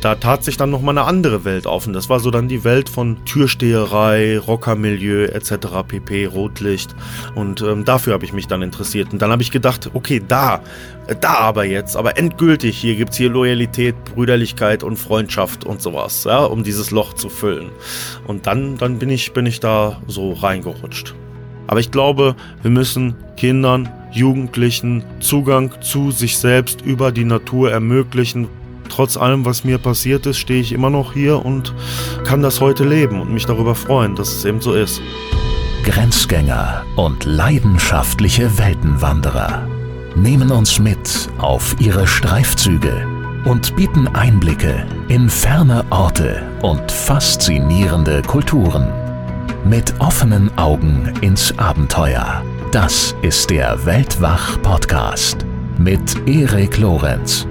da tat sich dann nochmal eine andere Welt auf. Und das war so dann die Welt von Türsteherei, Rockermilieu etc. pp, Rotlicht. Und ähm, dafür habe ich mich dann interessiert. Und dann habe ich gedacht, okay, da, äh, da aber jetzt, aber endgültig, hier gibt es hier Loyalität, Brüderlichkeit und Freundschaft und sowas, ja, um dieses Loch zu füllen. Und dann, dann bin ich, bin ich da so reingerutscht. Aber ich glaube, wir müssen Kindern, Jugendlichen Zugang zu sich selbst über die Natur ermöglichen. Trotz allem, was mir passiert ist, stehe ich immer noch hier und kann das heute leben und mich darüber freuen, dass es eben so ist. Grenzgänger und leidenschaftliche Weltenwanderer nehmen uns mit auf ihre Streifzüge und bieten Einblicke in ferne Orte und faszinierende Kulturen. Mit offenen Augen ins Abenteuer. Das ist der Weltwach-Podcast mit Erik Lorenz.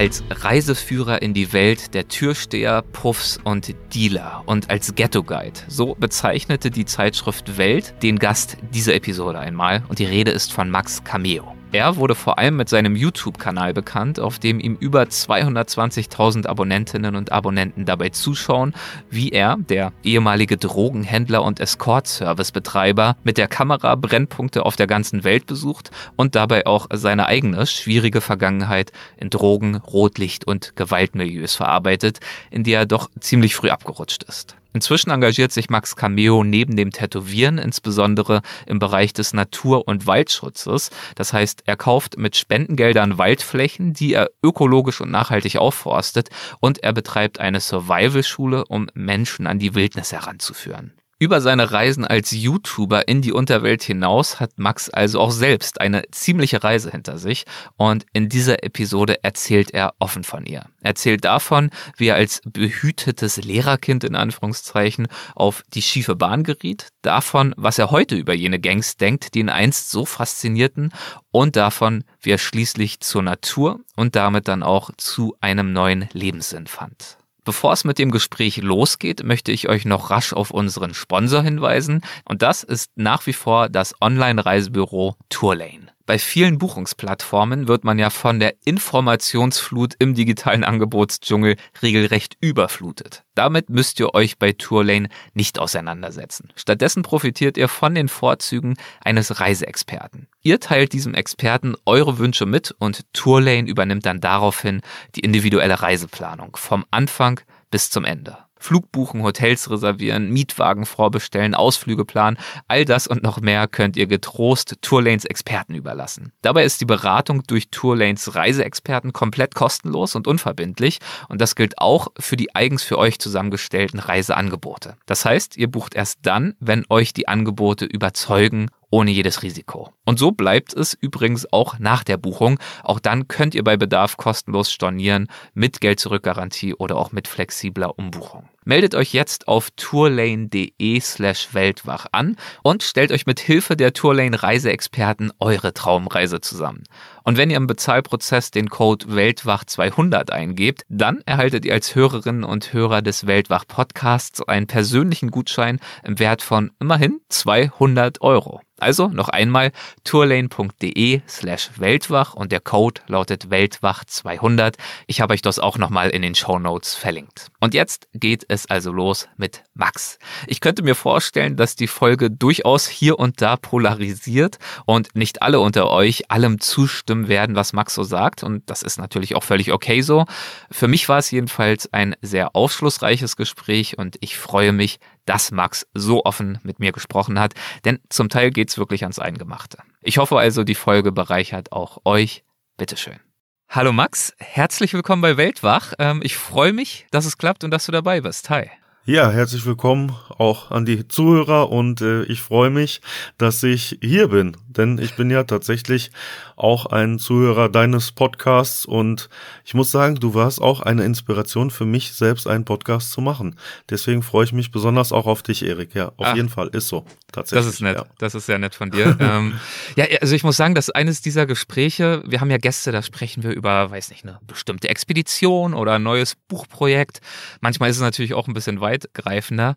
Als Reiseführer in die Welt der Türsteher, Puffs und Dealer und als Ghetto-Guide. So bezeichnete die Zeitschrift Welt den Gast dieser Episode einmal und die Rede ist von Max Cameo. Er wurde vor allem mit seinem YouTube-Kanal bekannt, auf dem ihm über 220.000 Abonnentinnen und Abonnenten dabei zuschauen, wie er, der ehemalige Drogenhändler und Escort-Service-Betreiber, mit der Kamera Brennpunkte auf der ganzen Welt besucht und dabei auch seine eigene schwierige Vergangenheit in Drogen, Rotlicht und Gewaltmilieus verarbeitet, in die er doch ziemlich früh abgerutscht ist. Inzwischen engagiert sich Max Cameo neben dem Tätowieren insbesondere im Bereich des Natur- und Waldschutzes. Das heißt, er kauft mit Spendengeldern Waldflächen, die er ökologisch und nachhaltig aufforstet und er betreibt eine Survival-Schule, um Menschen an die Wildnis heranzuführen. Über seine Reisen als YouTuber in die Unterwelt hinaus hat Max also auch selbst eine ziemliche Reise hinter sich und in dieser Episode erzählt er offen von ihr. Er erzählt davon, wie er als behütetes Lehrerkind in Anführungszeichen auf die schiefe Bahn geriet, davon, was er heute über jene Gangs denkt, die ihn einst so faszinierten und davon, wie er schließlich zur Natur und damit dann auch zu einem neuen Lebenssinn fand. Bevor es mit dem Gespräch losgeht, möchte ich euch noch rasch auf unseren Sponsor hinweisen und das ist nach wie vor das Online-Reisebüro Tourlane. Bei vielen Buchungsplattformen wird man ja von der Informationsflut im digitalen Angebotsdschungel regelrecht überflutet. Damit müsst ihr euch bei Tourlane nicht auseinandersetzen. Stattdessen profitiert ihr von den Vorzügen eines Reiseexperten. Ihr teilt diesem Experten eure Wünsche mit und Tourlane übernimmt dann daraufhin die individuelle Reiseplanung vom Anfang bis zum Ende. Flug buchen, Hotels reservieren, Mietwagen vorbestellen, Ausflüge planen, all das und noch mehr könnt ihr getrost Tourlanes Experten überlassen. Dabei ist die Beratung durch Tourlanes Reiseexperten komplett kostenlos und unverbindlich und das gilt auch für die eigens für euch zusammengestellten Reiseangebote. Das heißt, ihr bucht erst dann, wenn euch die Angebote überzeugen ohne jedes Risiko. Und so bleibt es übrigens auch nach der Buchung. Auch dann könnt ihr bei Bedarf kostenlos stornieren mit Geld-Zurück-Garantie oder auch mit flexibler Umbuchung. Meldet euch jetzt auf tourlane.de slash weltwach an und stellt euch mit Hilfe der Tourlane Reiseexperten eure Traumreise zusammen. Und wenn ihr im Bezahlprozess den Code Weltwach200 eingebt, dann erhaltet ihr als Hörerinnen und Hörer des Weltwach Podcasts einen persönlichen Gutschein im Wert von immerhin 200 Euro. Also noch einmal tourlane.de slash Weltwach und der Code lautet Weltwach200. Ich habe euch das auch nochmal in den Show Notes verlinkt. Und jetzt geht es also los mit Max. Ich könnte mir vorstellen, dass die Folge durchaus hier und da polarisiert und nicht alle unter euch allem zustimmen werden, was Max so sagt. Und das ist natürlich auch völlig okay so. Für mich war es jedenfalls ein sehr aufschlussreiches Gespräch und ich freue mich, dass Max so offen mit mir gesprochen hat, denn zum Teil geht's wirklich ans Eingemachte. Ich hoffe also, die Folge bereichert auch euch. Bitteschön. Hallo Max, herzlich willkommen bei Weltwach. Ähm, ich freue mich, dass es klappt und dass du dabei bist. Hi. Ja, herzlich willkommen auch an die Zuhörer und äh, ich freue mich, dass ich hier bin, denn ich bin ja tatsächlich auch ein Zuhörer deines Podcasts und ich muss sagen, du warst auch eine Inspiration für mich, selbst einen Podcast zu machen. Deswegen freue ich mich besonders auch auf dich, Erik. Ja, auf Ach, jeden Fall ist so. Tatsächlich. Das ist nett. Ja. Das ist sehr nett von dir. ähm, ja, also ich muss sagen, dass eines dieser Gespräche, wir haben ja Gäste, da sprechen wir über, weiß nicht, eine bestimmte Expedition oder ein neues Buchprojekt. Manchmal ist es natürlich auch ein bisschen weitgreifender.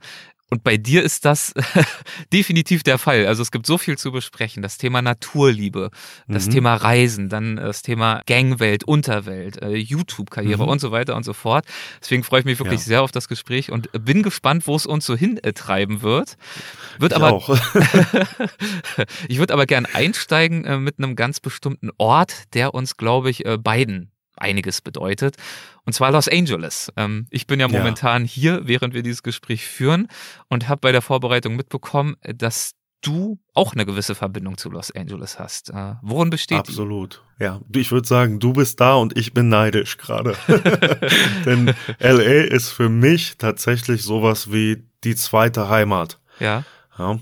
Und bei dir ist das definitiv der Fall. Also es gibt so viel zu besprechen. Das Thema Naturliebe, das mhm. Thema Reisen, dann das Thema Gangwelt, Unterwelt, äh, YouTube-Karriere mhm. und so weiter und so fort. Deswegen freue ich mich wirklich ja. sehr auf das Gespräch und bin gespannt, wo es uns so hintreiben wird. Wird ich aber ich würde aber gern einsteigen äh, mit einem ganz bestimmten Ort, der uns, glaube ich, äh, beiden einiges bedeutet. Und zwar Los Angeles. Ähm, ich bin ja momentan ja. hier, während wir dieses Gespräch führen und habe bei der Vorbereitung mitbekommen, dass du auch eine gewisse Verbindung zu Los Angeles hast. Äh, worin besteht Absolut. Die? Ja, ich würde sagen, du bist da und ich bin neidisch gerade. Denn LA ist für mich tatsächlich sowas wie die zweite Heimat. Ja. Ja.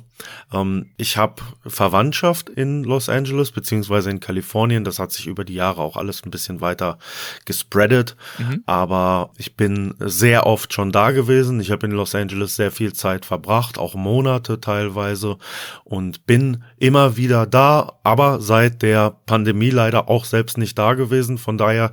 Ähm, ich habe Verwandtschaft in Los Angeles beziehungsweise in Kalifornien. Das hat sich über die Jahre auch alles ein bisschen weiter gespreadet. Mhm. Aber ich bin sehr oft schon da gewesen. Ich habe in Los Angeles sehr viel Zeit verbracht, auch Monate teilweise und bin immer wieder da, aber seit der Pandemie leider auch selbst nicht da gewesen. Von daher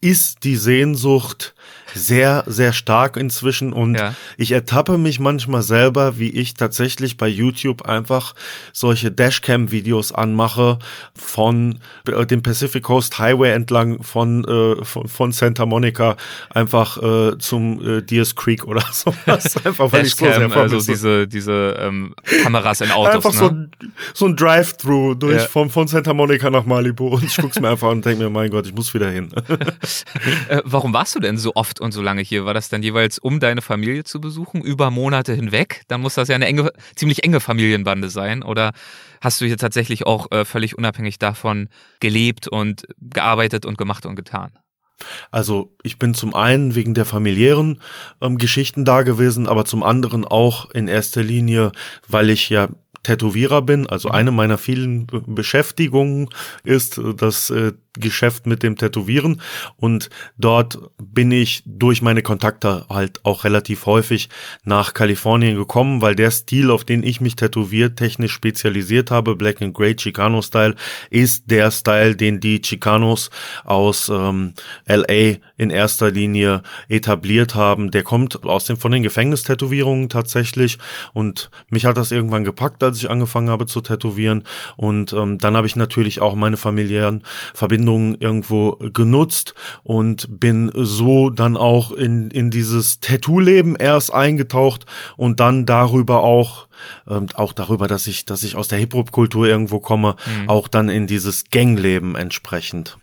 ist die Sehnsucht sehr, sehr stark inzwischen und ja. ich ertappe mich manchmal selber, wie ich tatsächlich bei YouTube einfach solche Dashcam-Videos anmache von äh, dem Pacific Coast Highway entlang von, äh, von, von, Santa Monica einfach äh, zum äh, Deers Creek oder sowas. Einfach weil Dashcam, ich so sehr also diese, diese ähm, Kameras in Autos. Einfach ne? so, ein, so ein Drive-Thru durch ja. von, von Santa Monica nach Malibu und ich guck's mir einfach an und denke mir, mein Gott, ich muss wieder hin. äh, warum warst du denn so oft und so lange hier? War das dann jeweils, um deine Familie zu besuchen, über Monate hinweg? Dann muss das ja eine enge, ziemlich enge Familienbande sein. Oder hast du hier tatsächlich auch äh, völlig unabhängig davon gelebt und gearbeitet und gemacht und getan? Also ich bin zum einen wegen der familiären ähm, Geschichten da gewesen, aber zum anderen auch in erster Linie, weil ich ja Tätowierer bin. Also mhm. eine meiner vielen Beschäftigungen ist das äh, Geschäft mit dem Tätowieren. Und dort bin ich durch meine Kontakte halt auch relativ häufig nach Kalifornien gekommen, weil der Stil, auf den ich mich tätowiert technisch spezialisiert habe, Black and Grey Chicano Style, ist der Style, den die Chicanos aus ähm, LA in erster Linie etabliert haben. Der kommt aus den von den Gefängnistätowierungen tatsächlich. Und mich hat das irgendwann gepackt, als ich angefangen habe zu tätowieren. Und ähm, dann habe ich natürlich auch meine familiären Verbindungen Verbindungen irgendwo genutzt und bin so dann auch in, in dieses Tattoo-Leben erst eingetaucht und dann darüber auch ähm, auch darüber, dass ich, dass ich aus der Hip-Hop-Kultur irgendwo komme, mhm. auch dann in dieses Gangleben entsprechend.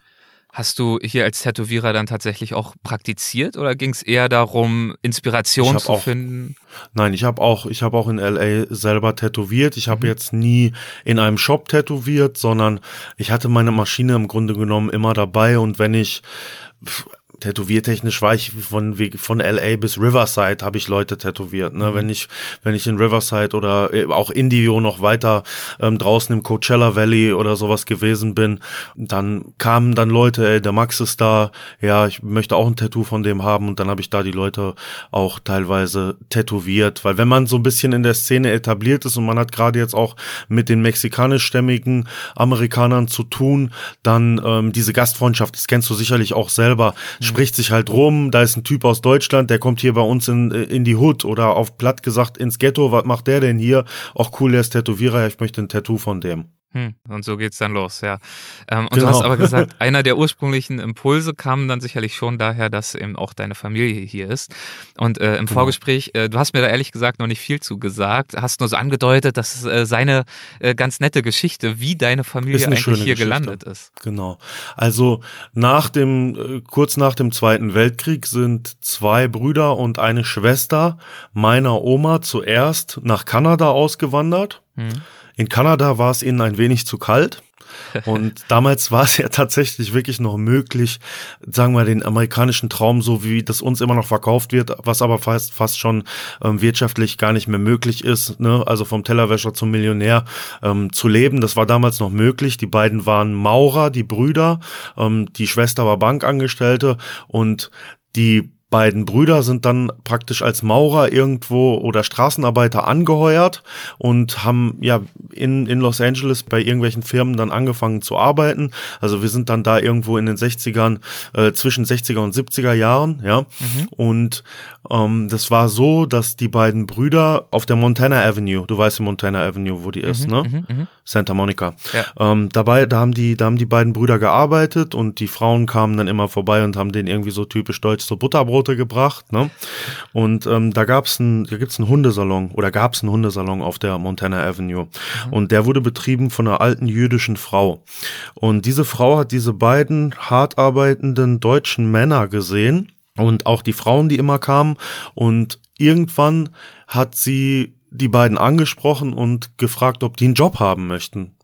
Hast du hier als Tätowierer dann tatsächlich auch praktiziert oder ging es eher darum, Inspiration zu auch, finden? Nein, ich habe auch, ich habe auch in LA selber tätowiert. Ich habe mhm. jetzt nie in einem Shop tätowiert, sondern ich hatte meine Maschine im Grunde genommen immer dabei und wenn ich tätowiertechnisch war ich von von LA bis Riverside habe ich Leute tätowiert. Ne? Mhm. Wenn ich wenn ich in Riverside oder äh, auch Indio noch weiter ähm, draußen im Coachella Valley oder sowas gewesen bin, dann kamen dann Leute, ey, der Max ist da, ja, ich möchte auch ein Tattoo von dem haben und dann habe ich da die Leute auch teilweise tätowiert, weil wenn man so ein bisschen in der Szene etabliert ist und man hat gerade jetzt auch mit den mexikanischstämmigen Amerikanern zu tun, dann ähm, diese Gastfreundschaft, das kennst du sicherlich auch selber. Mhm spricht sich halt rum, da ist ein Typ aus Deutschland, der kommt hier bei uns in, in die Hood oder auf platt gesagt ins Ghetto, was macht der denn hier? Auch cool, der ist Tätowierer, ich möchte ein Tattoo von dem. Hm, und so geht's dann los, ja. Ähm, und genau. du hast aber gesagt, einer der ursprünglichen Impulse kam dann sicherlich schon daher, dass eben auch deine Familie hier ist. Und äh, im genau. Vorgespräch, äh, du hast mir da ehrlich gesagt noch nicht viel zu gesagt, hast nur so angedeutet, dass äh, seine äh, ganz nette Geschichte, wie deine Familie eigentlich hier Geschichte. gelandet ist. Genau. Also nach dem, äh, kurz nach dem Zweiten Weltkrieg sind zwei Brüder und eine Schwester meiner Oma zuerst nach Kanada ausgewandert. Hm in Kanada war es ihnen ein wenig zu kalt. Und damals war es ja tatsächlich wirklich noch möglich, sagen wir den amerikanischen Traum, so wie das uns immer noch verkauft wird, was aber fast, fast schon ähm, wirtschaftlich gar nicht mehr möglich ist, ne? also vom Tellerwäscher zum Millionär ähm, zu leben. Das war damals noch möglich. Die beiden waren Maurer, die Brüder, ähm, die Schwester war Bankangestellte und die beiden Brüder sind dann praktisch als Maurer irgendwo oder Straßenarbeiter angeheuert und haben ja in, in Los Angeles bei irgendwelchen Firmen dann angefangen zu arbeiten. Also wir sind dann da irgendwo in den 60ern, äh, zwischen 60er und 70er Jahren, ja. Mhm. Und ähm, das war so, dass die beiden Brüder auf der Montana Avenue, du weißt die Montana Avenue, wo die ist, mhm, ne? Mhm, mhm. Santa Monica. Ja. Ähm, dabei, da haben die, da haben die beiden Brüder gearbeitet und die Frauen kamen dann immer vorbei und haben denen irgendwie so typisch deutsch so Butterbrote gebracht, ne? Und ähm, da gab's ein, da gibt's einen Hundesalon oder gab's einen Hundesalon auf der Montana Avenue mhm. und der wurde betrieben von einer alten jüdischen Frau und diese Frau hat diese beiden hart arbeitenden deutschen Männer gesehen und auch die Frauen, die immer kamen. Und irgendwann hat sie die beiden angesprochen und gefragt, ob die einen Job haben möchten.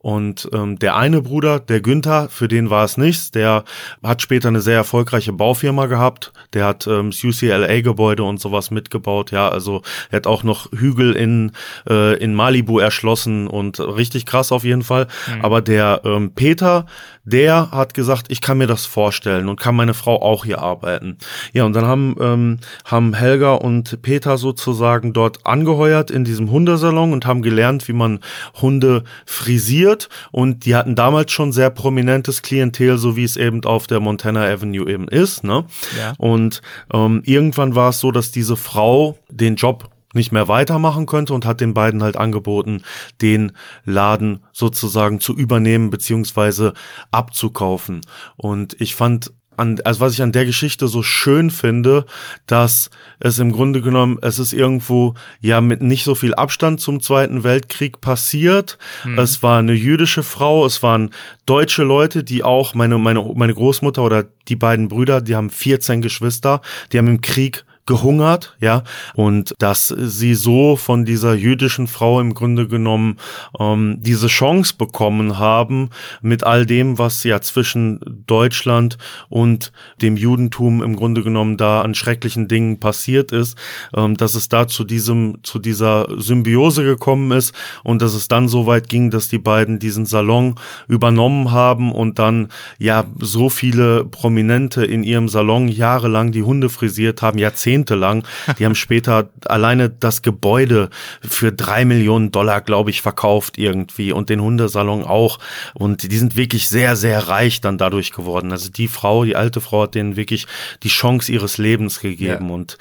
Und ähm, der eine Bruder, der Günther, für den war es nichts. Der hat später eine sehr erfolgreiche Baufirma gehabt. Der hat ähm, UCLA-Gebäude und sowas mitgebaut. Ja, also er hat auch noch Hügel in, äh, in Malibu erschlossen und richtig krass auf jeden Fall. Mhm. Aber der ähm, Peter, der hat gesagt, ich kann mir das vorstellen und kann meine Frau auch hier arbeiten. Ja, und dann haben, ähm, haben Helga und Peter sozusagen dort angeheuert in diesem Hundesalon und haben gelernt, wie man Hunde frisiert produziert und die hatten damals schon sehr prominentes Klientel, so wie es eben auf der Montana Avenue eben ist. Ne? Ja. Und ähm, irgendwann war es so, dass diese Frau den Job nicht mehr weitermachen könnte und hat den beiden halt angeboten, den Laden sozusagen zu übernehmen beziehungsweise abzukaufen. Und ich fand an, also was ich an der Geschichte so schön finde, dass es im Grunde genommen, es ist irgendwo ja mit nicht so viel Abstand zum Zweiten Weltkrieg passiert. Mhm. Es war eine jüdische Frau, es waren deutsche Leute, die auch meine meine meine Großmutter oder die beiden Brüder, die haben 14 Geschwister, die haben im Krieg gehungert, ja, und dass sie so von dieser jüdischen Frau im Grunde genommen ähm, diese Chance bekommen haben, mit all dem, was ja zwischen Deutschland und dem Judentum im Grunde genommen da an schrecklichen Dingen passiert ist, ähm, dass es da zu diesem, zu dieser Symbiose gekommen ist und dass es dann so weit ging, dass die beiden diesen Salon übernommen haben und dann ja so viele Prominente in ihrem Salon jahrelang die Hunde frisiert haben, Jahrzehnte jahrzehntelang. Die haben später alleine das Gebäude für drei Millionen Dollar, glaube ich, verkauft irgendwie und den Hundesalon auch. Und die sind wirklich sehr, sehr reich dann dadurch geworden. Also die Frau, die alte Frau hat denen wirklich die Chance ihres Lebens gegeben ja. und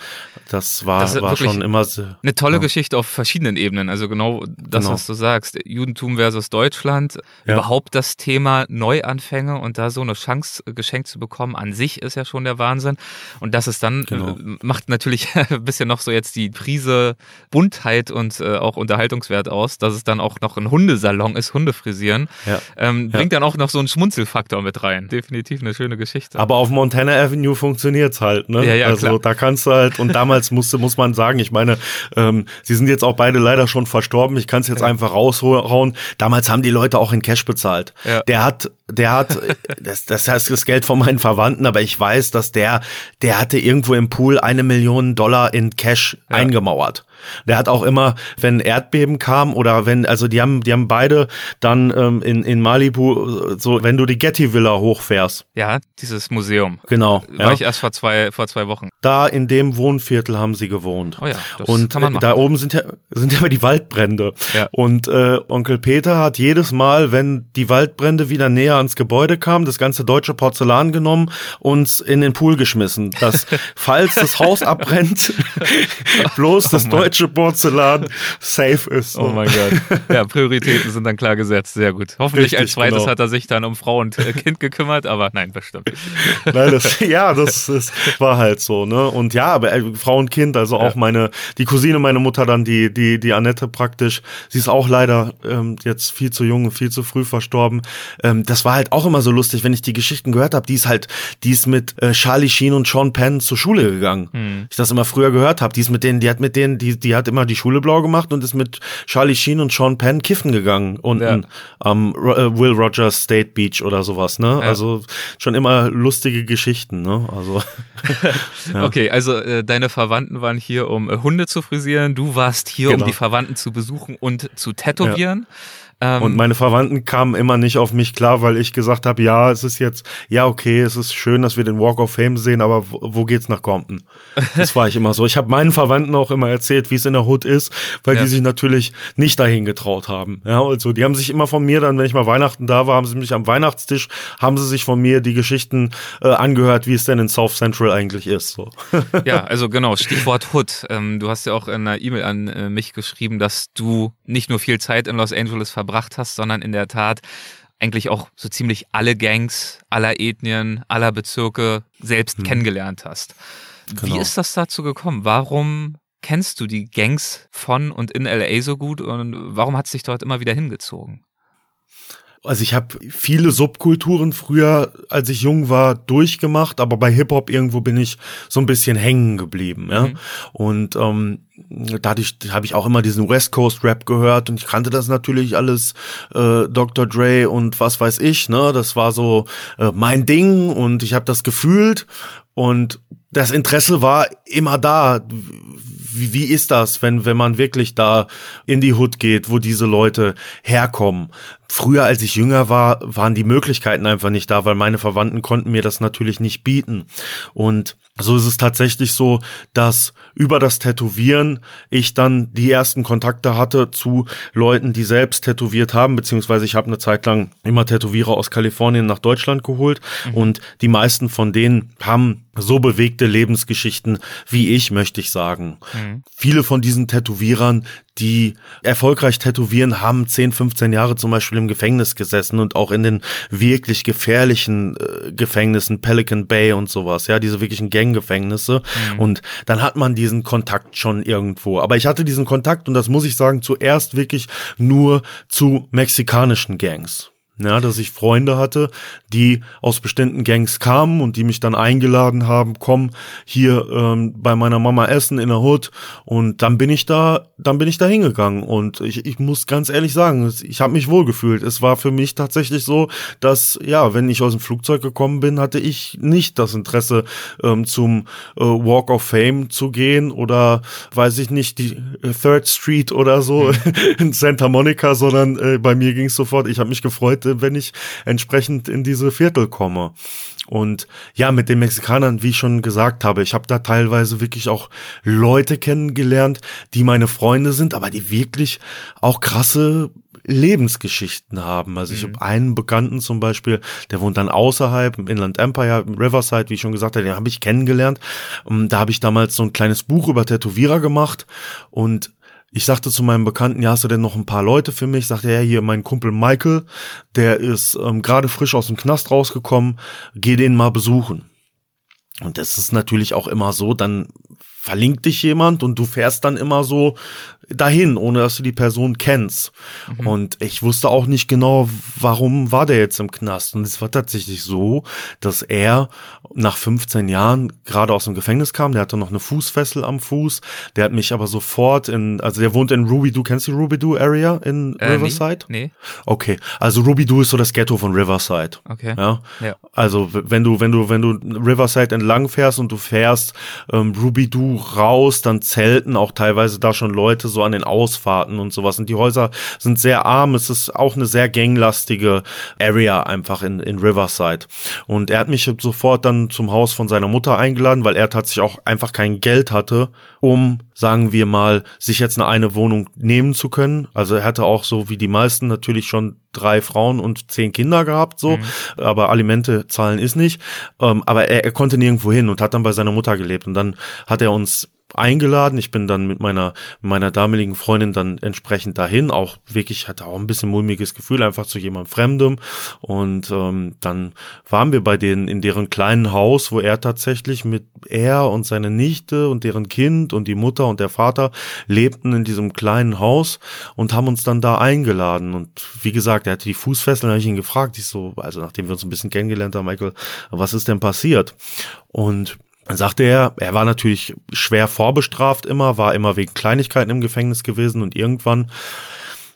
das war, das war schon immer eine tolle ja. Geschichte auf verschiedenen Ebenen. Also genau das, genau. was du sagst. Judentum versus Deutschland. Ja. Überhaupt das Thema Neuanfänge und da so eine Chance geschenkt zu bekommen an sich ist ja schon der Wahnsinn. Und das ist dann genau. macht natürlich ein bisschen noch so jetzt die Prise Buntheit und äh, auch Unterhaltungswert aus, dass es dann auch noch ein Hundesalon ist, Hunde frisieren. Ja. Ähm, bringt ja. dann auch noch so einen Schmunzelfaktor mit rein. Definitiv eine schöne Geschichte. Aber auf Montana Avenue funktioniert's halt, ne? Ja, ja, also klar. da kannst du halt, und damals musste, muss man sagen, ich meine, ähm, sie sind jetzt auch beide leider schon verstorben. Ich kann es jetzt ja. einfach raushauen. Damals haben die Leute auch in Cash bezahlt. Ja. Der hat, der hat, das, das heißt das Geld von meinen Verwandten, aber ich weiß, dass der, der hatte irgendwo im Pool eine Million Millionen Dollar in Cash ja. eingemauert. Der hat auch immer, wenn Erdbeben kam oder wenn, also die haben, die haben beide dann ähm, in, in Malibu, so, wenn du die Getty Villa hochfährst. Ja, dieses Museum. Genau. War ja. ich erst vor zwei, vor zwei Wochen. Da in dem Wohnviertel haben sie gewohnt. Oh ja, das Und kann man machen. da oben sind ja, sind ja immer die Waldbrände. Ja. Und äh, Onkel Peter hat jedes Mal, wenn die Waldbrände wieder näher ans Gebäude kamen, das ganze deutsche Porzellan genommen und in den Pool geschmissen. Dass, falls das Haus abbrennt, bloß oh das deutsche Porzellan safe ist. So. Oh mein Gott. Ja, Prioritäten sind dann klar gesetzt. Sehr gut. Hoffentlich Richtig, als zweites genau. hat er sich dann um Frau und äh, Kind gekümmert, aber nein, bestimmt. Nein, das, ja, das, das war halt so, ne? Und ja, aber äh, Frau und Kind, also auch ja. meine, die Cousine meiner Mutter dann, die, die, die Annette praktisch, sie ist auch leider ähm, jetzt viel zu jung und viel zu früh verstorben. Ähm, das war halt auch immer so lustig, wenn ich die Geschichten gehört habe. Die ist halt, die ist mit äh, Charlie Sheen und Sean Penn zur Schule gegangen. Hm. Ich das immer früher gehört habe. Die ist mit denen, die hat mit denen, die, die hat immer die Schule blau gemacht und ist mit Charlie Sheen und Sean Penn kiffen gegangen unten ja. am äh, Will Rogers State Beach oder sowas, ne? Ja. Also schon immer lustige Geschichten, ne? Also ja. Okay, also äh, deine Verwandten waren hier, um äh, Hunde zu frisieren, du warst hier, genau. um die Verwandten zu besuchen und zu tätowieren. Ähm, und meine Verwandten kamen immer nicht auf mich klar, weil ich gesagt habe, ja, es ist jetzt, ja, okay, es ist schön, dass wir den Walk of Fame sehen, aber wo, wo geht's nach Compton? Das war ich immer so. Ich habe meinen Verwandten auch immer erzählt, wie es in der Hood ist, weil ja. die sich natürlich nicht dahin getraut haben. Ja, also die haben sich immer von mir dann, wenn ich mal Weihnachten da war, haben sie mich am Weihnachtstisch, haben sie sich von mir die Geschichten äh, angehört, wie es denn in South Central eigentlich ist. So. Ja, also genau, Stichwort Hood. Ähm, du hast ja auch in einer E-Mail an äh, mich geschrieben, dass du nicht nur viel Zeit in Los Angeles verbracht hast, sondern in der Tat eigentlich auch so ziemlich alle Gangs aller Ethnien, aller Bezirke selbst hm. kennengelernt hast. Genau. Wie ist das dazu gekommen? Warum kennst du die Gangs von und in LA so gut und warum hat es dich dort immer wieder hingezogen? Also ich habe viele Subkulturen früher, als ich jung war, durchgemacht, aber bei Hip-Hop irgendwo bin ich so ein bisschen hängen geblieben. Ja? Mhm. Und ähm, dadurch habe ich auch immer diesen West Coast Rap gehört und ich kannte das natürlich alles, äh, Dr. Dre und was weiß ich, ne? Das war so äh, mein Ding und ich habe das gefühlt und das Interesse war immer da. Wie, wie ist das, wenn, wenn man wirklich da in die Hood geht, wo diese Leute herkommen? Früher, als ich jünger war, waren die Möglichkeiten einfach nicht da, weil meine Verwandten konnten mir das natürlich nicht bieten. Und so ist es tatsächlich so, dass über das Tätowieren ich dann die ersten Kontakte hatte zu Leuten, die selbst tätowiert haben, beziehungsweise ich habe eine Zeit lang immer Tätowierer aus Kalifornien nach Deutschland geholt mhm. und die meisten von denen haben so bewegte Lebensgeschichten wie ich, möchte ich sagen. Mhm. Viele von diesen Tätowierern, die erfolgreich tätowieren, haben 10, 15 Jahre zum Beispiel im Gefängnis gesessen und auch in den wirklich gefährlichen äh, Gefängnissen, Pelican Bay und sowas, ja, diese wirklichen Ganggefängnisse. Mhm. Und dann hat man diesen Kontakt schon irgendwo. Aber ich hatte diesen Kontakt und das muss ich sagen, zuerst wirklich nur zu mexikanischen Gangs. Ja, dass ich Freunde hatte, die aus bestimmten Gangs kamen und die mich dann eingeladen haben, komm hier ähm, bei meiner Mama essen in der Hood und dann bin ich da, dann bin ich da hingegangen und ich, ich muss ganz ehrlich sagen, ich habe mich wohlgefühlt. Es war für mich tatsächlich so, dass ja, wenn ich aus dem Flugzeug gekommen bin, hatte ich nicht das Interesse ähm, zum äh, Walk of Fame zu gehen oder weiß ich nicht die äh, Third Street oder so mhm. in Santa Monica, sondern äh, bei mir ging es sofort. Ich habe mich gefreut wenn ich entsprechend in diese Viertel komme. Und ja, mit den Mexikanern, wie ich schon gesagt habe, ich habe da teilweise wirklich auch Leute kennengelernt, die meine Freunde sind, aber die wirklich auch krasse Lebensgeschichten haben. Also ich mhm. habe einen Bekannten zum Beispiel, der wohnt dann außerhalb im Inland Empire, im Riverside, wie ich schon gesagt habe, den habe ich kennengelernt. Und da habe ich damals so ein kleines Buch über Tätowierer gemacht und ich sagte zu meinem Bekannten, ja, hast du denn noch ein paar Leute für mich? Sagte er, ja, hier mein Kumpel Michael, der ist ähm, gerade frisch aus dem Knast rausgekommen, geh den mal besuchen. Und das ist natürlich auch immer so, dann verlinkt dich jemand und du fährst dann immer so dahin, ohne dass du die Person kennst. Mhm. Und ich wusste auch nicht genau, warum war der jetzt im Knast. Und es war tatsächlich so, dass er nach 15 Jahren gerade aus dem Gefängnis kam. Der hatte noch eine Fußfessel am Fuß. Der hat mich aber sofort in, also der wohnt in Ruby Doo. Kennst du die Ruby Doo Area in äh, Riverside? Nee, nee. Okay. Also Ruby Doo ist so das Ghetto von Riverside. Okay. Ja. ja. Also wenn du, wenn du, wenn du Riverside entlang fährst und du fährst ähm, Ruby Doo raus, dann zelten auch teilweise da schon Leute so an den Ausfahrten und sowas. Und die Häuser sind sehr arm. Es ist auch eine sehr ganglastige Area einfach in, in Riverside. Und er hat mich sofort dann zum Haus von seiner Mutter eingeladen, weil er tatsächlich auch einfach kein Geld hatte, um, sagen wir mal, sich jetzt eine, eine Wohnung nehmen zu können. Also er hatte auch so wie die meisten natürlich schon drei Frauen und zehn Kinder gehabt, so, mhm. aber Alimente zahlen ist nicht. Ähm, aber er, er konnte nirgendwo hin und hat dann bei seiner Mutter gelebt. Und dann hat er uns eingeladen. Ich bin dann mit meiner, meiner damaligen Freundin dann entsprechend dahin. Auch wirklich hatte auch ein bisschen mulmiges Gefühl, einfach zu jemandem Fremdem. Und ähm, dann waren wir bei denen in deren kleinen Haus, wo er tatsächlich mit er und seine Nichte und deren Kind und die Mutter und der Vater lebten in diesem kleinen Haus und haben uns dann da eingeladen. Und wie gesagt, er hatte die Fußfesseln, habe ich ihn gefragt. Ich so, also nachdem wir uns ein bisschen kennengelernt haben, Michael, was ist denn passiert? Und dann sagte er, er war natürlich schwer vorbestraft immer, war immer wegen Kleinigkeiten im Gefängnis gewesen und irgendwann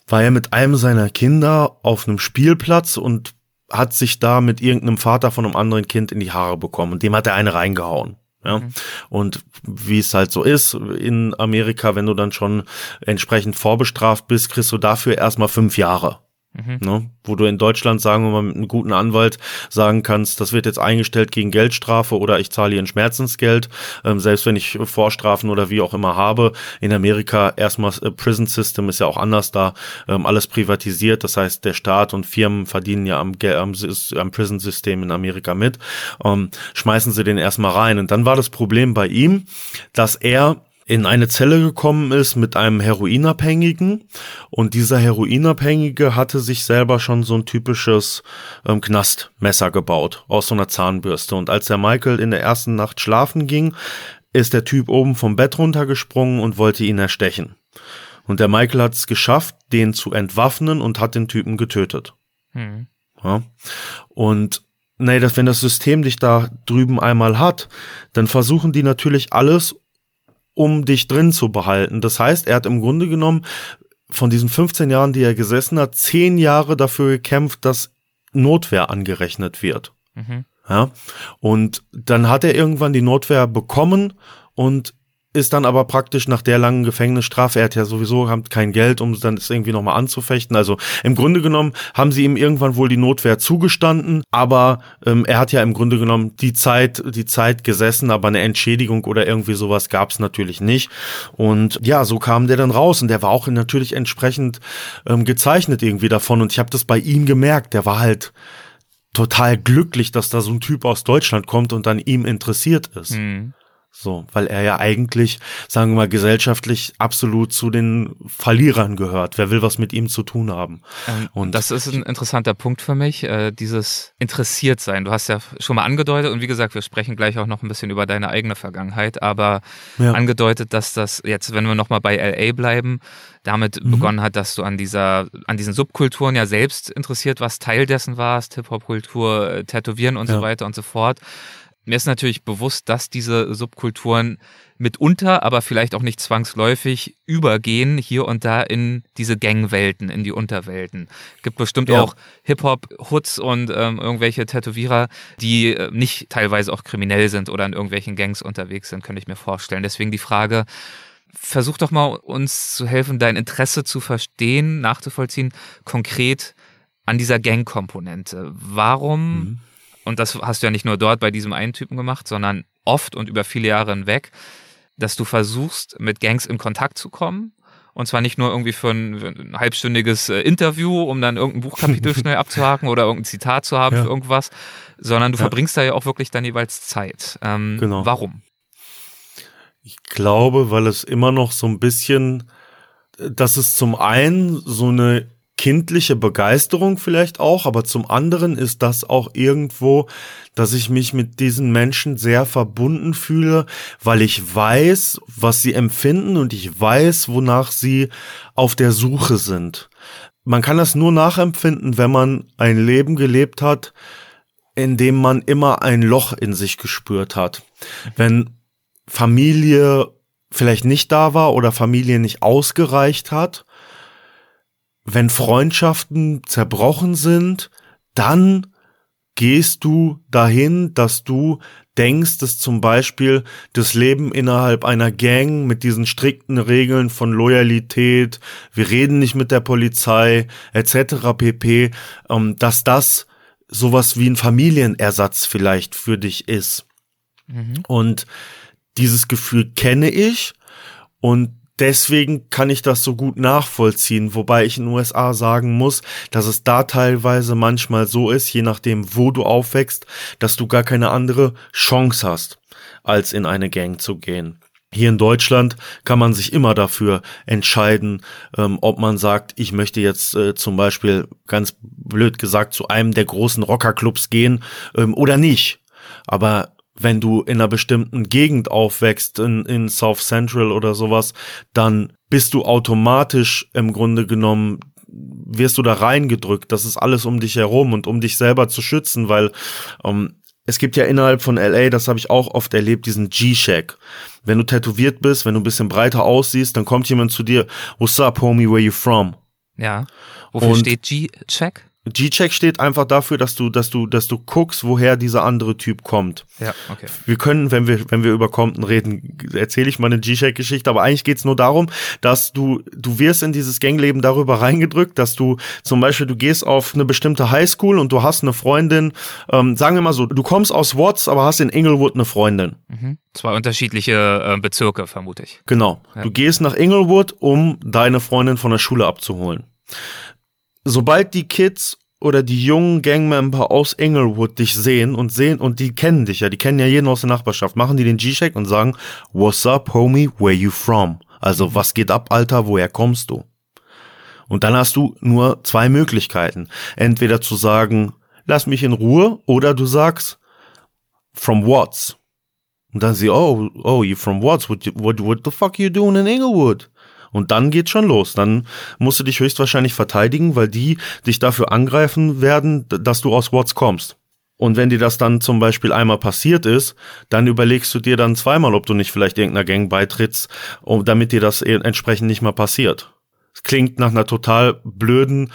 war er mit einem seiner Kinder auf einem Spielplatz und hat sich da mit irgendeinem Vater von einem anderen Kind in die Haare bekommen und dem hat er eine reingehauen. Ja, mhm. und wie es halt so ist in Amerika, wenn du dann schon entsprechend vorbestraft bist, kriegst du dafür erstmal fünf Jahre. Mhm. Ne? Wo du in Deutschland, sagen wir mal, mit einem guten Anwalt sagen kannst, das wird jetzt eingestellt gegen Geldstrafe oder ich zahle hier ein Schmerzensgeld, ähm, selbst wenn ich Vorstrafen oder wie auch immer habe. In Amerika erstmal äh, Prison System ist ja auch anders da, ähm, alles privatisiert. Das heißt, der Staat und Firmen verdienen ja am, am, am Prison System in Amerika mit. Ähm, schmeißen sie den erstmal rein. Und dann war das Problem bei ihm, dass er in eine Zelle gekommen ist mit einem Heroinabhängigen und dieser Heroinabhängige hatte sich selber schon so ein typisches ähm, Knastmesser gebaut aus so einer Zahnbürste und als der Michael in der ersten Nacht schlafen ging, ist der Typ oben vom Bett runtergesprungen und wollte ihn erstechen. Und der Michael hat es geschafft, den zu entwaffnen und hat den Typen getötet. Mhm. Ja. Und nee, das, wenn das System dich da drüben einmal hat, dann versuchen die natürlich alles, um dich drin zu behalten. Das heißt, er hat im Grunde genommen von diesen 15 Jahren, die er gesessen hat, 10 Jahre dafür gekämpft, dass Notwehr angerechnet wird. Mhm. Ja. Und dann hat er irgendwann die Notwehr bekommen und ist dann aber praktisch nach der langen Gefängnisstrafe, er hat ja sowieso kein Geld, um dann das irgendwie nochmal anzufechten. Also im Grunde genommen haben sie ihm irgendwann wohl die Notwehr zugestanden, aber ähm, er hat ja im Grunde genommen die Zeit, die Zeit gesessen, aber eine Entschädigung oder irgendwie sowas gab es natürlich nicht. Und ja, so kam der dann raus und der war auch natürlich entsprechend ähm, gezeichnet irgendwie davon. Und ich habe das bei ihm gemerkt, der war halt total glücklich, dass da so ein Typ aus Deutschland kommt und an ihm interessiert ist. Mhm. So, weil er ja eigentlich, sagen wir mal, gesellschaftlich absolut zu den Verlierern gehört. Wer will was mit ihm zu tun haben? Ähm, und das ist ein interessanter Punkt für mich, äh, dieses interessiert sein. Du hast ja schon mal angedeutet und wie gesagt, wir sprechen gleich auch noch ein bisschen über deine eigene Vergangenheit, aber ja. angedeutet, dass das jetzt, wenn wir noch mal bei LA bleiben, damit mhm. begonnen hat, dass du an dieser, an diesen Subkulturen ja selbst interessiert warst, Teil dessen warst, Hip-Hop-Kultur, äh, Tätowieren und ja. so weiter und so fort. Mir ist natürlich bewusst, dass diese Subkulturen mitunter, aber vielleicht auch nicht zwangsläufig übergehen hier und da in diese Gangwelten, in die Unterwelten. Gibt bestimmt ja. auch Hip-Hop-Hoods und ähm, irgendwelche Tätowierer, die äh, nicht teilweise auch kriminell sind oder in irgendwelchen Gangs unterwegs sind, könnte ich mir vorstellen. Deswegen die Frage, versuch doch mal uns zu helfen, dein Interesse zu verstehen, nachzuvollziehen, konkret an dieser Gang-Komponente. Warum mhm und das hast du ja nicht nur dort bei diesem einen Typen gemacht, sondern oft und über viele Jahre hinweg, dass du versuchst, mit Gangs in Kontakt zu kommen. Und zwar nicht nur irgendwie für ein, ein halbstündiges äh, Interview, um dann irgendein Buchkapitel schnell abzuhaken oder irgendein Zitat zu haben ja. für irgendwas, sondern du ja. verbringst da ja auch wirklich dann jeweils Zeit. Ähm, genau. Warum? Ich glaube, weil es immer noch so ein bisschen, dass es zum einen so eine kindliche Begeisterung vielleicht auch, aber zum anderen ist das auch irgendwo, dass ich mich mit diesen Menschen sehr verbunden fühle, weil ich weiß, was sie empfinden und ich weiß, wonach sie auf der Suche sind. Man kann das nur nachempfinden, wenn man ein Leben gelebt hat, in dem man immer ein Loch in sich gespürt hat. Wenn Familie vielleicht nicht da war oder Familie nicht ausgereicht hat, wenn Freundschaften zerbrochen sind, dann gehst du dahin, dass du denkst, dass zum Beispiel das Leben innerhalb einer Gang mit diesen strikten Regeln von Loyalität, wir reden nicht mit der Polizei, etc. pp, ähm, dass das sowas wie ein Familienersatz vielleicht für dich ist. Mhm. Und dieses Gefühl kenne ich und deswegen kann ich das so gut nachvollziehen, wobei ich in den USA sagen muss, dass es da teilweise manchmal so ist, je nachdem, wo du aufwächst, dass du gar keine andere Chance hast, als in eine Gang zu gehen. Hier in Deutschland kann man sich immer dafür entscheiden, ähm, ob man sagt, ich möchte jetzt äh, zum Beispiel ganz blöd gesagt zu einem der großen Rockerclubs gehen ähm, oder nicht. Aber wenn du in einer bestimmten Gegend aufwächst, in, in South Central oder sowas, dann bist du automatisch im Grunde genommen wirst du da reingedrückt. Das ist alles um dich herum und um dich selber zu schützen, weil ähm, es gibt ja innerhalb von LA, das habe ich auch oft erlebt, diesen G-Shack. Wenn du tätowiert bist, wenn du ein bisschen breiter aussiehst, dann kommt jemand zu dir, what's up, homie, where you from? Ja. Wofür und steht G-Check? G-Check steht einfach dafür, dass du, dass du, dass du guckst, woher dieser andere Typ kommt. Ja, okay. Wir können, wenn wir, wenn wir über Compton reden, erzähle ich mal eine G-Check-Geschichte, aber eigentlich geht's nur darum, dass du, du wirst in dieses Gangleben darüber reingedrückt, dass du zum Beispiel, du gehst auf eine bestimmte Highschool und du hast eine Freundin, ähm, sagen wir mal so, du kommst aus Watts, aber hast in Inglewood eine Freundin. Mhm. Zwei unterschiedliche äh, Bezirke, vermute ich. Genau. Ja. Du gehst nach Inglewood, um deine Freundin von der Schule abzuholen. Sobald die Kids oder die jungen Gangmember aus Inglewood dich sehen und sehen, und die kennen dich ja, die kennen ja jeden aus der Nachbarschaft, machen die den G-Check und sagen, What's up, homie, where you from? Also, was geht ab, Alter, woher kommst du? Und dann hast du nur zwei Möglichkeiten. Entweder zu sagen, lass mich in Ruhe, oder du sagst, from Watts. Und dann sie, oh, oh, you from Watts? What, what, what the fuck you doing in Inglewood? Und dann geht's schon los. Dann musst du dich höchstwahrscheinlich verteidigen, weil die dich dafür angreifen werden, dass du aus Watts kommst. Und wenn dir das dann zum Beispiel einmal passiert ist, dann überlegst du dir dann zweimal, ob du nicht vielleicht irgendeiner Gang beitrittst, damit dir das e- entsprechend nicht mal passiert. Es klingt nach einer total blöden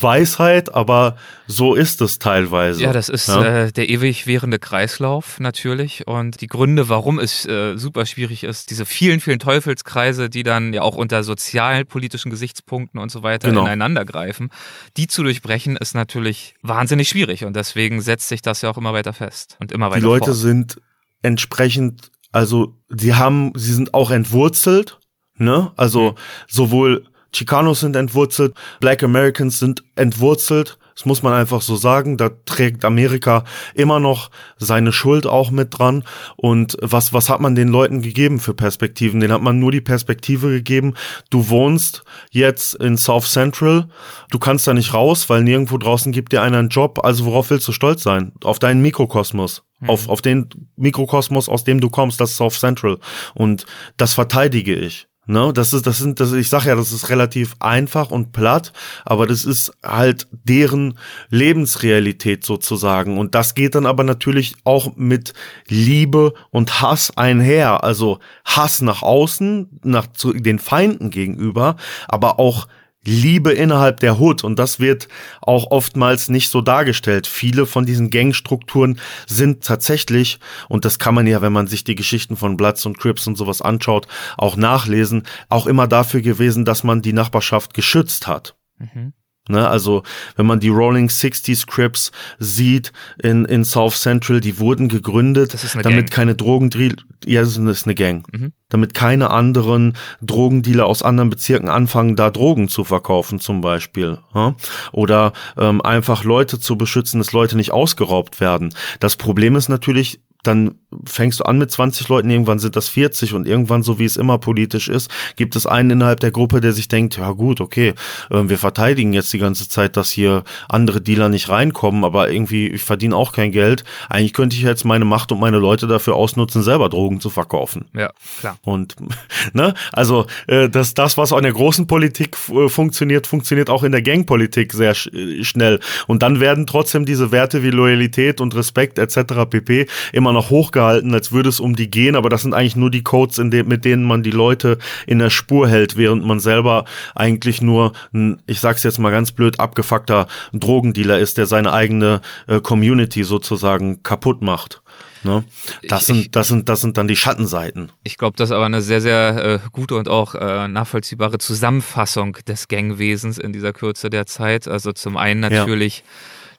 Weisheit, aber so ist es teilweise. Ja, das ist Ja? Äh, der ewig währende Kreislauf natürlich. Und die Gründe, warum es äh, super schwierig ist, diese vielen, vielen Teufelskreise, die dann ja auch unter sozialpolitischen Gesichtspunkten und so weiter Genau. ineinander greifen, die zu durchbrechen, ist natürlich wahnsinnig schwierig. Und deswegen setzt sich das ja auch immer weiter fest und immer weiter die Leute fort. sind entsprechend, also sie haben, sie sind auch entwurzelt, ne? Also sowohl Chicanos sind entwurzelt, Black Americans sind entwurzelt. Das muss man einfach so sagen. Da trägt Amerika immer noch seine Schuld auch mit dran. Und was, was hat man den Leuten gegeben für Perspektiven? Den hat man nur die Perspektive gegeben. Du wohnst jetzt in South Central. Du kannst da nicht raus, weil nirgendwo draußen gibt dir einer einen Job. Also worauf willst du stolz sein? Auf deinen Mikrokosmos. Auf, auf den Mikrokosmos, aus dem du kommst, das ist South Central. Und das verteidige ich. Ne, das ist, das sind, das, ich sag ja, das ist relativ einfach und platt, aber das ist halt deren Lebensrealität sozusagen. Und das geht dann aber natürlich auch mit Liebe und Hass einher. Also Hass nach außen, nach zu den Feinden gegenüber, aber auch Liebe innerhalb der Hood und das wird auch oftmals nicht so dargestellt. Viele von diesen Gangstrukturen sind tatsächlich, und das kann man ja, wenn man sich die Geschichten von Bloods und Crips und sowas anschaut, auch nachlesen, auch immer dafür gewesen, dass man die Nachbarschaft geschützt hat. Mhm. Ne, also wenn man die Rolling 60s Crips sieht in, in South Central, die wurden gegründet, damit Gang. keine Drogendril, ja, das ist eine Gang, Mhm. damit keine anderen Drogendealer aus anderen Bezirken anfangen, da Drogen zu verkaufen zum Beispiel, ja? oder ähm, einfach Leute zu beschützen, dass Leute nicht ausgeraubt werden. Das Problem ist natürlich, dann fängst du an mit 20 Leuten, irgendwann sind das 40 und irgendwann, so wie es immer politisch ist, gibt es einen innerhalb der Gruppe, der sich denkt, ja gut, okay, äh, wir verteidigen jetzt die ganze Zeit, dass hier andere Dealer nicht reinkommen, aber irgendwie, ich verdiene auch kein Geld. Eigentlich könnte ich jetzt meine Macht und meine Leute dafür ausnutzen, selber Drogen zu verkaufen. Ja, klar. Und ne, also äh, das, das, was auch in der großen Politik äh, funktioniert, funktioniert auch in der Gangpolitik sehr sch schnell. Und dann werden trotzdem diese Werte wie Loyalität und Respekt etc. pp. immer noch hochgehalten, als würde es um die gehen, aber das sind eigentlich nur die Codes, in de mit denen man die Leute in der Spur hält, während man selber eigentlich nur ein, ich sag's jetzt mal ganz blöd, abgefuckter Drogendealer ist, der seine eigene äh, Community sozusagen kaputt macht. Ne? Das Ich- sind, das sind, das sind dann die Schattenseiten. Ich glaube, das ist aber eine sehr, sehr äh, gute und auch äh, nachvollziehbare Zusammenfassung des Gangwesens in dieser Kürze der Zeit. Also zum einen Ja. natürlich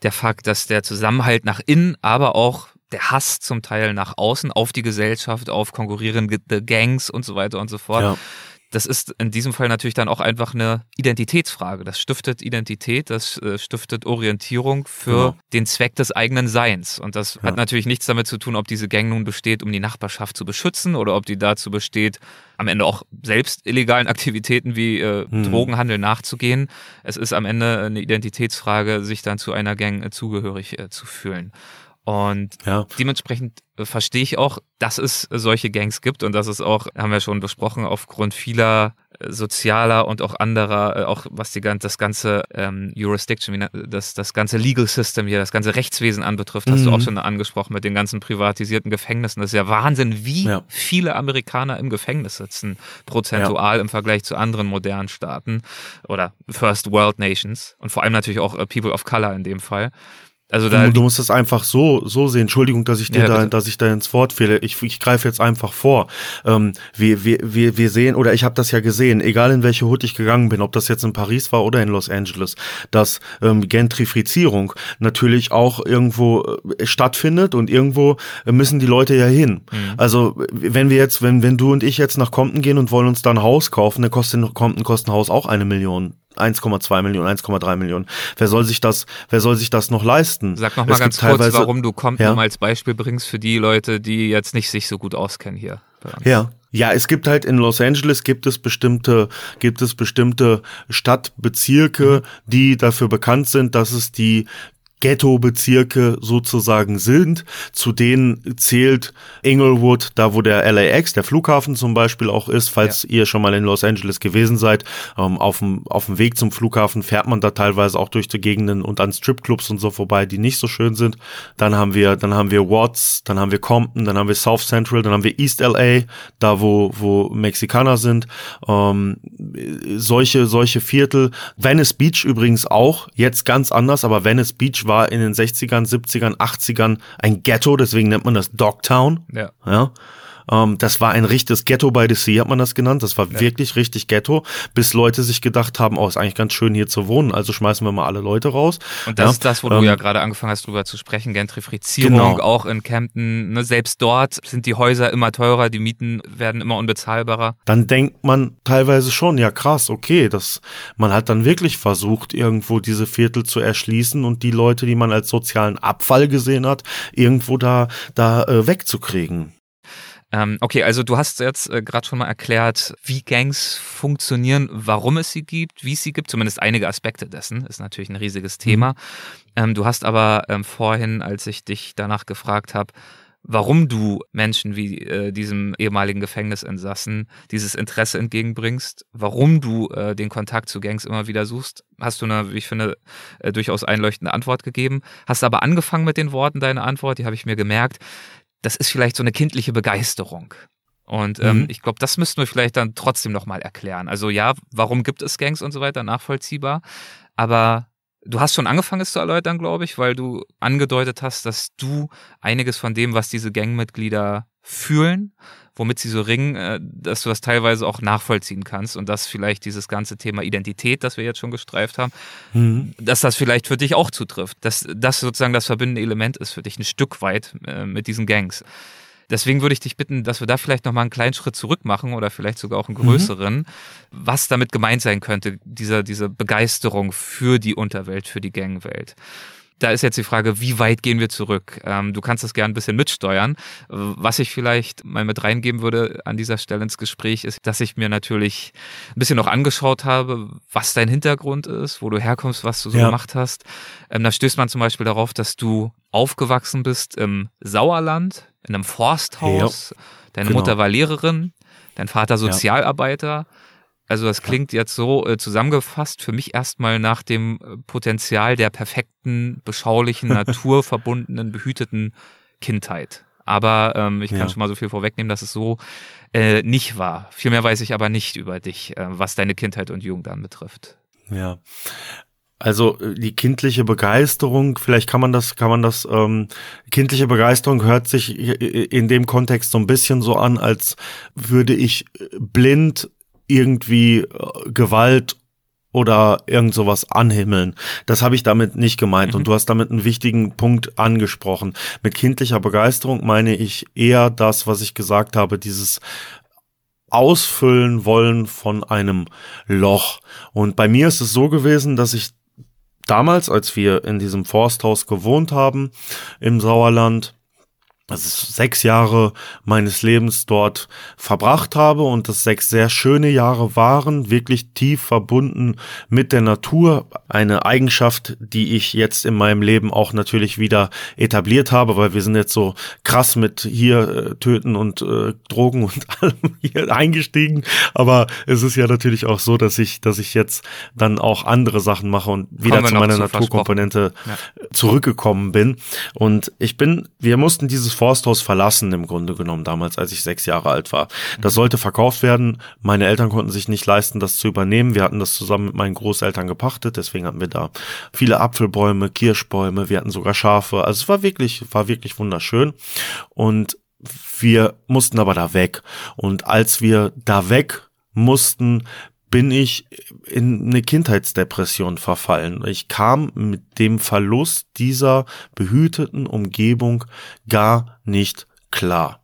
der Fakt, dass der Zusammenhalt nach innen, aber auch der Hass zum Teil nach außen auf die Gesellschaft, auf konkurrierende Gangs und so weiter und so fort. Ja. Das ist in diesem Fall natürlich dann auch einfach eine Identitätsfrage. Das stiftet Identität, das äh, stiftet Orientierung für Genau. den Zweck des eigenen Seins. Und das Ja. hat natürlich nichts damit zu tun, ob diese Gang nun besteht, um die Nachbarschaft zu beschützen oder ob die dazu besteht, am Ende auch selbst illegalen Aktivitäten wie äh, Mhm. Drogenhandel nachzugehen. Es ist am Ende eine Identitätsfrage, sich dann zu einer Gang äh, zugehörig äh, zu fühlen. Und Ja. dementsprechend äh, verstehe ich auch, dass es äh, solche Gangs gibt und dass es auch, haben wir schon besprochen, aufgrund vieler sozialer und auch anderer, äh, auch was die das ganze ähm, Jurisdiction, das, das ganze Legal System hier, das ganze Rechtswesen anbetrifft, hast mhm. du auch schon angesprochen mit den ganzen privatisierten Gefängnissen. Das ist ja Wahnsinn, wie ja. viele Amerikaner im Gefängnis sitzen, prozentual ja. im Vergleich zu anderen modernen Staaten oder First World Nations und vor allem natürlich auch äh, People of Color in dem Fall. Also da du, du musst es einfach so so sehen. Entschuldigung, dass ich dir ja, da, dass ich da ins Wort fehle. Ich, ich greife jetzt einfach vor. Ähm, wir, wir, wir, wir sehen oder ich habe das ja gesehen, egal in welche Hut ich gegangen bin, ob das jetzt in Paris war oder in Los Angeles, dass ähm, Gentrifizierung natürlich auch irgendwo äh, stattfindet und irgendwo müssen die Leute ja hin. Mhm. Also wenn wir jetzt, wenn wenn du und ich jetzt nach Compton gehen und wollen uns da ein Haus kaufen, dann kostet Compton kostet ein Haus auch eine Million 1,2 Millionen, 1,3 Millionen. Wer soll sich das, wer soll sich das noch leisten? Sag noch mal es ganz kurz, warum du Compton ja? als Beispiel bringst für die Leute, die jetzt nicht sich so gut auskennen hier. Ja. Ja, es gibt halt in Los Angeles gibt es bestimmte, gibt es bestimmte Stadtbezirke, mhm. die dafür bekannt sind, dass es die Ghetto-Bezirke sozusagen sind. Zu denen zählt Inglewood, da wo der LAX, der Flughafen zum Beispiel auch ist, falls ja. ihr schon mal in Los Angeles gewesen seid. Ähm, auf, dem, auf dem Weg zum Flughafen fährt man da teilweise auch durch die Gegenden und an Stripclubs und so vorbei, die nicht so schön sind. Dann haben wir, dann haben wir Watts, dann haben wir Compton, dann haben wir South Central, dann haben wir East LA, da wo, wo Mexikaner sind. Ähm, solche, solche Viertel. Venice Beach übrigens auch, jetzt ganz anders, aber Venice Beach war in den 60ern, 70ern, 80ern ein Ghetto, deswegen nennt man das Dogtown. Ja. ja. Ähm, das war ein richtiges Ghetto by the Sea, hat man das genannt. Das war ja. wirklich richtig Ghetto, bis Leute sich gedacht haben, oh, ist eigentlich ganz schön hier zu wohnen, also schmeißen wir mal alle Leute raus. Und das ja. ist das, wo ähm, du ja gerade angefangen hast, drüber zu sprechen, Gentrifizierung, genau. auch in Camden. Ne? Selbst dort sind die Häuser immer teurer, die Mieten werden immer unbezahlbarer. Dann denkt man teilweise schon, ja krass, okay, das, man hat dann wirklich versucht, irgendwo diese Viertel zu erschließen und die Leute, die man als sozialen Abfall gesehen hat, irgendwo da, da äh, wegzukriegen. Ähm, okay, also du hast jetzt äh, gerade schon mal erklärt, wie Gangs funktionieren, warum es sie gibt, wie es sie gibt, zumindest einige Aspekte dessen, ist natürlich ein riesiges Thema. Mhm. Ähm, du hast aber ähm, vorhin, als ich dich danach gefragt habe, warum du Menschen wie äh, diesem ehemaligen Gefängnisinsassen dieses Interesse entgegenbringst, warum du äh, den Kontakt zu Gangs immer wieder suchst, hast du eine, wie ich finde, äh, durchaus einleuchtende Antwort gegeben. Hast aber angefangen mit den Worten deiner Antwort, die habe ich mir gemerkt das ist vielleicht so eine kindliche Begeisterung. Und ähm, mhm. ich glaube, das müssten wir vielleicht dann trotzdem nochmal erklären. Also ja, warum gibt es Gangs und so weiter, nachvollziehbar. Aber du hast schon angefangen, es zu erläutern, glaube ich, weil du angedeutet hast, dass du einiges von dem, was diese Gangmitglieder fühlen, womit sie so ringen, äh, dass du das teilweise auch nachvollziehen kannst und dass vielleicht dieses ganze Thema Identität, das wir jetzt schon gestreift haben, mhm. dass das vielleicht für dich auch zutrifft, dass das sozusagen das verbindende Element ist für dich ein Stück weit äh, mit diesen Gangs. Deswegen würde ich dich bitten, dass wir da vielleicht nochmal einen kleinen Schritt zurück machen oder vielleicht sogar auch einen mhm. größeren, mhm. was damit gemeint sein könnte, diese, diese Begeisterung für die Unterwelt, für die Gangwelt da ist jetzt die Frage, wie weit gehen wir zurück? Ähm, du kannst das gerne ein bisschen mitsteuern. Was ich vielleicht mal mit reingeben würde an dieser Stelle ins Gespräch ist, dass ich mir natürlich ein bisschen noch angeschaut habe, was dein Hintergrund ist, wo du herkommst, was du so ja. gemacht hast. Ähm, da stößt man zum Beispiel darauf, dass du aufgewachsen bist im Sauerland, in einem Forsthaus. Ja. Deine genau. Mutter war Lehrerin, dein Vater Sozialarbeiter. Ja. Also das klingt jetzt so äh, zusammengefasst für mich erstmal nach dem äh, Potenzial der perfekten, beschaulichen, naturverbundenen, behüteten Kindheit. Aber ähm, ich kann ja. schon mal so viel vorwegnehmen, dass es so äh, nicht war. Viel mehr weiß ich aber nicht über dich, äh, was deine Kindheit und Jugend anbetrifft. Ja. Also äh, die kindliche Begeisterung, vielleicht kann man das, kann man das, ähm, kindliche Begeisterung hört sich in dem Kontext so ein bisschen so an, als würde ich blind irgendwie äh, Gewalt oder irgend sowas anhimmeln. Das habe ich damit nicht gemeint. Mhm. Und du hast damit einen wichtigen Punkt angesprochen. Mit kindlicher Begeisterung meine ich eher das, was ich gesagt habe, dieses Ausfüllen wollen von einem Loch. Und bei mir ist es so gewesen, dass ich damals, als wir in diesem Forsthaus gewohnt haben im Sauerland, also sechs Jahre meines Lebens dort verbracht habe und das sechs sehr schöne Jahre waren, wirklich tief verbunden mit der Natur. Eine Eigenschaft, die ich jetzt in meinem Leben auch natürlich wieder etabliert habe, weil wir sind jetzt so krass mit hier äh, töten und äh, Drogen und allem hier eingestiegen. Aber es ist ja natürlich auch so, dass ich, dass ich jetzt dann auch andere Sachen mache und wieder zu meiner Naturkomponente ja. zurückgekommen bin. Und ich bin, wir mussten dieses Forsthaus verlassen im Grunde genommen damals, als ich sechs Jahre alt war. Das mhm. sollte verkauft werden. Meine Eltern konnten sich nicht leisten, das zu übernehmen. Wir hatten das zusammen mit meinen Großeltern gepachtet, deswegen hatten wir da viele Apfelbäume, Kirschbäume, wir hatten sogar Schafe. Also es war wirklich, war wirklich wunderschön. Und wir mussten aber da weg. Und als wir da weg mussten, bin ich in eine Kindheitsdepression verfallen. Ich kam mit dem Verlust dieser behüteten Umgebung gar nicht klar.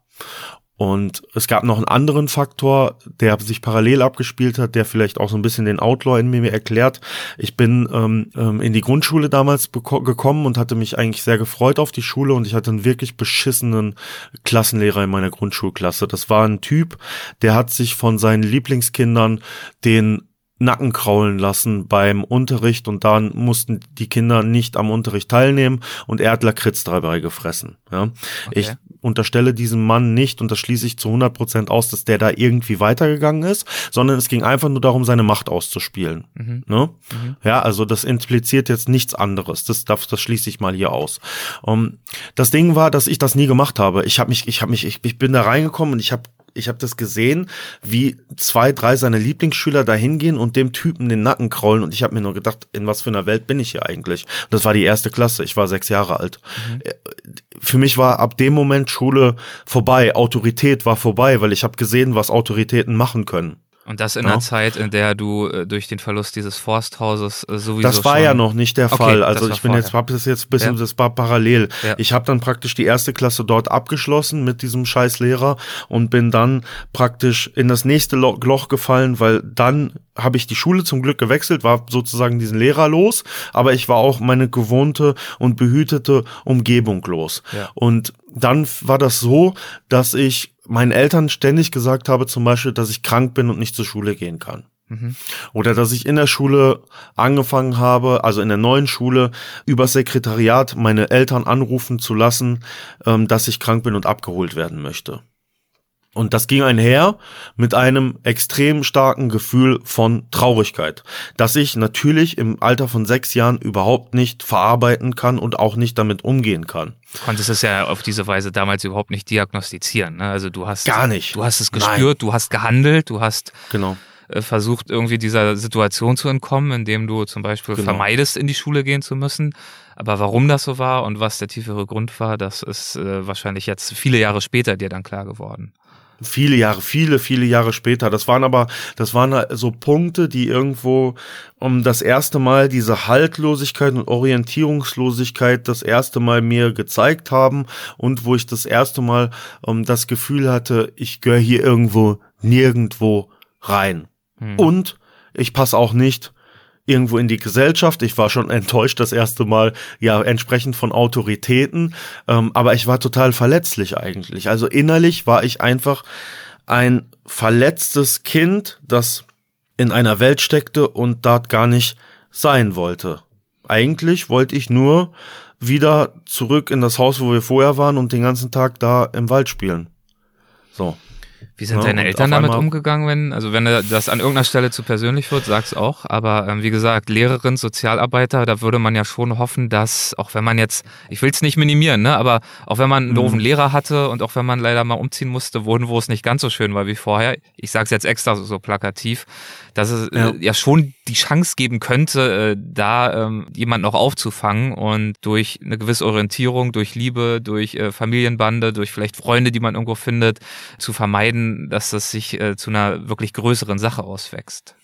Und es gab noch einen anderen Faktor, der sich parallel abgespielt hat, der vielleicht auch so ein bisschen den Outlaw in mir erklärt. Ich bin ähm, ähm in die Grundschule damals gekommen und hatte mich eigentlich sehr gefreut auf die Schule und ich hatte einen wirklich beschissenen Klassenlehrer in meiner Grundschulklasse. Das war ein Typ, der hat sich von seinen Lieblingskindern den Nacken kraulen lassen beim Unterricht und dann mussten die Kinder nicht am Unterricht teilnehmen und er hat Lakritz dabei gefressen. Ja. Okay. Ich unterstelle diesem Mann nicht und das schließe ich zu 100 Prozent aus, dass der da irgendwie weitergegangen ist, sondern es ging einfach nur darum, seine Macht auszuspielen. Mhm. Ne? Mhm. Ja, also das impliziert jetzt nichts anderes. Das, das, das schließe ich mal hier aus. Um, das Ding war, dass ich das nie gemacht habe. Ich habe mich, ich habe mich, ich, ich bin da reingekommen und ich habe ich habe das gesehen, wie zwei, drei seiner Lieblingsschüler da hingehen und dem Typen den Nacken kraulen und ich habe mir nur gedacht, in was für einer Welt bin ich hier eigentlich? Das war die erste Klasse, ich war sechs Jahre alt. Mhm. Äh, für mich war ab dem Moment Schule vorbei, Autorität war vorbei, weil ich habe gesehen, was Autoritäten machen können. Und das in ja. einer Zeit, in der du äh, durch den Verlust dieses Forsthauses äh, sowieso Das war ja noch nicht der okay, Fall. Also ich bin vorher. jetzt, hab das jetzt ein bisschen, ja. das war parallel. Ja. Ich habe dann praktisch die erste Klasse dort abgeschlossen mit diesem scheiß Lehrer und bin dann praktisch in das nächste Loch gefallen, weil dann habe ich die Schule zum Glück gewechselt, war sozusagen diesen Lehrer los, aber ich war auch meine gewohnte und behütete Umgebung los. Ja. Und dann war das so, dass ich meinen Eltern ständig gesagt habe, zum Beispiel, dass ich krank bin und nicht zur Schule gehen kann. Mhm. Oder dass ich in der Schule angefangen habe, also in der neuen Schule, übers Sekretariat meine Eltern anrufen zu lassen, ähm, dass ich krank bin und abgeholt werden möchte. Und das ging einher mit einem extrem starken Gefühl von Traurigkeit, das ich natürlich im Alter von sechs Jahren überhaupt nicht verarbeiten kann und auch nicht damit umgehen kann. Du konntest es ja auf diese Weise damals überhaupt nicht diagnostizieren. Ne? Also du hast gar nicht. Du hast es gespürt, Nein. du hast gehandelt, du hast genau äh, versucht irgendwie dieser Situation zu entkommen, indem du zum Beispiel genau. vermeidest, in die Schule gehen zu müssen. Aber warum das so war und was der tiefere Grund war, das ist äh, wahrscheinlich jetzt viele Jahre später dir dann klar geworden. Viele Jahre, viele, viele Jahre später. Das waren aber, das waren so Punkte, die irgendwo um das erste Mal diese Haltlosigkeit und Orientierungslosigkeit das erste Mal mir gezeigt haben und wo ich das erste Mal um, das Gefühl hatte, ich gehöre hier irgendwo nirgendwo rein. Hm. Und ich passe auch nicht irgendwo in die Gesellschaft. Ich war schon enttäuscht das erste Mal, ja, entsprechend von Autoritäten. Ähm, aber ich war total verletzlich eigentlich. Also innerlich war ich einfach ein verletztes Kind, das in einer Welt steckte und dort gar nicht sein wollte. Eigentlich wollte ich nur wieder zurück in das Haus, wo wir vorher waren und den ganzen Tag da im Wald spielen. So. Wie sind ja, deine Eltern damit umgegangen, wenn, also wenn das an irgendeiner Stelle zu persönlich wird, sag's auch. Aber ähm, wie gesagt, Lehrerin, Sozialarbeiter, da würde man ja schon hoffen, dass, auch wenn man jetzt, ich will's nicht minimieren, ne, aber auch wenn man einen mhm. doofen Lehrer hatte und auch wenn man leider mal umziehen musste, wohin, wo es nicht ganz so schön war wie vorher, ich sag's jetzt extra so, so plakativ, dass es ja. Äh, ja. schon die Chance geben könnte, äh, da ähm, jemand noch aufzufangen und durch eine gewisse Orientierung, durch Liebe, durch äh, Familienbande, durch vielleicht Freunde, die man irgendwo findet, zu vermeiden, dass das sich äh, zu einer wirklich größeren Sache auswächst.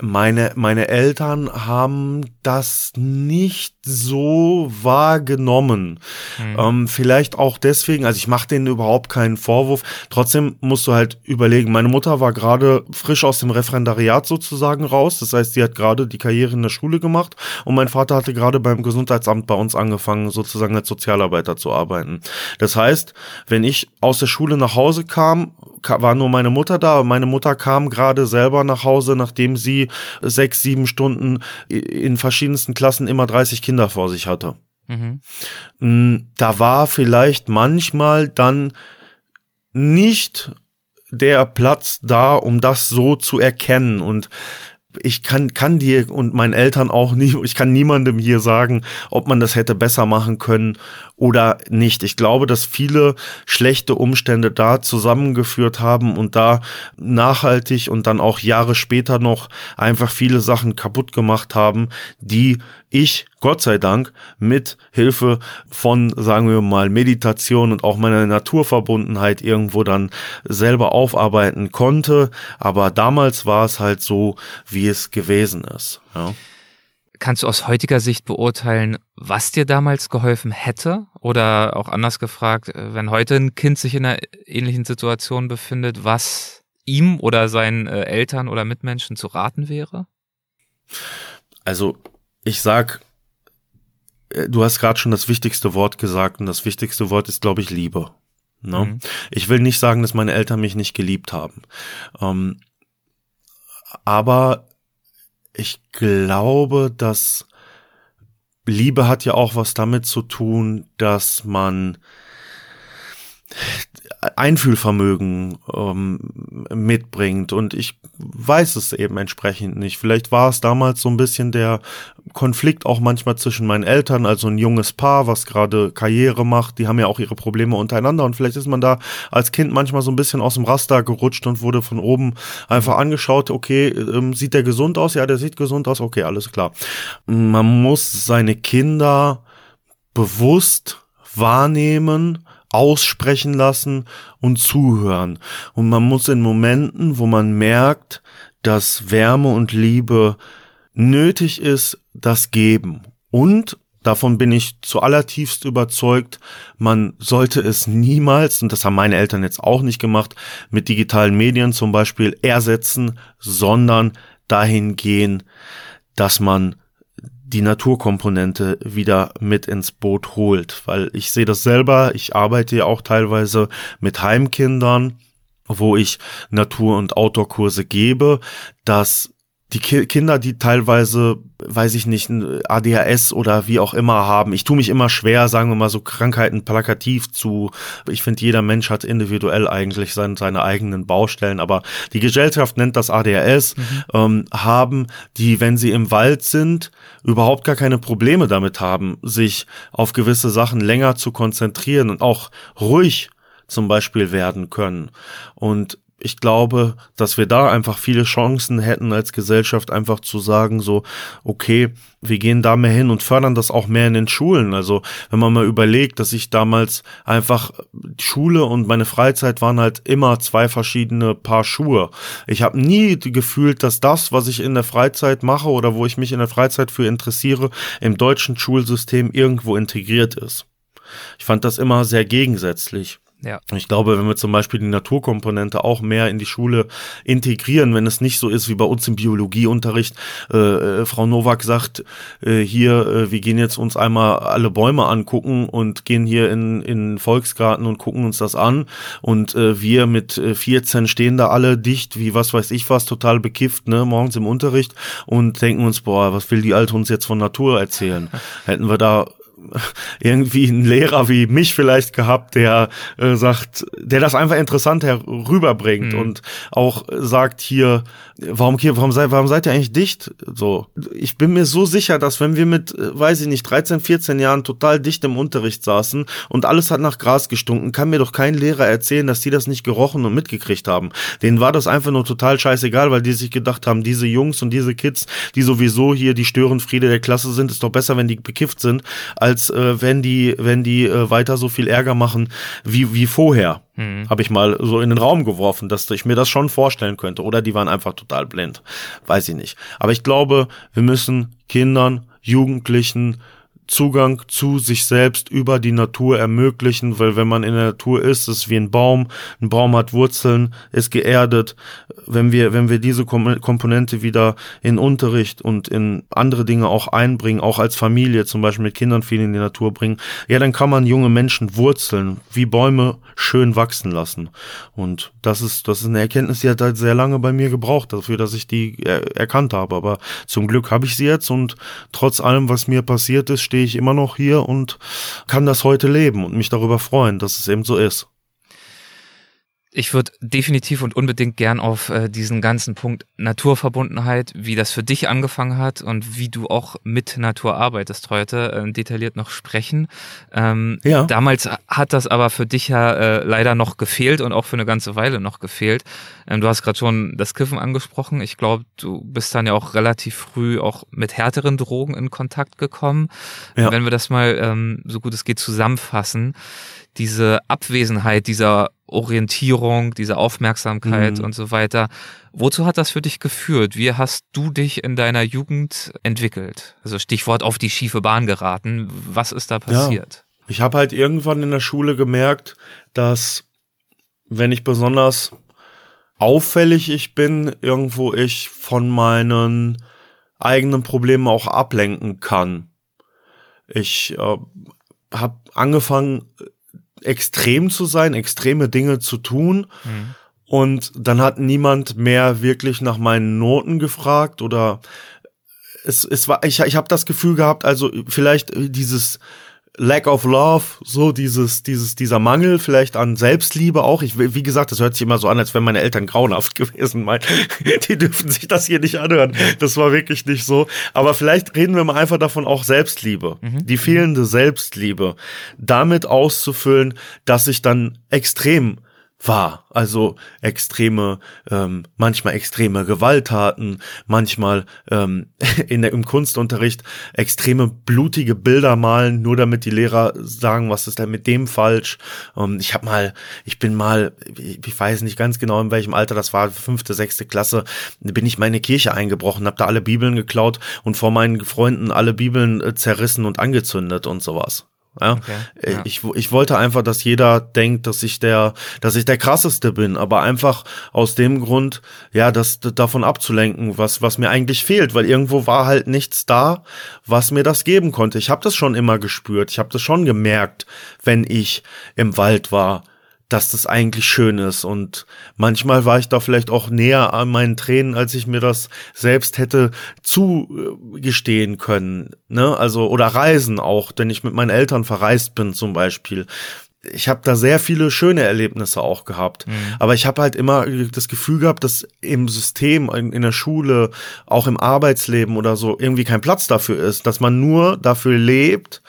meine, meine Eltern haben das nicht so wahrgenommen. Mhm. Ähm, vielleicht auch deswegen, also ich mache denen überhaupt keinen Vorwurf. Trotzdem musst du halt überlegen, meine Mutter war gerade frisch aus dem Referendariat sozusagen raus. Das heißt, sie hat gerade die Karriere in der Schule gemacht und mein Vater hatte gerade beim Gesundheitsamt bei uns angefangen, sozusagen als Sozialarbeiter zu arbeiten. Das heißt, wenn ich aus der Schule nach Hause kam, war nur meine Mutter da. Meine Mutter kam gerade selber nach Hause, nachdem sie sechs, sieben Stunden in verschiedensten Klassen immer 30 Kinder vor sich hatte. Mhm. Mm, da war vielleicht manchmal dann nicht der Platz da, um das so zu erkennen. Und ich kann, kann dir und meinen Eltern auch nie, ich kann niemandem hier sagen, ob man das hätte besser machen können oder nicht. Ich glaube, dass viele schlechte Umstände da zusammengeführt haben und da nachhaltig und dann auch Jahre später noch einfach viele Sachen kaputt gemacht haben, die ich, Gott sei Dank, mit Hilfe von, sagen wir mal, Meditation und auch meiner Naturverbundenheit irgendwo dann selber aufarbeiten konnte. Aber damals war es halt so, wie es gewesen ist. Ja. Kannst du aus heutiger Sicht beurteilen, was dir damals geholfen hätte? Oder auch anders gefragt, wenn heute ein Kind sich in einer ähnlichen Situation befindet, was ihm oder seinen äh, Eltern oder Mitmenschen zu raten wäre? Also ich sag, äh, du hast gerade schon das wichtigste Wort gesagt und das wichtigste Wort ist, glaube ich, Liebe. Ne? Mhm. Ich will nicht sagen, dass meine Eltern mich nicht geliebt haben. Ähm, aber ich glaube, dass Liebe hat ja auch was damit zu tun, dass man Einfühlvermögen ähm, mitbringt und ich weiß es eben entsprechend nicht. Vielleicht war es damals so ein bisschen der Konflikt auch manchmal zwischen meinen Eltern, also ein junges Paar, was gerade Karriere macht, die haben ja auch ihre Probleme untereinander und vielleicht ist man da als Kind manchmal so ein bisschen aus dem Raster gerutscht und wurde von oben einfach angeschaut, okay, ähm, sieht der gesund aus? Ja, der sieht gesund aus, okay, alles klar. Man muss seine Kinder bewusst wahrnehmen, aussprechen lassen und zuhören. Und man muss in Momenten, wo man merkt, dass Wärme und Liebe nötig ist, das geben. Und davon bin ich zu allertiefst überzeugt, man sollte es niemals, und das haben meine Eltern jetzt auch nicht gemacht, mit digitalen Medien zum Beispiel ersetzen, sondern dahin gehen, dass man die Naturkomponente wieder mit ins Boot holt, weil ich sehe das selber, ich arbeite ja auch teilweise mit Heimkindern, wo ich Natur- und Outdoor-Kurse gebe, dass die Ki Kinder, die teilweise, weiß ich nicht, ADHS oder wie auch immer haben. Ich tue mich immer schwer, sagen wir mal so Krankheiten plakativ zu. Ich finde, jeder Mensch hat individuell eigentlich seine, seine eigenen Baustellen, aber die Gesellschaft nennt das ADHS, mhm. ähm, haben, die, wenn sie im Wald sind, überhaupt gar keine Probleme damit haben, sich auf gewisse Sachen länger zu konzentrieren und auch ruhig zum Beispiel werden können. Und ich glaube, dass wir da einfach viele Chancen hätten als Gesellschaft einfach zu sagen, so, okay, wir gehen da mehr hin und fördern das auch mehr in den Schulen. Also, wenn man mal überlegt, dass ich damals einfach Schule und meine Freizeit waren halt immer zwei verschiedene Paar Schuhe. Ich habe nie gefühlt, dass das, was ich in der Freizeit mache oder wo ich mich in der Freizeit für interessiere, im deutschen Schulsystem irgendwo integriert ist. Ich fand das immer sehr gegensätzlich. Ja. Ich glaube, wenn wir zum Beispiel die Naturkomponente auch mehr in die Schule integrieren, wenn es nicht so ist wie bei uns im Biologieunterricht, äh, äh, Frau Nowak sagt, äh, hier, äh, wir gehen jetzt uns einmal alle Bäume angucken und gehen hier in, in Volksgarten und gucken uns das an und äh, wir mit 14 äh, stehen da alle dicht, wie was weiß ich was, total bekifft, ne, morgens im Unterricht und denken uns, boah, was will die Alte uns jetzt von Natur erzählen? Hätten wir da irgendwie einen Lehrer wie mich vielleicht gehabt, der äh, sagt, der das einfach interessant herüberbringt mhm. und auch sagt hier, warum warum seid, warum seid ihr eigentlich dicht? So, ich bin mir so sicher, dass wenn wir mit, äh, weiß ich nicht, 13, 14 Jahren total dicht im Unterricht saßen und alles hat nach Gras gestunken, kann mir doch kein Lehrer erzählen, dass die das nicht gerochen und mitgekriegt haben. Denen war das einfach nur total scheißegal, weil die sich gedacht haben, diese Jungs und diese Kids, die sowieso hier die Störenfriede der Klasse sind, ist doch besser, wenn die bekifft sind, als äh, wenn die, wenn die äh, weiter so viel Ärger machen wie, wie vorher. Mhm. Habe ich mal so in den Raum geworfen, dass ich mir das schon vorstellen könnte. Oder die waren einfach total blind. Weiß ich nicht. Aber ich glaube, wir müssen Kindern, Jugendlichen, Zugang zu sich selbst über die Natur ermöglichen, weil wenn man in der Natur ist, ist es wie ein Baum. Ein Baum hat Wurzeln, ist geerdet. Wenn wir, wenn wir diese Komponente wieder in Unterricht und in andere Dinge auch einbringen, auch als Familie zum Beispiel mit Kindern viel in die Natur bringen, ja, dann kann man junge Menschen Wurzeln wie Bäume schön wachsen lassen. Und das ist, das ist eine Erkenntnis, die hat halt sehr lange bei mir gebraucht, dafür, dass ich die er erkannt habe. Aber zum Glück habe ich sie jetzt und trotz allem, was mir passiert ist, stehe ich immer noch hier und kann das heute leben und mich darüber freuen, dass es eben so ist. Ich würde definitiv und unbedingt gern auf äh, diesen ganzen Punkt Naturverbundenheit, wie das für dich angefangen hat und wie du auch mit Natur arbeitest heute, äh, detailliert noch sprechen. Ähm, ja. Damals hat das aber für dich ja äh, leider noch gefehlt und auch für eine ganze Weile noch gefehlt. Ähm, du hast gerade schon das Kiffen angesprochen. Ich glaube, du bist dann ja auch relativ früh auch mit härteren Drogen in Kontakt gekommen. Ja. Wenn wir das mal ähm, so gut es geht zusammenfassen diese Abwesenheit dieser Orientierung, diese Aufmerksamkeit mhm. und so weiter. Wozu hat das für dich geführt? Wie hast du dich in deiner Jugend entwickelt? Also Stichwort auf die schiefe Bahn geraten. Was ist da passiert? Ja. Ich habe halt irgendwann in der Schule gemerkt, dass wenn ich besonders auffällig ich bin, irgendwo ich von meinen eigenen Problemen auch ablenken kann. Ich äh, habe angefangen, extrem zu sein, extreme Dinge zu tun. Mhm. Und dann hat niemand mehr wirklich nach meinen Noten gefragt oder es, es war, ich, ich habe das Gefühl gehabt, also vielleicht dieses Lack of Love, so dieses, dieses, dieser Mangel vielleicht an Selbstliebe auch. Ich, wie gesagt, das hört sich immer so an, als wären meine Eltern grauenhaft gewesen. Mein, die dürfen sich das hier nicht anhören. Das war wirklich nicht so. Aber vielleicht reden wir mal einfach davon auch Selbstliebe. Mhm. Die fehlende Selbstliebe. Damit auszufüllen, dass ich dann extrem war. Also extreme, ähm, manchmal extreme Gewalttaten, manchmal ähm, in der, im Kunstunterricht extreme blutige Bilder malen, nur damit die Lehrer sagen, was ist denn mit dem falsch. Ähm, ich habe mal, ich bin mal, ich weiß nicht ganz genau in welchem Alter das war, fünfte, sechste Klasse, bin ich mal in eine Kirche eingebrochen, habe da alle Bibeln geklaut und vor meinen Freunden alle Bibeln äh, zerrissen und angezündet und sowas. Ja? Okay, äh, ja. Ich, ich wollte einfach, dass jeder denkt, dass ich der, dass ich der krasseste bin, aber einfach aus dem Grund, ja, das davon abzulenken, was was mir eigentlich fehlt, weil irgendwo war halt nichts da, was mir das geben konnte. Ich habe das schon immer gespürt, ich habe das schon gemerkt, wenn ich im Wald war dass das eigentlich schön ist. Und manchmal war ich da vielleicht auch näher an meinen Tränen, als ich mir das selbst hätte zugestehen können. Ne? Also, oder Reisen auch, wenn ich mit meinen Eltern verreist bin zum Beispiel. Ich habe da sehr viele schöne Erlebnisse auch gehabt. Mhm. Aber ich habe halt immer das Gefühl gehabt, dass im System, in, in der Schule, auch im Arbeitsleben oder so irgendwie kein Platz dafür ist, dass man nur dafür lebt,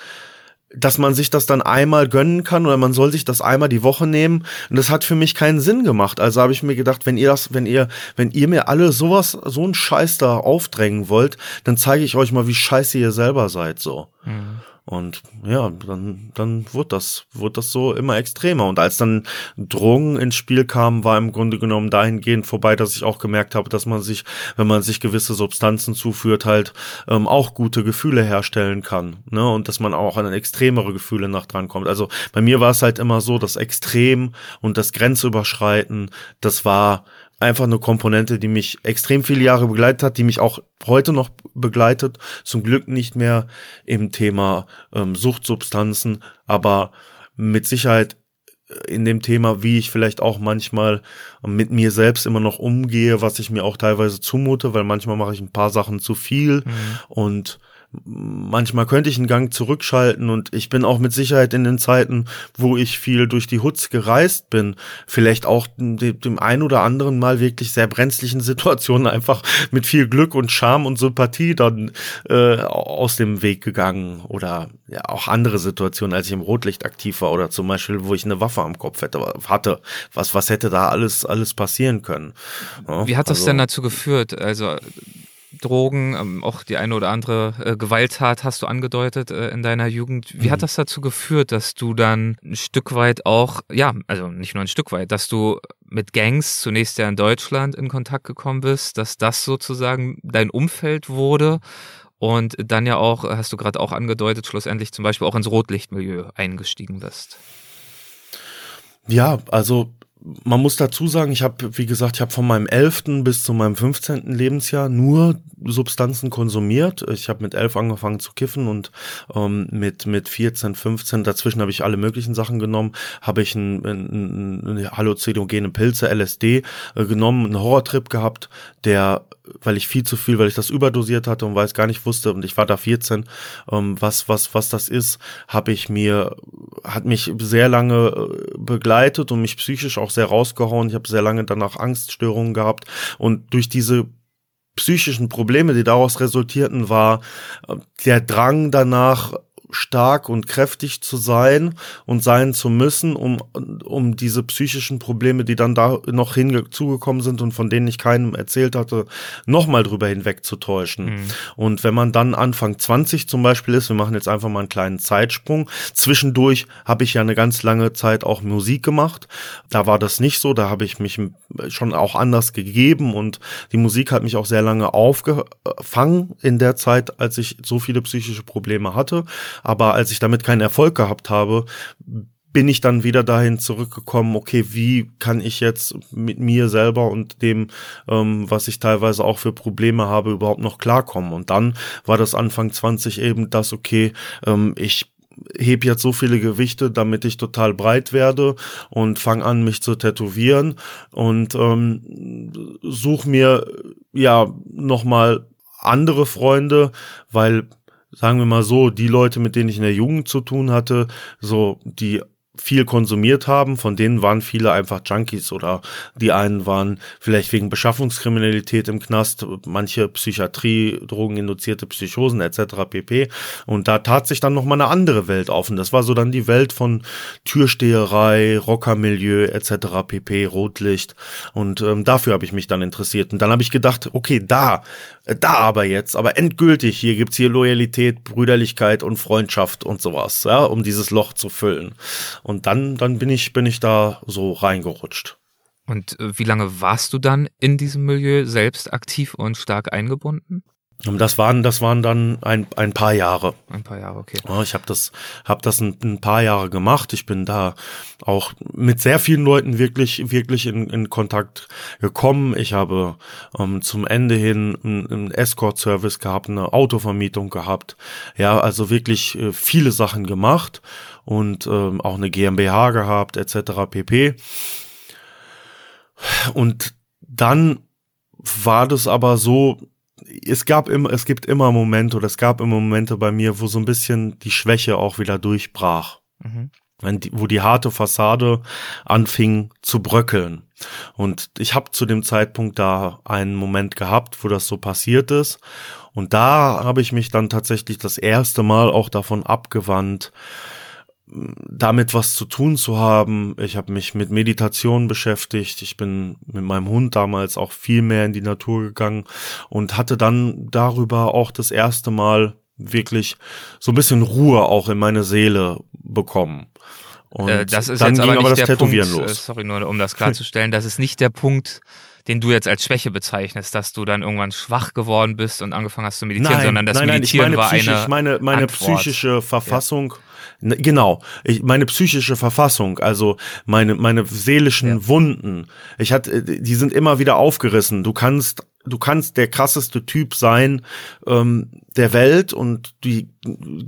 dass man sich das dann einmal gönnen kann oder man soll sich das einmal die Woche nehmen. Und das hat für mich keinen Sinn gemacht. Also habe ich mir gedacht, wenn ihr das, wenn ihr, wenn ihr mir alle sowas, so einen Scheiß da aufdrängen wollt, dann zeige ich euch mal, wie scheiße ihr selber seid, so. Mhm. Und ja, dann, dann wurde das, wurde das so immer extremer. Und als dann Drogen ins Spiel kamen, war im Grunde genommen dahingehend vorbei, dass ich auch gemerkt habe, dass man sich, wenn man sich gewisse Substanzen zuführt, halt ähm, auch gute Gefühle herstellen kann. Ne? Und dass man auch an extremere Gefühle nach dran kommt. Also bei mir war es halt immer so, das Extrem und das Grenzüberschreiten, das war einfach eine Komponente, die mich extrem viele Jahre begleitet hat, die mich auch heute noch begleitet. Zum Glück nicht mehr im Thema ähm, Suchtsubstanzen, aber mit Sicherheit in dem Thema, wie ich vielleicht auch manchmal mit mir selbst immer noch umgehe, was ich mir auch teilweise zumute, weil manchmal mache ich ein paar Sachen zu viel mhm. und manchmal könnte ich einen Gang zurückschalten und ich bin auch mit Sicherheit in den Zeiten, wo ich viel durch die Hutz gereist bin, vielleicht auch dem, dem ein oder anderen Mal wirklich sehr brenzlichen Situationen einfach mit viel Glück und Charme und Sympathie dann äh, aus dem Weg gegangen oder ja auch andere Situationen, als ich im Rotlicht aktiv war oder zum Beispiel, wo ich eine Waffe am Kopf hätte, hatte, was was hätte da alles alles passieren können? Ja, Wie hat das also, denn dazu geführt? Also Drogen, ähm, auch die eine oder andere äh, Gewalttat hast du angedeutet äh, in deiner Jugend. Wie mhm. hat das dazu geführt, dass du dann ein Stück weit auch, ja, also nicht nur ein Stück weit, dass du mit Gangs zunächst ja in Deutschland in Kontakt gekommen bist, dass das sozusagen dein Umfeld wurde und dann ja auch, hast du gerade auch angedeutet, schlussendlich zum Beispiel auch ins Rotlichtmilieu eingestiegen bist. Ja, also man muss dazu sagen, ich habe, wie gesagt, ich habe von meinem 11. bis zu meinem 15. Lebensjahr nur Substanzen konsumiert. Ich habe mit 11 angefangen zu kiffen und ähm, mit mit 14, 15, dazwischen habe ich alle möglichen Sachen genommen, habe ich ein, ein, ein halluzinogene Pilze, LSD äh, genommen, einen Horrortrip gehabt, der weil ich viel zu viel, weil ich das überdosiert hatte und weil ich gar nicht wusste und ich war da 14, ähm, was was was das ist, habe ich mir hat mich sehr lange äh, begleitet und mich psychisch auch sehr rausgehauen. Ich habe sehr lange danach Angststörungen gehabt und durch diese psychischen Probleme, die daraus resultierten, war äh, der Drang danach stark und kräftig zu sein und sein zu müssen, um, um diese psychischen Probleme, die dann da noch hinzugekommen sind und von denen ich keinem erzählt hatte, nochmal drüber hinwegzutäuschen. Mhm. Und wenn man dann Anfang 20 zum Beispiel ist, wir machen jetzt einfach mal einen kleinen Zeitsprung, zwischendurch habe ich ja eine ganz lange Zeit auch Musik gemacht. Da war das nicht so, da habe ich mich schon auch anders gegeben und die Musik hat mich auch sehr lange aufgefangen in der Zeit, als ich so viele psychische Probleme hatte. Aber als ich damit keinen Erfolg gehabt habe, bin ich dann wieder dahin zurückgekommen, okay, wie kann ich jetzt mit mir selber und dem, ähm, was ich teilweise auch für Probleme habe, überhaupt noch klarkommen. Und dann war das Anfang 20 eben das, okay, ähm, ich heb jetzt so viele Gewichte, damit ich total breit werde und fange an, mich zu tätowieren und ähm, such mir ja nochmal andere Freunde, weil sagen wir mal so, die Leute, mit denen ich in der Jugend zu tun hatte, so die viel konsumiert haben. Von denen waren viele einfach Junkies oder die einen waren vielleicht wegen Beschaffungskriminalität im Knast, manche Psychiatrie, drogeninduzierte Psychosen etc. pp. Und da tat sich dann noch mal eine andere Welt auf. Und das war so dann die Welt von Türsteherei, Rockermilieu etc. pp. Rotlicht. Und ähm, dafür habe ich mich dann interessiert. Und dann habe ich gedacht, okay, da, da aber jetzt, aber endgültig, hier gibt's hier Loyalität, Brüderlichkeit und Freundschaft und sowas, ja, um dieses Loch zu füllen. Und dann, dann bin ich, bin ich da so reingerutscht. Und äh, wie lange warst du dann in diesem Milieu selbst aktiv und stark eingebunden? Das waren, das waren dann ein, ein paar Jahre. Ein paar Jahre, okay. Ich habe das, hab das ein, ein, paar Jahre gemacht. Ich bin da auch mit sehr vielen Leuten wirklich, wirklich in, in Kontakt gekommen. Ich habe ähm, zum Ende hin einen Escort-Service gehabt, eine Autovermietung gehabt. Ja, also wirklich äh, viele Sachen gemacht und ähm, auch eine GmbH gehabt, etc. pp. Und dann war das aber so, es gab immer, es gibt immer Momente oder es gab immer Momente bei mir, wo so ein bisschen die Schwäche auch wieder durchbrach. Mhm. Die, wo die harte Fassade anfing zu bröckeln. Und ich habe zu dem Zeitpunkt da einen Moment gehabt, wo das so passiert ist. Und da habe ich mich dann tatsächlich das erste Mal auch davon abgewandt, damit was zu tun zu haben. Ich habe mich mit Meditation beschäftigt. Ich bin mit meinem Hund damals auch viel mehr in die Natur gegangen und hatte dann darüber auch das erste Mal wirklich so ein bisschen Ruhe auch in meine Seele bekommen. Und äh, das ist dann jetzt aber, nicht der Punkt, los. Äh, sorry, nur um das klarzustellen, das ist nicht der Punkt, den du jetzt als Schwäche bezeichnest, dass du dann irgendwann schwach geworden bist und angefangen hast zu meditieren, nein, sondern das nein, Meditieren nein, war psychisch, eine meine meine Antwort. psychische Verfassung ja. Genau, ich, meine psychische Verfassung, also meine meine seelischen ja. Wunden. Ich hatte, die sind immer wieder aufgerissen. Du kannst du kannst der krasseste Typ sein ähm, der Welt und die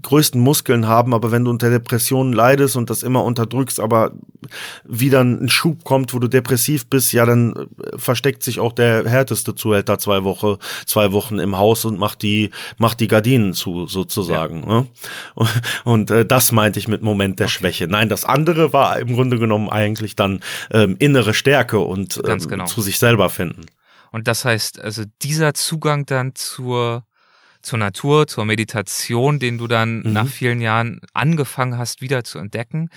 größten Muskeln haben, aber wenn du unter Depressionen leidest und das immer unterdrückst, aber wieder ein Schub kommt, wo du depressiv bist, ja, dann äh, versteckt sich auch der härteste Zuhälter zwei Wochen, zwei Wochen im Haus und macht die, macht die Gardinen zu, sozusagen. Ja. Ne? Und, und äh, das meinte ich mit Moment der okay. Schwäche. Nein, das andere war im Grunde genommen eigentlich dann ähm, innere Stärke und ähm, genau. zu sich selber finden. Und das heißt, also dieser Zugang dann zur, zur Natur, zur Meditation, den du dann mhm. nach vielen Jahren angefangen hast, wieder zu entdecken,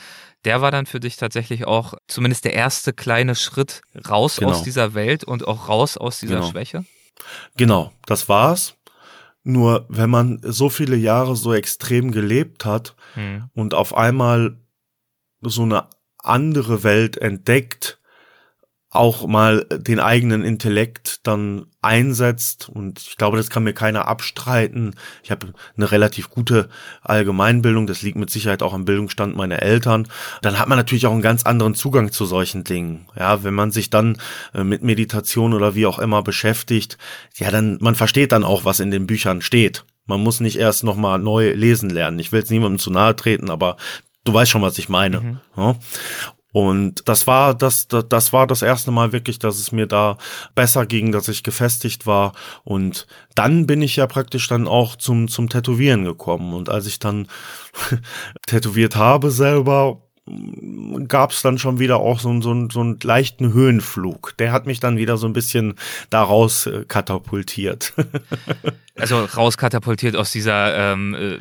der war dann für dich tatsächlich auch zumindest der erste kleine Schritt raus genau. aus dieser Welt und auch raus aus dieser genau. Schwäche? Genau, das war's. Nur wenn man so viele Jahre so extrem gelebt hat Hm. und auf einmal so eine andere Welt entdeckt, auch mal den eigenen Intellekt dann einsetzt und ich glaube, das kann mir keiner abstreiten. Ich habe eine relativ gute Allgemeinbildung, das liegt mit Sicherheit auch am Bildungsstand meiner Eltern. Dann hat man natürlich auch einen ganz anderen Zugang zu solchen Dingen. Ja, wenn man sich dann äh, mit Meditation oder wie auch immer beschäftigt, ja, dann man versteht dann auch, was in den Büchern steht. Man muss nicht erst noch mal neu lesen lernen. Ich will jetzt niemandem zu nahe treten, aber du weißt schon, was ich meine. Ja? Und das war das, das, das war das erste Mal wirklich, dass es mir da besser ging, dass ich gefestigt war. Und dann bin ich ja praktisch dann auch zum, zum Tätowieren gekommen. Und als ich dann tätowiert habe selber, gab es dann schon wieder auch so, so, so einen leichten Höhenflug. Der hat mich dann wieder so ein bisschen daraus katapultiert. Also rauskatapultiert aus dieser ähm, äh,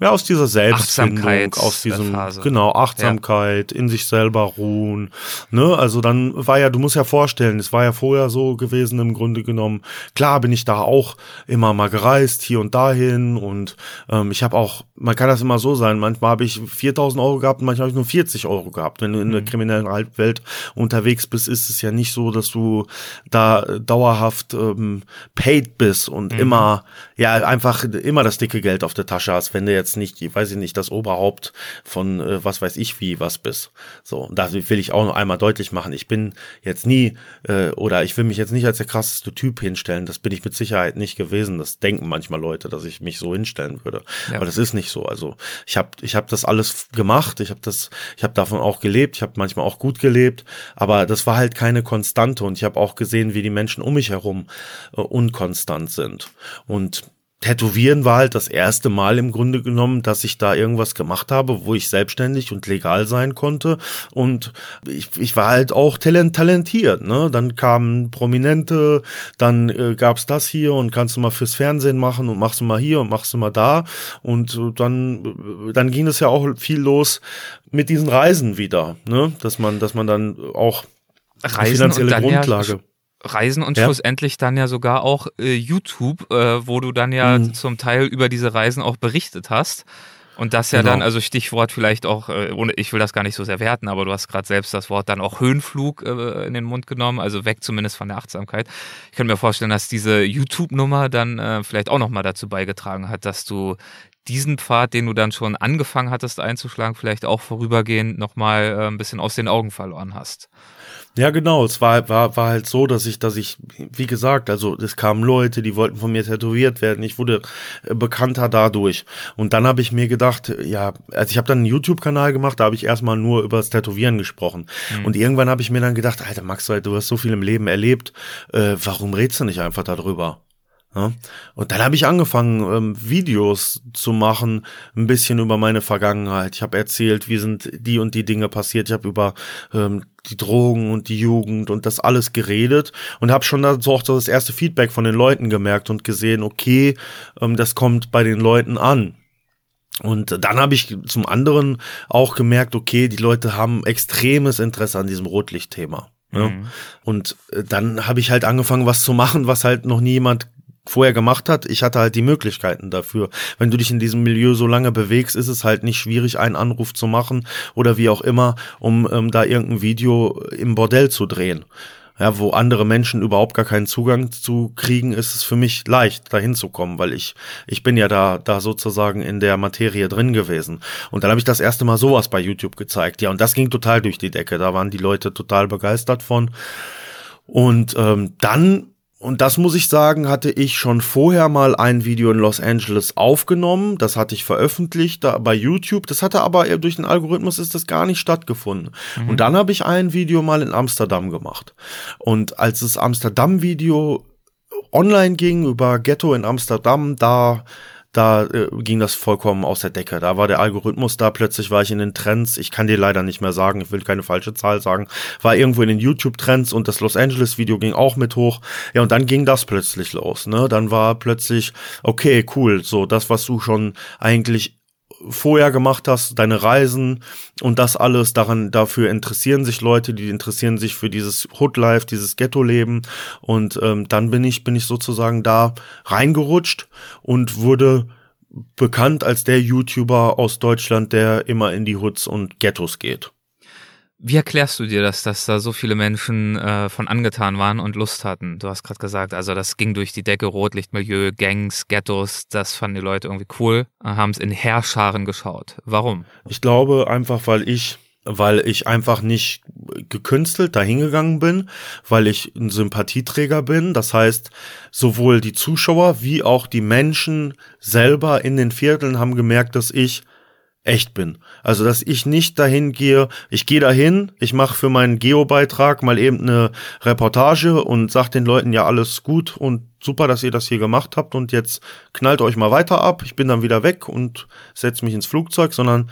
Ja, aus dieser Selbstfindung, aus diesem, Phase. genau, Achtsamkeit, in sich selber ruhen, ne, also dann war ja, du musst ja vorstellen, es war ja vorher so gewesen im Grunde genommen, klar bin ich da auch immer mal gereist, hier und dahin und ähm, ich habe auch, man kann das immer so sein, manchmal habe ich 4000 Euro gehabt, manchmal habe ich nur 40 Euro gehabt, wenn du in der kriminellen Halbwelt unterwegs bist, ist es ja nicht so, dass du da äh, dauerhaft ähm, paid bist und immer, ja, einfach immer das dicke Geld auf der Tasche hast, wenn du jetzt nicht, ich weiß ich nicht, das Oberhaupt von äh, was weiß ich wie was bist. So, da will ich auch noch einmal deutlich machen, ich bin jetzt nie äh, oder ich will mich jetzt nicht als der krasseste Typ hinstellen, das bin ich mit Sicherheit nicht gewesen. Das denken manchmal Leute, dass ich mich so hinstellen würde. Ja. Aber das ist nicht so. Also ich habe ich hab das alles gemacht, ich habe das, ich habe davon auch gelebt, ich habe manchmal auch gut gelebt, aber das war halt keine Konstante und ich habe auch gesehen, wie die Menschen um mich herum äh, unkonstant sind. Und Tätowieren war halt das erste Mal im Grunde genommen, dass ich da irgendwas gemacht habe, wo ich selbstständig und legal sein konnte. Und ich, ich war halt auch talent, talentiert. Ne? Dann kamen Prominente, dann äh, gab's das hier und kannst du mal fürs Fernsehen machen und machst du mal hier und machst du mal da. Und äh, dann, äh, dann ging es ja auch viel los mit diesen Reisen wieder, ne? Dass man, dass man dann auch Reisen finanzielle Grundlage. Ja, Reisen und Ja. schlussendlich dann ja sogar auch äh, YouTube, äh, wo du dann ja Mhm. zum Teil über diese Reisen auch berichtet hast. Und das ja Genau. dann, also Stichwort vielleicht auch, äh, ohne, ich will das gar nicht so sehr werten, aber du hast gerade selbst das Wort dann auch Höhenflug äh, in den Mund genommen, also weg zumindest von der Achtsamkeit. Ich könnte mir vorstellen, dass diese YouTube-Nummer dann äh, vielleicht auch nochmal dazu beigetragen hat, dass du diesen Pfad, den du dann schon angefangen hattest einzuschlagen, vielleicht auch vorübergehend nochmal äh, ein bisschen aus den Augen verloren hast. Ja, genau. Es war, war, war halt so, dass ich, dass ich, wie gesagt, also es kamen Leute, die wollten von mir tätowiert werden. Ich wurde äh, bekannter dadurch. Und dann habe ich mir gedacht, ja, also ich habe dann einen YouTube-Kanal gemacht, da habe ich erstmal nur über das Tätowieren gesprochen. Und irgendwann habe ich mir dann gedacht, Alter, Max, du hast so viel im Leben erlebt, äh, warum redest du nicht einfach darüber? Ja? Und dann habe ich angefangen, ähm, Videos zu machen, ein bisschen über meine Vergangenheit. Ich habe erzählt, wie sind die und die Dinge passiert. Ich habe über ähm, die Drogen und die Jugend und das alles geredet und habe schon da so auch das erste Feedback von den Leuten gemerkt und gesehen, okay, ähm, das kommt bei den Leuten an. Und dann habe ich zum anderen auch gemerkt, okay, die Leute haben extremes Interesse an diesem Rotlichtthema. Ja? Mhm. Und äh, dann habe ich halt angefangen, was zu machen, was halt noch nie jemand vorher gemacht hat. Ich hatte halt die Möglichkeiten dafür. Wenn du dich in diesem Milieu so lange bewegst, ist es halt nicht schwierig, einen Anruf zu machen oder wie auch immer, um ähm, da irgendein Video im Bordell zu drehen. Ja, wo andere Menschen überhaupt gar keinen Zugang zu kriegen, ist es für mich leicht, da hinzukommen, weil ich, ich bin ja da, da sozusagen in der Materie drin gewesen. Und dann habe ich das erste Mal sowas bei YouTube gezeigt. Ja, und das ging total durch die Decke. Da waren die Leute total begeistert von. Und ähm, dann, und das muss ich sagen, hatte ich schon vorher mal ein Video in Los Angeles aufgenommen. Das hatte ich veröffentlicht da bei YouTube. Das hatte aber durch den Algorithmus ist das gar nicht stattgefunden. Und dann habe ich ein Video mal in Amsterdam gemacht. Und als das Amsterdam-Video online ging über Ghetto in Amsterdam, da da äh, ging das vollkommen aus der Decke. Da war der Algorithmus da, plötzlich war ich in den Trends. Ich kann dir leider nicht mehr sagen, ich will keine falsche Zahl sagen. War irgendwo in den YouTube-Trends und das Los Angeles-Video ging auch mit hoch. Ja, und dann ging das plötzlich los. Ne? Dann war plötzlich, okay, cool, so das, was du schon eigentlich vorher gemacht hast, deine Reisen und das alles, daran, dafür interessieren sich Leute, die interessieren sich für dieses Hoodlife, dieses Ghetto-Leben und ähm, dann bin ich, bin ich sozusagen da reingerutscht und wurde bekannt als der YouTuber aus Deutschland, der immer in die Hoods und Ghettos geht. Wie erklärst du dir das, dass da so viele Menschen äh, von angetan waren und Lust hatten? Du hast gerade gesagt, also das ging durch die Decke, Rotlichtmilieu, Gangs, Ghettos, das fanden die Leute irgendwie cool, äh, haben es in Herrscharen geschaut. Warum? Ich glaube einfach, weil ich weil ich einfach nicht gekünstelt dahingegangen bin, weil ich ein Sympathieträger bin. Das heißt, sowohl die Zuschauer wie auch die Menschen selber in den Vierteln haben gemerkt, dass ich echt bin. Also, dass ich nicht dahin gehe, ich gehe dahin, ich mache für meinen Geo-Beitrag mal eben eine Reportage und sag den Leuten, ja, alles gut und super, dass ihr das hier gemacht habt und jetzt knallt euch mal weiter ab, ich bin dann wieder weg und setze mich ins Flugzeug, sondern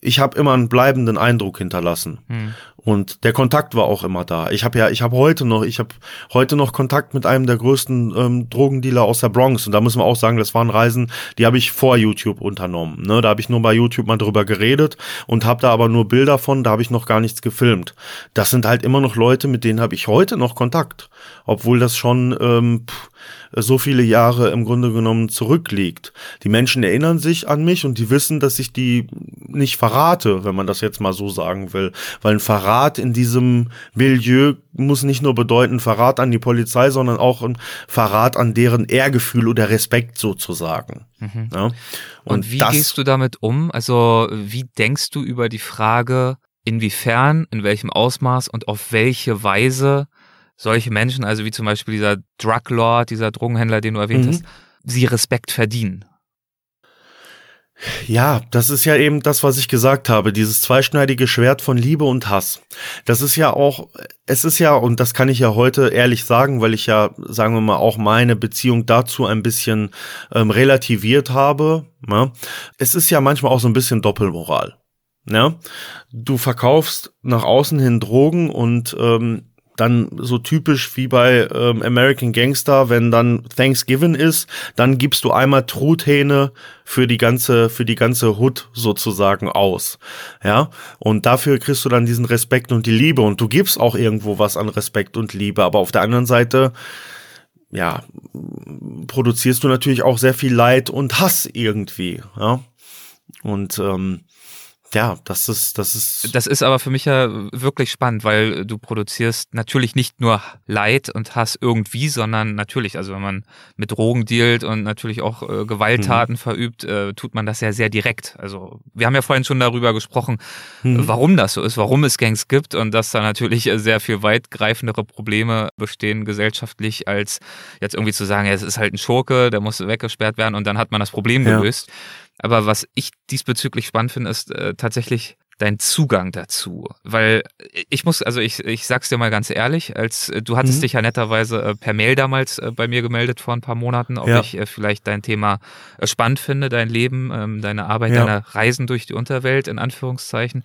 ich habe immer einen bleibenden Eindruck hinterlassen. Hm. Und der Kontakt war auch immer da. Ich habe ja, ich habe heute noch, ich habe heute noch Kontakt mit einem der größten ähm, Drogendealer aus der Bronx. Und da müssen wir auch sagen, das waren Reisen, die habe ich vor YouTube unternommen. Ne? Da habe ich nur bei YouTube mal drüber geredet und habe da aber nur Bilder von, da habe ich noch gar nichts gefilmt. Das sind halt immer noch Leute, mit denen habe ich heute noch Kontakt. Obwohl das schon ähm, pff, so viele Jahre im Grunde genommen zurückliegt. Die Menschen erinnern sich an mich und die wissen, dass ich die nicht verrate, wenn man das jetzt mal so sagen will. Weil ein Verrat in diesem Milieu muss nicht nur bedeuten Verrat an die Polizei, sondern auch ein Verrat an deren Ehrgefühl oder Respekt sozusagen. Mhm. Ja? Und, und wie gehst du damit um? Also wie denkst du über die Frage, inwiefern, in welchem Ausmaß und auf welche Weise solche Menschen, also wie zum Beispiel dieser Druglord, dieser Drogenhändler, den du erwähnt mhm. hast, sie Respekt verdienen. Ja, das ist ja eben das, was ich gesagt habe, dieses zweischneidige Schwert von Liebe und Hass. Das ist ja auch, es ist ja, und das kann ich ja heute ehrlich sagen, weil ich ja, sagen wir mal, auch meine Beziehung dazu ein bisschen ähm, relativiert habe. Ja. Es ist ja manchmal auch so ein bisschen Doppelmoral. Ja. Du verkaufst nach außen hin Drogen und ähm, dann so typisch wie bei ähm, American Gangster, wenn dann Thanksgiving ist, dann gibst du einmal Truthähne für die ganze für die ganze Hood sozusagen aus. Ja? Und dafür kriegst du dann diesen Respekt und die Liebe und du gibst auch irgendwo was an Respekt und Liebe, aber auf der anderen Seite ja, produzierst du natürlich auch sehr viel Leid und Hass irgendwie, ja? Und ähm, ja, das ist, das ist. Das ist aber für mich ja wirklich spannend, weil du produzierst natürlich nicht nur Leid und Hass irgendwie, sondern natürlich, also wenn man mit Drogen dealt und natürlich auch äh, Gewalttaten mhm. verübt, äh, tut man das ja sehr direkt. Also wir haben ja vorhin schon darüber gesprochen, mhm. warum das so ist, warum es Gangs gibt und dass da natürlich sehr viel weitgreifendere Probleme bestehen gesellschaftlich, als jetzt irgendwie zu sagen, ja, es ist halt ein Schurke, der muss weggesperrt werden und dann hat man das Problem gelöst. Ja. Aber was ich diesbezüglich spannend finde, ist äh, tatsächlich dein Zugang dazu. Weil ich muss, also ich, ich sag's dir mal ganz ehrlich, als äh, du hattest mhm. dich ja netterweise äh, per Mail damals äh, bei mir gemeldet vor ein paar Monaten, ob ja. ich äh, vielleicht dein Thema äh, spannend finde, dein Leben, ähm, deine Arbeit, ja. deine Reisen durch die Unterwelt, in Anführungszeichen.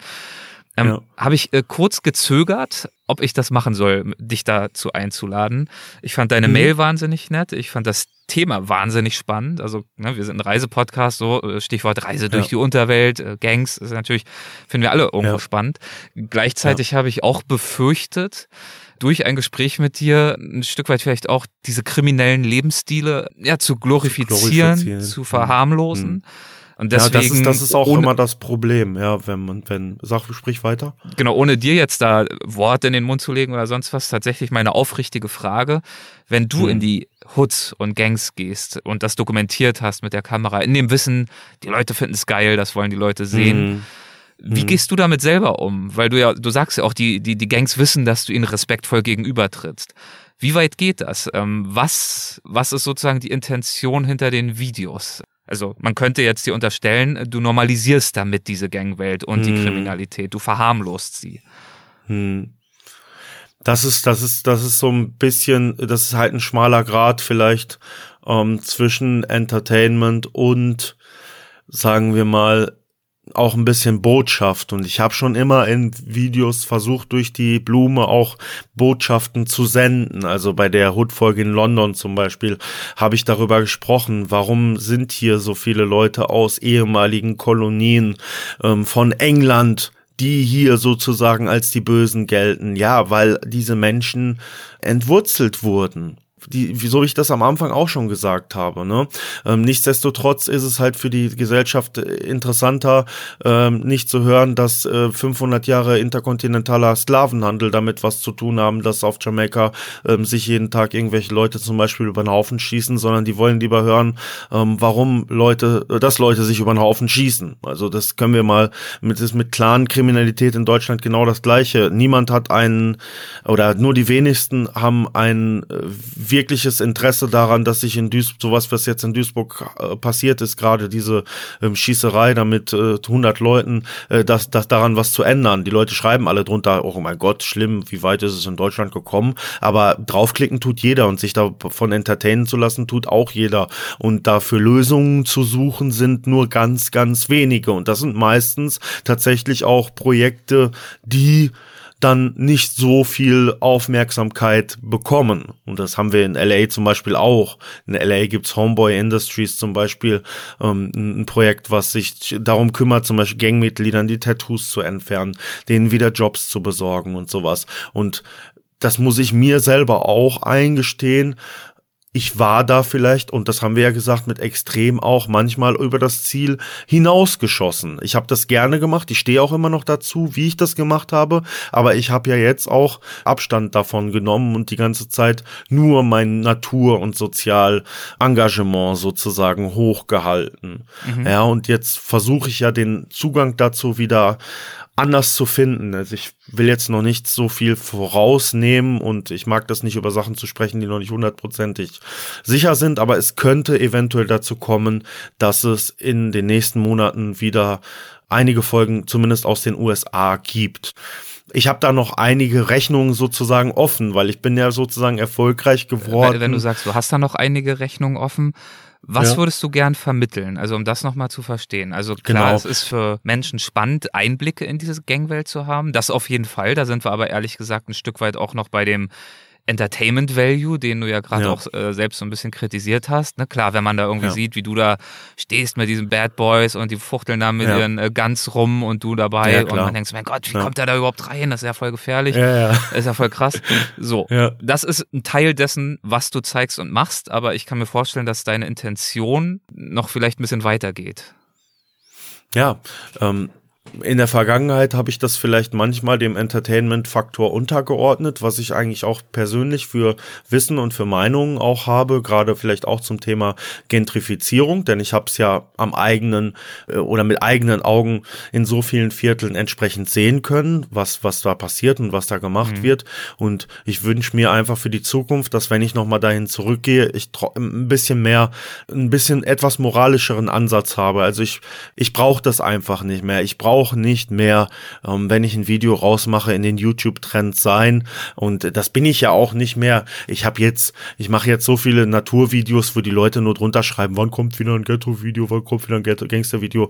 Ähm, ja. Habe ich äh, kurz gezögert, ob ich das machen soll, dich dazu einzuladen. Ich fand deine mhm. Mail wahnsinnig nett. Ich fand das Thema wahnsinnig spannend. Also, ne, wir sind ein Reisepodcast, so äh, Stichwort Reise durch ja. die Unterwelt, äh, Gangs, ist natürlich, finden wir alle irgendwo ja. spannend. Gleichzeitig habe ich auch befürchtet, durch ein Gespräch mit dir ein Stück weit vielleicht auch diese kriminellen Lebensstile ja, zu glorifizieren, zu, glorifizieren. zu verharmlosen. Mhm. Und deswegen, ja, das ist, das ist auch ohne, immer das Problem, ja, wenn man, wenn, sag, sprich weiter. Genau, ohne dir jetzt da Worte in den Mund zu legen oder sonst was, tatsächlich meine aufrichtige Frage, wenn du hm. in die Hoods und Gangs gehst und das dokumentiert hast mit der Kamera, in dem Wissen, die Leute finden es geil, das wollen die Leute sehen. Hm. Wie hm. gehst du damit selber um? Weil du ja, du sagst ja auch, die, die, die Gangs wissen, dass du ihnen respektvoll gegenübertrittst. Wie weit geht das? Ähm, was, was ist sozusagen die Intention hinter den Videos? Also man könnte jetzt dir unterstellen, du normalisierst damit diese Gangwelt und hm. die Kriminalität, du verharmlost sie. Hm. Das ist, das ist, das ist so ein bisschen, das ist halt ein schmaler Grad vielleicht ähm, zwischen Entertainment und, sagen wir mal, auch ein bisschen Botschaft und ich habe schon immer in Videos versucht durch die Blume auch Botschaften zu senden. Also bei der Hood-Folge in London zum Beispiel habe ich darüber gesprochen, warum sind hier so viele Leute aus ehemaligen Kolonien ähm, von England die hier sozusagen als die Bösen gelten. Ja, weil diese Menschen entwurzelt wurden die, wieso ich das am Anfang auch schon gesagt habe. Ne? Ähm, nichtsdestotrotz ist es halt für die Gesellschaft äh, interessanter, ähm, nicht zu hören, dass äh, 500 Jahre interkontinentaler Sklavenhandel damit was zu tun haben, dass auf Jamaika ähm, sich jeden Tag irgendwelche Leute zum Beispiel über den Haufen schießen, sondern die wollen lieber hören, ähm, warum Leute, dass Leute sich über den Haufen schießen. Also das können wir mal mit, ist mit Clan-Kriminalität in Deutschland genau das Gleiche. Niemand hat einen, oder nur die wenigsten haben einen äh, wirkliches Interesse daran, dass sich in Duisburg, sowas, was jetzt in Duisburg äh, passiert ist, gerade diese ähm, Schießerei da mit äh, 100 Leuten, äh, dass, dass daran was zu ändern. Die Leute schreiben alle drunter, oh mein Gott, schlimm, wie weit ist es in Deutschland gekommen? Aber draufklicken tut jeder und sich davon entertainen zu lassen, tut auch jeder. Und dafür Lösungen zu suchen sind nur ganz, ganz wenige. Und das sind meistens tatsächlich auch Projekte, die dann nicht so viel Aufmerksamkeit bekommen. Und das haben wir in LA zum Beispiel auch. In LA gibt's Homeboy Industries zum Beispiel, ähm, ein Projekt, was sich darum kümmert, zum Beispiel Gangmitgliedern die Tattoos zu entfernen, denen wieder Jobs zu besorgen und sowas. Und das muss ich mir selber auch eingestehen, ich war da vielleicht, und das haben wir ja gesagt, mit extrem auch manchmal über das Ziel hinausgeschossen. Ich habe das gerne gemacht, ich stehe auch immer noch dazu, wie ich das gemacht habe, aber ich habe ja jetzt auch Abstand davon genommen und die ganze Zeit nur mein Natur- und Sozialengagement sozusagen hochgehalten. Mhm. Ja, und jetzt versuche ich ja den Zugang dazu wieder anders zu finden. Also ich will jetzt noch nicht so viel vorausnehmen und ich mag das nicht über Sachen zu sprechen, die noch nicht hundertprozentig sicher sind, aber es könnte eventuell dazu kommen, dass es in den nächsten Monaten wieder einige Folgen zumindest aus den USA gibt. Ich habe da noch einige Rechnungen sozusagen offen, weil ich bin ja sozusagen erfolgreich geworden. Wenn du sagst, du hast da noch einige Rechnungen offen, was ja. würdest du gern vermitteln? Also um das nochmal zu verstehen. Also klar, genau. es ist für Menschen spannend, Einblicke in diese Gangwelt zu haben. Das auf jeden Fall. Da sind wir aber ehrlich gesagt ein Stück weit auch noch bei dem Entertainment Value, den du ja gerade ja. auch äh, selbst so ein bisschen kritisiert hast. Ne? Klar, wenn man da irgendwie ja. sieht, wie du da stehst mit diesen Bad Boys und die fuchteln da mit ja. ihren äh, Guns rum und du dabei und man denkt, mein Gott, wie kommt der da überhaupt rein? Das ist ja voll gefährlich. Ist ja voll krass. So, das ist ein Teil dessen, was du zeigst und machst, aber ich kann mir vorstellen, dass deine Intention noch vielleicht ein bisschen weitergeht. Ja, ähm, in der Vergangenheit habe ich das vielleicht manchmal dem Entertainment-Faktor untergeordnet, was ich eigentlich auch persönlich für Wissen und für Meinungen auch habe, gerade vielleicht auch zum Thema Gentrifizierung, denn ich habe es ja am eigenen äh, oder mit eigenen Augen in so vielen Vierteln entsprechend sehen können, was was da passiert und was da gemacht mhm. wird. Und ich wünsche mir einfach für die Zukunft, dass wenn ich nochmal dahin zurückgehe, ich ein bisschen mehr, ein bisschen etwas moralischeren Ansatz habe. Also ich ich brauche das einfach nicht mehr. Ich brauche auch nicht mehr, ähm, wenn ich ein Video rausmache, in den YouTube-Trends sein. Und das bin ich ja auch nicht mehr. Ich habe jetzt, ich mache jetzt so viele Naturvideos, wo die Leute nur drunter schreiben, wann kommt wieder ein Ghetto-Video, wann kommt wieder ein Gangster-Video.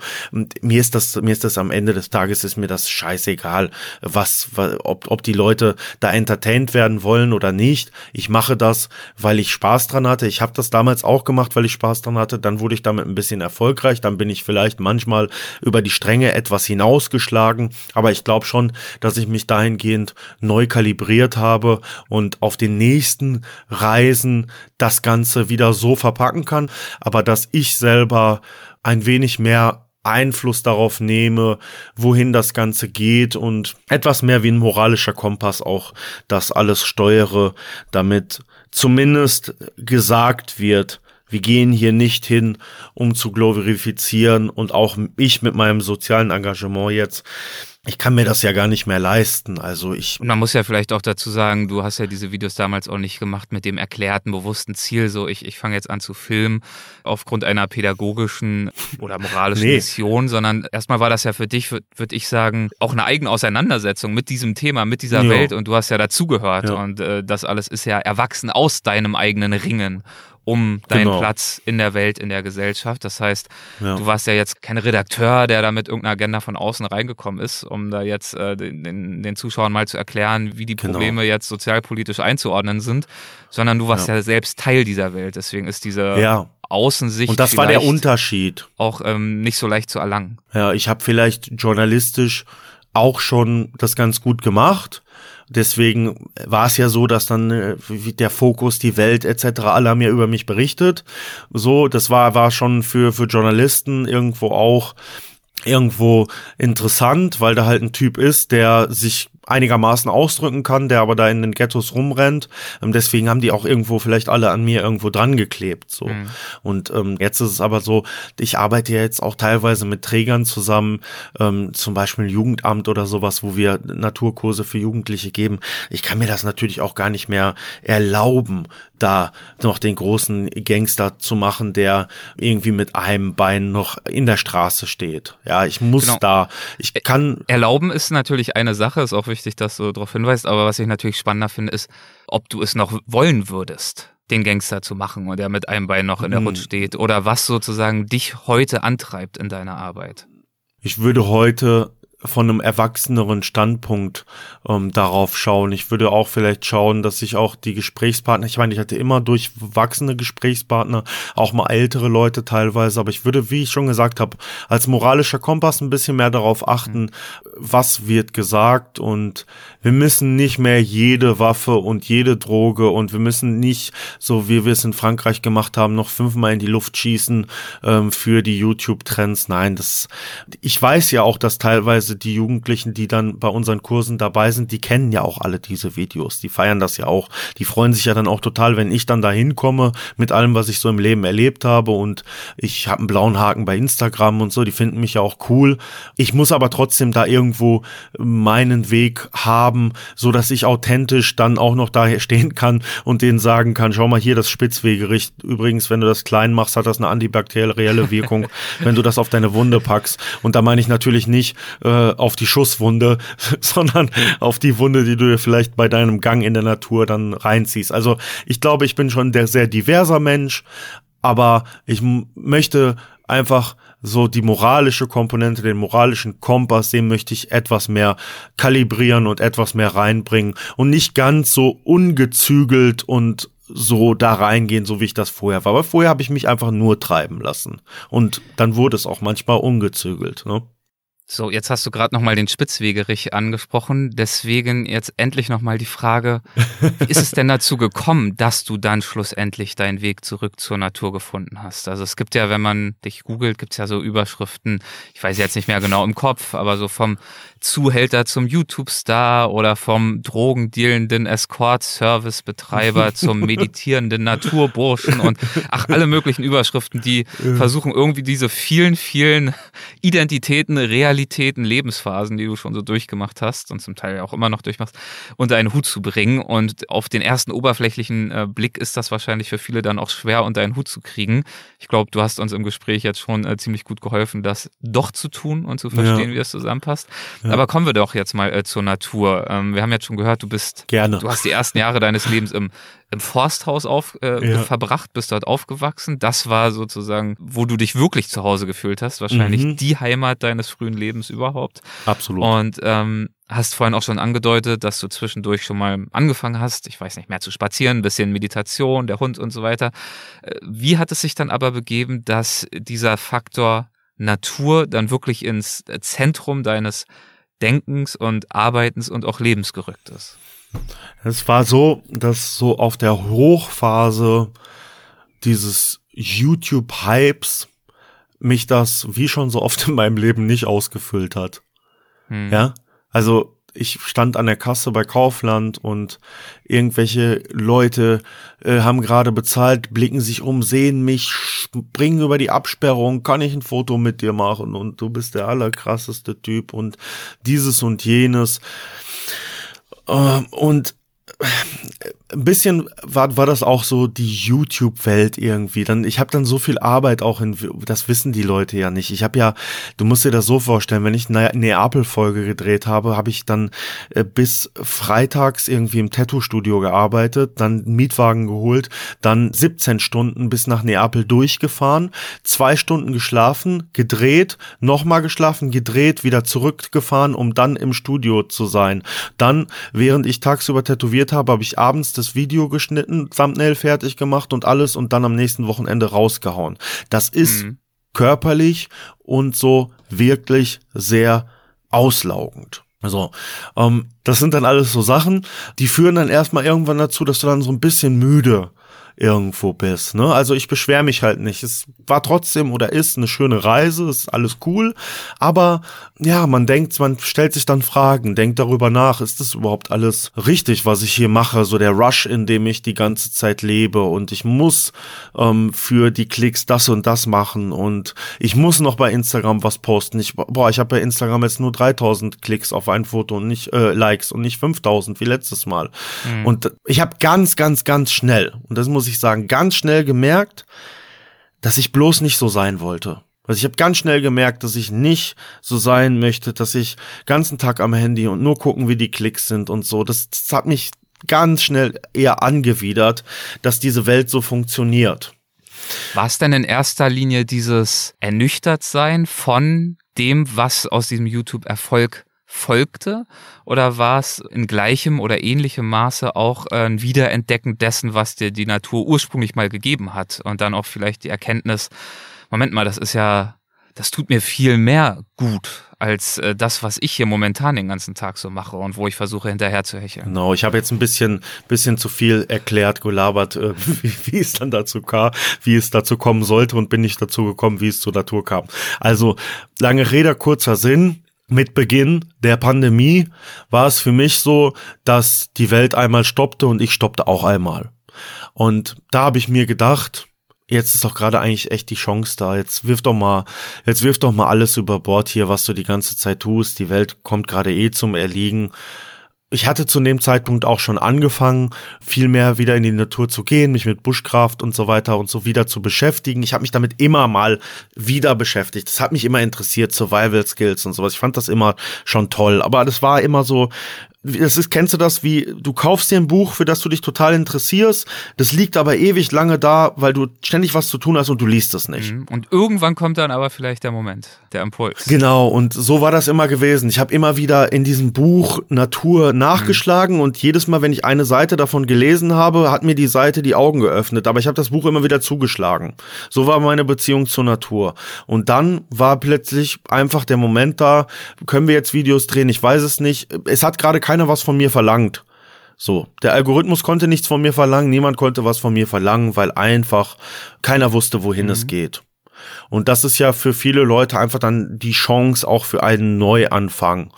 Mir ist das, mir ist das am Ende des Tages ist mir das scheißegal, was, ob, ob die Leute da entertained werden wollen oder nicht. Ich mache das, weil ich Spaß dran hatte. Ich habe das damals auch gemacht, weil ich Spaß dran hatte. Dann wurde ich damit ein bisschen erfolgreich. Dann bin ich vielleicht manchmal über die Stränge etwas hinausgeschlagen, aber ich glaube schon, dass ich mich dahingehend neu kalibriert habe und auf den nächsten Reisen das Ganze wieder so verpacken kann, aber dass ich selber ein wenig mehr Einfluss darauf nehme, wohin das Ganze geht und etwas mehr wie ein moralischer Kompass auch das alles steuere, damit zumindest gesagt wird, wir gehen hier nicht hin, um zu glorifizieren und auch ich mit meinem sozialen Engagement jetzt ich kann mir das ja gar nicht mehr leisten. Also ich. Und man muss ja vielleicht auch dazu sagen, du hast ja diese Videos damals auch nicht gemacht mit dem erklärten, bewussten Ziel, so ich, ich fange jetzt an zu filmen aufgrund einer pädagogischen oder moralischen nee. Mission, sondern erstmal war das ja für dich, würde würd ich sagen, auch eine eigene Auseinandersetzung mit diesem Thema, mit dieser ja. Welt und du hast ja dazugehört ja. und äh, das alles ist ja erwachsen aus deinem eigenen Ringen um deinen Genau. Platz in der Welt, in der Gesellschaft. Das heißt, Ja. du warst ja jetzt kein Redakteur, der da mit irgendeiner Agenda von außen reingekommen ist, um da jetzt äh, den, den, Zuschauern mal zu erklären, wie die Genau. Probleme jetzt sozialpolitisch einzuordnen sind, sondern du warst ja, Ja. selbst Teil dieser Welt. Deswegen ist diese Ja. Außensicht Und das war der Unterschied. auch ähm, nicht so leicht zu erlangen. Ja, ich habe vielleicht journalistisch auch schon das ganz gut gemacht. Deswegen war es ja so, dass dann äh, der Fokus, die Welt etc. alle haben ja über mich berichtet. So, das war war schon für für Journalisten irgendwo auch irgendwo interessant, weil da halt ein Typ ist, der sich einigermaßen ausdrücken kann, der aber da in den Ghettos rumrennt. Ähm, deswegen haben die auch irgendwo vielleicht alle an mir irgendwo dran geklebt. So. Mhm. Und ähm, jetzt ist es aber so, ich arbeite ja jetzt auch teilweise mit Trägern zusammen, ähm, zum Beispiel Jugendamt oder sowas, wo wir Naturkurse für Jugendliche geben. Ich kann mir das natürlich auch gar nicht mehr erlauben, da noch den großen Gangster zu machen, der irgendwie mit einem Bein noch in der Straße steht. Ja, ich muss Genau. da, ich kann Erlauben ist natürlich eine Sache, ist auch wichtig, dass du darauf hinweist, aber was ich natürlich spannender finde, ist, ob du es noch wollen würdest, den Gangster zu machen und der mit einem Bein noch in der Hm. Hut steht oder was sozusagen dich heute antreibt in deiner Arbeit. Ich würde heute von einem erwachseneren Standpunkt ähm, darauf schauen. Ich würde auch vielleicht schauen, dass ich auch die Gesprächspartner, ich meine, ich hatte immer durchwachsene Gesprächspartner, auch mal ältere Leute teilweise, aber ich würde, wie ich schon gesagt habe, als moralischer Kompass ein bisschen mehr darauf achten, was wird gesagt und wir müssen nicht mehr jede Waffe und jede Droge und wir müssen nicht, so wie wir es in Frankreich gemacht haben, noch fünfmal in die Luft schießen ähm, für die YouTube-Trends. Nein, das, ich weiß ja auch, dass teilweise die Jugendlichen, die dann bei unseren Kursen dabei sind, die kennen ja auch alle diese Videos, die feiern das ja auch, die freuen sich ja dann auch total, wenn ich dann da hinkomme mit allem, was ich so im Leben erlebt habe und ich habe einen blauen Haken bei Instagram und so, die finden mich ja auch cool. Ich muss aber trotzdem da irgendwo meinen Weg haben, so dass ich authentisch dann auch noch da stehen kann und denen sagen kann, schau mal hier das Spitzwegericht. Übrigens, wenn du das klein machst, hat das eine antibakterielle Wirkung, wenn du das auf deine Wunde packst. Und da meine ich natürlich nicht äh, auf die Schusswunde, sondern auf die Wunde, die du dir vielleicht bei deinem Gang in der Natur dann reinziehst. Also ich glaube, ich bin schon der sehr diverser Mensch, aber ich möchte einfach so die moralische Komponente, den moralischen Kompass, den möchte ich etwas mehr kalibrieren und etwas mehr reinbringen und nicht ganz so ungezügelt und so da reingehen, so wie ich das vorher war. Aber vorher habe ich mich einfach nur treiben lassen. Und dann wurde es auch manchmal ungezügelt. Ne? So, jetzt hast du gerade nochmal den Spitzwegerich angesprochen. Deswegen jetzt endlich nochmal die Frage, wie ist es denn dazu gekommen, dass du dann schlussendlich deinen Weg zurück zur Natur gefunden hast? Also es gibt ja, wenn man dich googelt, gibt es ja so Überschriften, ich weiß jetzt nicht mehr genau im Kopf, aber so vom Zuhälter zum YouTube-Star oder vom drogendealenden Escort-Service-Betreiber zum meditierenden Naturburschen und ach, alle möglichen Überschriften, die versuchen irgendwie diese vielen, vielen Identitäten, Realitäten, Lebensphasen, die du schon so durchgemacht hast und zum Teil auch immer noch durchmachst, unter einen Hut zu bringen. Und auf den ersten oberflächlichen äh, Blick ist das wahrscheinlich für viele dann auch schwer, unter einen Hut zu kriegen. Ich glaube, du hast uns im Gespräch jetzt schon äh, ziemlich gut geholfen, das doch zu tun und zu verstehen, Ja. wie das zusammenpasst. Aber kommen wir doch jetzt mal äh, zur Natur. Ähm, wir haben jetzt schon gehört, du bist Gerne. Du hast die ersten Jahre deines Lebens im, im Forsthaus auf, äh, Ja. verbracht, bist dort aufgewachsen. Das war sozusagen, wo du dich wirklich zu Hause gefühlt hast. Wahrscheinlich Mhm. die Heimat deines frühen Lebens überhaupt. Absolut. Und ähm, hast vorhin auch schon angedeutet, dass du zwischendurch schon mal angefangen hast, ich weiß nicht mehr zu spazieren, ein bisschen Meditation, der Hund und so weiter. Äh, Wie hat es sich dann aber begeben, dass dieser Faktor Natur dann wirklich ins Zentrum deines Denkens und Arbeitens und auch Lebens gerückt ist? Es war so, dass so auf der Hochphase dieses YouTube-Hypes mich das, wie schon so oft in meinem Leben, nicht ausgefüllt hat. Hm. Ja, also ich stand an der Kasse bei Kaufland und irgendwelche Leute äh, haben gerade bezahlt, blicken sich um, sehen mich, springen über die Absperrung, kann ich ein Foto mit dir machen und du bist der allerkrasseste Typ und dieses und jenes. Ähm, und ein bisschen war, war das auch so die YouTube-Welt irgendwie. Dann, ich habe dann so viel Arbeit auch in, das wissen die Leute ja nicht. Ich habe ja, du musst dir das so vorstellen, wenn ich eine Neapel-Folge gedreht habe, habe ich dann äh, bis freitags irgendwie im Tattoo-Studio gearbeitet, dann Mietwagen geholt, dann 17 Stunden bis nach Neapel durchgefahren, zwei Stunden geschlafen, gedreht, nochmal geschlafen, gedreht, wieder zurückgefahren, um dann im Studio zu sein. Dann, während ich tagsüber tätowiert habe, habe ich abends das Video geschnitten, Thumbnail fertig gemacht und alles und dann am nächsten Wochenende rausgehauen. Das ist mhm. körperlich und so wirklich sehr auslaugend. Also, ähm, das sind dann alles so Sachen, die führen dann erstmal irgendwann dazu, dass du dann so ein bisschen müde irgendwo bist. Ne? Also ich beschwere mich halt nicht. Es war trotzdem oder ist eine schöne Reise, ist alles cool. Aber ja, man denkt, man stellt sich dann Fragen, denkt darüber nach, ist das überhaupt alles richtig, was ich hier mache? So der Rush, in dem ich die ganze Zeit lebe und ich muss ähm, für die Klicks das und das machen und ich muss noch bei Instagram was posten. Ich, boah, ich habe bei Instagram jetzt nur 3000 Klicks auf ein Foto und nicht äh, Likes und nicht 5000 wie letztes Mal. Mhm. Und ich habe ganz, ganz, ganz schnell, und das muss ich sagen, ganz schnell gemerkt, dass ich bloß nicht so sein wollte. Also ich habe ganz schnell gemerkt, dass ich nicht so sein möchte, dass ich ganzen Tag am Handy und nur gucken, wie die Klicks sind und so. Das, das hat mich ganz schnell eher angewidert, dass diese Welt so funktioniert. War es denn in erster Linie dieses Ernüchtertsein von dem, was aus diesem YouTube-Erfolg folgte? Oder war es in gleichem oder ähnlichem Maße auch ein Wiederentdecken dessen, was dir die Natur ursprünglich mal gegeben hat? Und dann auch vielleicht die Erkenntnis, Moment mal, das ist ja, das tut mir viel mehr gut als äh, das, was ich hier momentan den ganzen Tag so mache und wo ich versuche hinterher zu hecheln. Genau, ich habe jetzt ein bisschen, bisschen zu viel erklärt, gelabert, äh, wie, wie es dann dazu kam, wie es dazu kommen sollte und bin nicht dazu gekommen, wie es zur Natur kam. Also lange Rede, kurzer Sinn mit Beginn der Pandemie war es für mich so, dass die Welt einmal stoppte und ich stoppte auch einmal. Und da habe ich mir gedacht, jetzt ist doch gerade eigentlich echt die Chance da. Jetzt wirf doch mal, jetzt wirf doch mal alles über Bord hier, was du die ganze Zeit tust. Die Welt kommt gerade eh zum Erliegen ich hatte zu dem Zeitpunkt auch schon angefangen, viel mehr wieder in die Natur zu gehen, mich mit Buschkraft und so weiter und so wieder zu beschäftigen. Ich habe mich damit immer mal wieder beschäftigt. Das hat mich immer interessiert, Survival Skills und sowas. Ich fand das immer schon toll, aber das war immer so das ist, kennst du das, wie du kaufst dir ein Buch, für das du dich total interessierst, das liegt aber ewig lange da, weil du ständig was zu tun hast und du liest es nicht. Mhm. Und irgendwann kommt dann aber vielleicht der Moment, der Impuls. Genau, und so war das immer gewesen. Ich habe immer wieder in diesem Buch Natur nachgeschlagen mhm. und jedes Mal, wenn ich eine Seite davon gelesen habe, hat mir die Seite die Augen geöffnet, aber ich habe das Buch immer wieder zugeschlagen. So war meine Beziehung zur Natur. Und dann war plötzlich einfach der Moment da, können wir jetzt Videos drehen, ich weiß es nicht. Es hat gerade keiner was von mir verlangt. So, der Algorithmus konnte nichts von mir verlangen, niemand konnte was von mir verlangen, weil einfach keiner wusste, wohin mhm. es geht. Und das ist ja für viele Leute einfach dann die Chance auch für einen Neuanfang.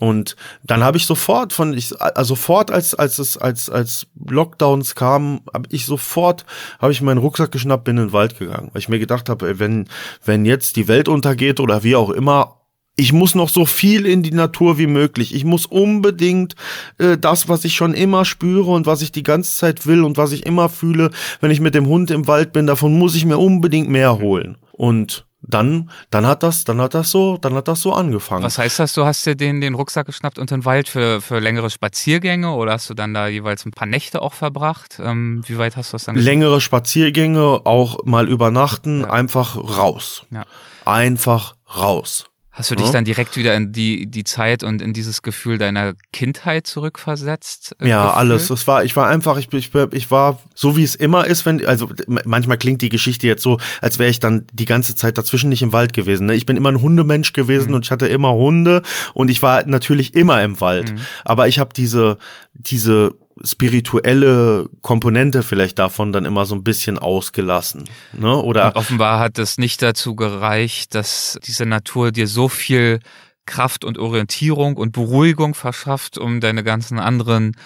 Und dann habe ich sofort von ich also sofort als als es als als Lockdowns kamen, habe ich sofort habe ich meinen Rucksack geschnappt, bin in den Wald gegangen, weil ich mir gedacht habe, wenn wenn jetzt die Welt untergeht oder wie auch immer, ich muss noch so viel in die Natur wie möglich. Ich muss unbedingt äh, das, was ich schon immer spüre und was ich die ganze Zeit will und was ich immer fühle, wenn ich mit dem Hund im Wald bin, davon muss ich mir unbedingt mehr holen. Und dann, dann hat das, dann hat das so, dann hat das so angefangen. Was heißt das? Du hast dir den, den Rucksack geschnappt und den Wald für, für längere Spaziergänge oder hast du dann da jeweils ein paar Nächte auch verbracht? Ähm, wie weit hast du das dann? Längere Spaziergänge, auch mal übernachten, ja. einfach raus. Ja. Einfach raus. Hast du dich ja. dann direkt wieder in die, die Zeit und in dieses Gefühl deiner Kindheit zurückversetzt? Äh, ja, gefühlt? alles. Es war, ich war einfach, ich, ich, ich war so wie es immer ist, wenn, also manchmal klingt die Geschichte jetzt so, als wäre ich dann die ganze Zeit dazwischen nicht im Wald gewesen. Ne? Ich bin immer ein Hundemensch gewesen mhm. und ich hatte immer Hunde und ich war natürlich immer im Wald. Mhm. Aber ich habe diese, diese spirituelle Komponente vielleicht davon dann immer so ein bisschen ausgelassen. Ne? Oder Und offenbar hat es nicht dazu gereicht, dass diese Natur dir so viel Kraft und Orientierung und Beruhigung verschafft, um deine ganzen anderen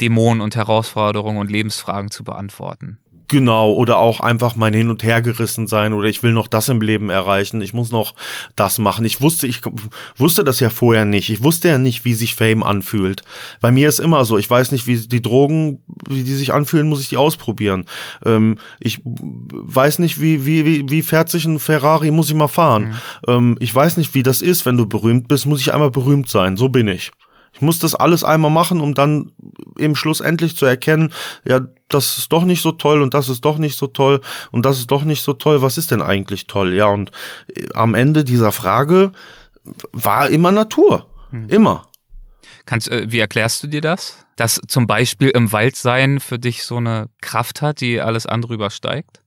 Dämonen und Herausforderungen und Lebensfragen zu beantworten. Genau, oder auch einfach mein Hin- und Hergerissen sein oder ich will noch das im Leben erreichen, ich muss noch das machen. Ich wusste, ich wusste das ja vorher nicht. Ich wusste ja nicht, wie sich Fame anfühlt. Bei mir ist immer so, ich weiß nicht, wie die Drogen, wie die sich anfühlen, muss ich die ausprobieren. Ähm, ich weiß nicht, wie, wie, wie, wie fährt sich ein Ferrari, muss ich mal fahren. Mhm. Ähm, ich weiß nicht, wie das ist, wenn du berühmt bist, muss ich einmal berühmt sein. So bin ich. Ich muss das alles einmal machen, um dann eben schlussendlich zu erkennen, ja, das ist doch nicht so toll und das ist doch nicht so toll und das ist doch nicht so toll. Was ist denn eigentlich toll? Ja, und äh, am Ende dieser Frage war immer Natur. Hm. Immer. Kannst, äh, wie erklärst du dir das? Dass zum Beispiel im Wald sein für dich so eine Kraft hat, die alles andere übersteigt?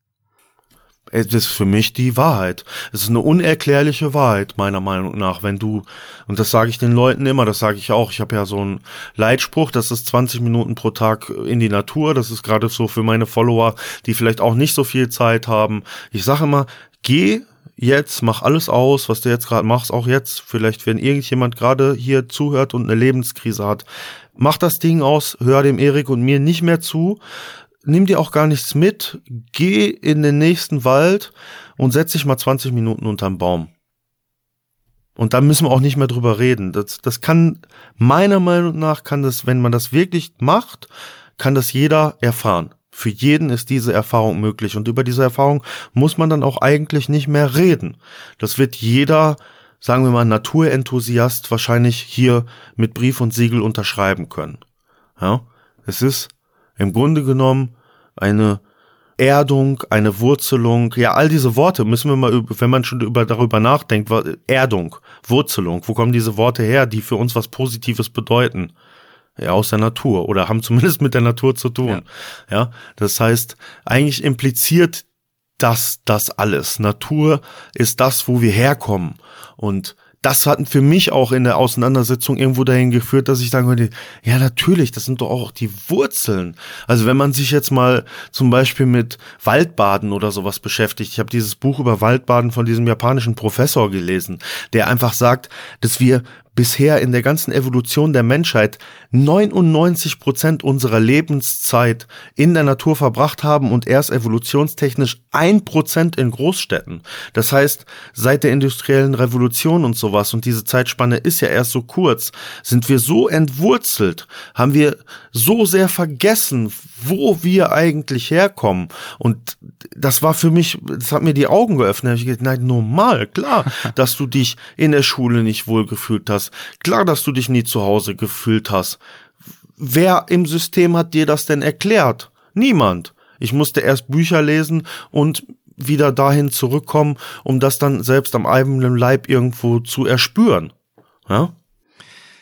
Es ist für mich die Wahrheit. Es ist eine unerklärliche Wahrheit, meiner Meinung nach, wenn du, und das sage ich den Leuten immer, das sage ich auch, ich habe ja so einen Leitspruch, das ist 20 Minuten pro Tag in die Natur, das ist gerade so für meine Follower, die vielleicht auch nicht so viel Zeit haben. Ich sage immer, geh jetzt, mach alles aus, was du jetzt gerade machst, auch jetzt, vielleicht wenn irgendjemand gerade hier zuhört und eine Lebenskrise hat, mach das Ding aus, hör dem Erik und mir nicht mehr zu, nimm dir auch gar nichts mit, geh in den nächsten Wald und setz dich mal 20 Minuten unterm Baum. Und da müssen wir auch nicht mehr drüber reden. Das, das kann, meiner Meinung nach, kann das, wenn man das wirklich macht, kann das jeder erfahren. Für jeden ist diese Erfahrung möglich. Und über diese Erfahrung muss man dann auch eigentlich nicht mehr reden. Das wird jeder, sagen wir mal, Naturenthusiast wahrscheinlich hier mit Brief und Siegel unterschreiben können. Ja, es ist im Grunde genommen eine Erdung, eine Wurzelung, ja, all diese Worte müssen wir mal, wenn man schon über, darüber nachdenkt, Erdung, Wurzelung, wo kommen diese Worte her, die für uns was Positives bedeuten? Ja, aus der Natur oder haben zumindest mit der Natur zu tun. Ja, ja das heißt, eigentlich impliziert das das alles. Natur ist das, wo wir herkommen. Und das hat für mich auch in der Auseinandersetzung irgendwo dahin geführt, dass ich sagen würde, ja natürlich, das sind doch auch die Wurzeln. Also wenn man sich jetzt mal zum Beispiel mit Waldbaden oder sowas beschäftigt, ich habe dieses Buch über Waldbaden von diesem japanischen Professor gelesen, der einfach sagt, dass wir bisher in der ganzen Evolution der Menschheit 99 Prozent unserer Lebenszeit in der Natur verbracht haben und erst evolutionstechnisch ein Prozent in Großstädten. Das heißt, seit der industriellen Revolution und sowas, und diese Zeitspanne ist ja erst so kurz, sind wir so entwurzelt, haben wir so sehr vergessen, wo wir eigentlich herkommen. Und das war für mich, das hat mir die Augen geöffnet. Ich gedacht, nein, normal, klar, dass du dich in der Schule nicht wohlgefühlt hast. Klar, dass du dich nie zu Hause gefühlt hast. Wer im System hat dir das denn erklärt? Niemand. Ich musste erst Bücher lesen und wieder dahin zurückkommen, um das dann selbst am eigenen Leib irgendwo zu erspüren. Ja?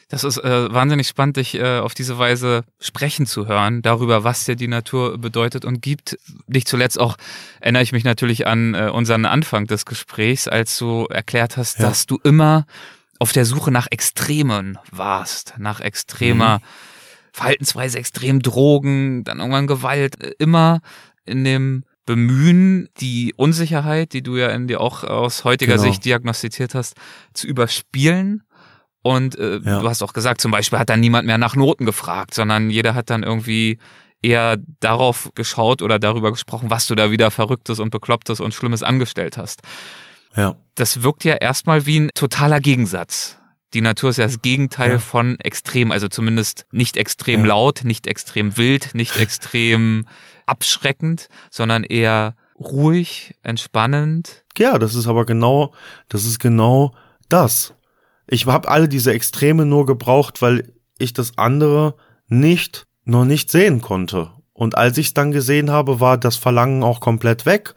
Das ist äh, wahnsinnig spannend, dich äh, auf diese Weise sprechen zu hören, darüber, was dir die Natur bedeutet und gibt. Nicht zuletzt auch erinnere ich mich natürlich an äh, unseren Anfang des Gesprächs, als du erklärt hast, ja. dass du immer auf der Suche nach Extremen warst, nach extremer mhm. Verhaltensweise, extrem Drogen, dann irgendwann Gewalt, äh, immer in dem Bemühen, die Unsicherheit, die du ja in dir auch aus heutiger genau. Sicht diagnostiziert hast, zu überspielen und äh, ja. du hast auch gesagt, zum Beispiel hat dann niemand mehr nach Noten gefragt, sondern jeder hat dann irgendwie eher darauf geschaut oder darüber gesprochen, was du da wieder Verrücktes und Beklopptes und Schlimmes angestellt hast. Ja. Das wirkt ja erstmal wie ein totaler Gegensatz. Die Natur ist ja das Gegenteil ja. von extrem, also zumindest nicht extrem ja. laut, nicht extrem wild, nicht extrem abschreckend, sondern eher ruhig, entspannend. Ja, das ist aber genau, das ist genau das. Ich habe alle diese Extreme nur gebraucht, weil ich das andere nicht, noch nicht sehen konnte. Und als ich es dann gesehen habe, war das Verlangen auch komplett weg,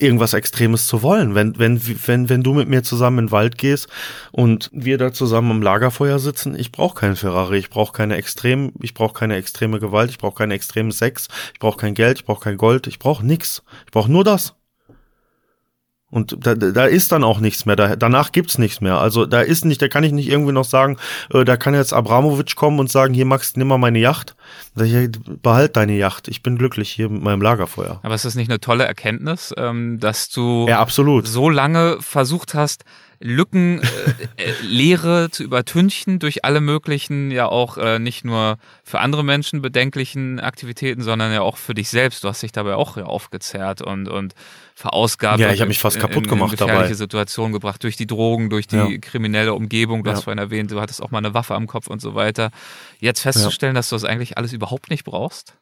irgendwas Extremes zu wollen. Wenn, wenn, wenn, wenn du mit mir zusammen in den Wald gehst und wir da zusammen am Lagerfeuer sitzen, ich brauche keinen Ferrari, ich brauche keine extrem, ich brauche keine extreme Gewalt, ich brauche keinen extremen Sex, ich brauche kein Geld, ich brauche kein Gold, ich brauche nix. Ich brauche nur das. Und da, da ist dann auch nichts mehr. Da, danach gibt's nichts mehr. Also da ist nicht, da kann ich nicht irgendwie noch sagen, äh, da kann jetzt Abramowitsch kommen und sagen, hier Max, nimm mal meine Yacht. Ich, behalt deine Yacht. Ich bin glücklich hier mit meinem Lagerfeuer. Aber ist das nicht eine tolle Erkenntnis, ähm, dass du ja, absolut. so lange versucht hast, Lücken, äh, äh, Leere zu übertünchen durch alle möglichen, ja auch äh, nicht nur für andere Menschen bedenklichen Aktivitäten, sondern ja auch für dich selbst. Du hast dich dabei auch aufgezerrt und, und verausgabt. Ja, ich habe mich fast in, kaputt in, gemacht in gefährliche dabei. Situation gebracht, durch die Drogen, durch die Ja. kriminelle Umgebung. Du hast Ja. vorhin erwähnt, du hattest auch mal eine Waffe am Kopf und so weiter. Jetzt festzustellen, dass du das eigentlich alles überhaupt nicht brauchst?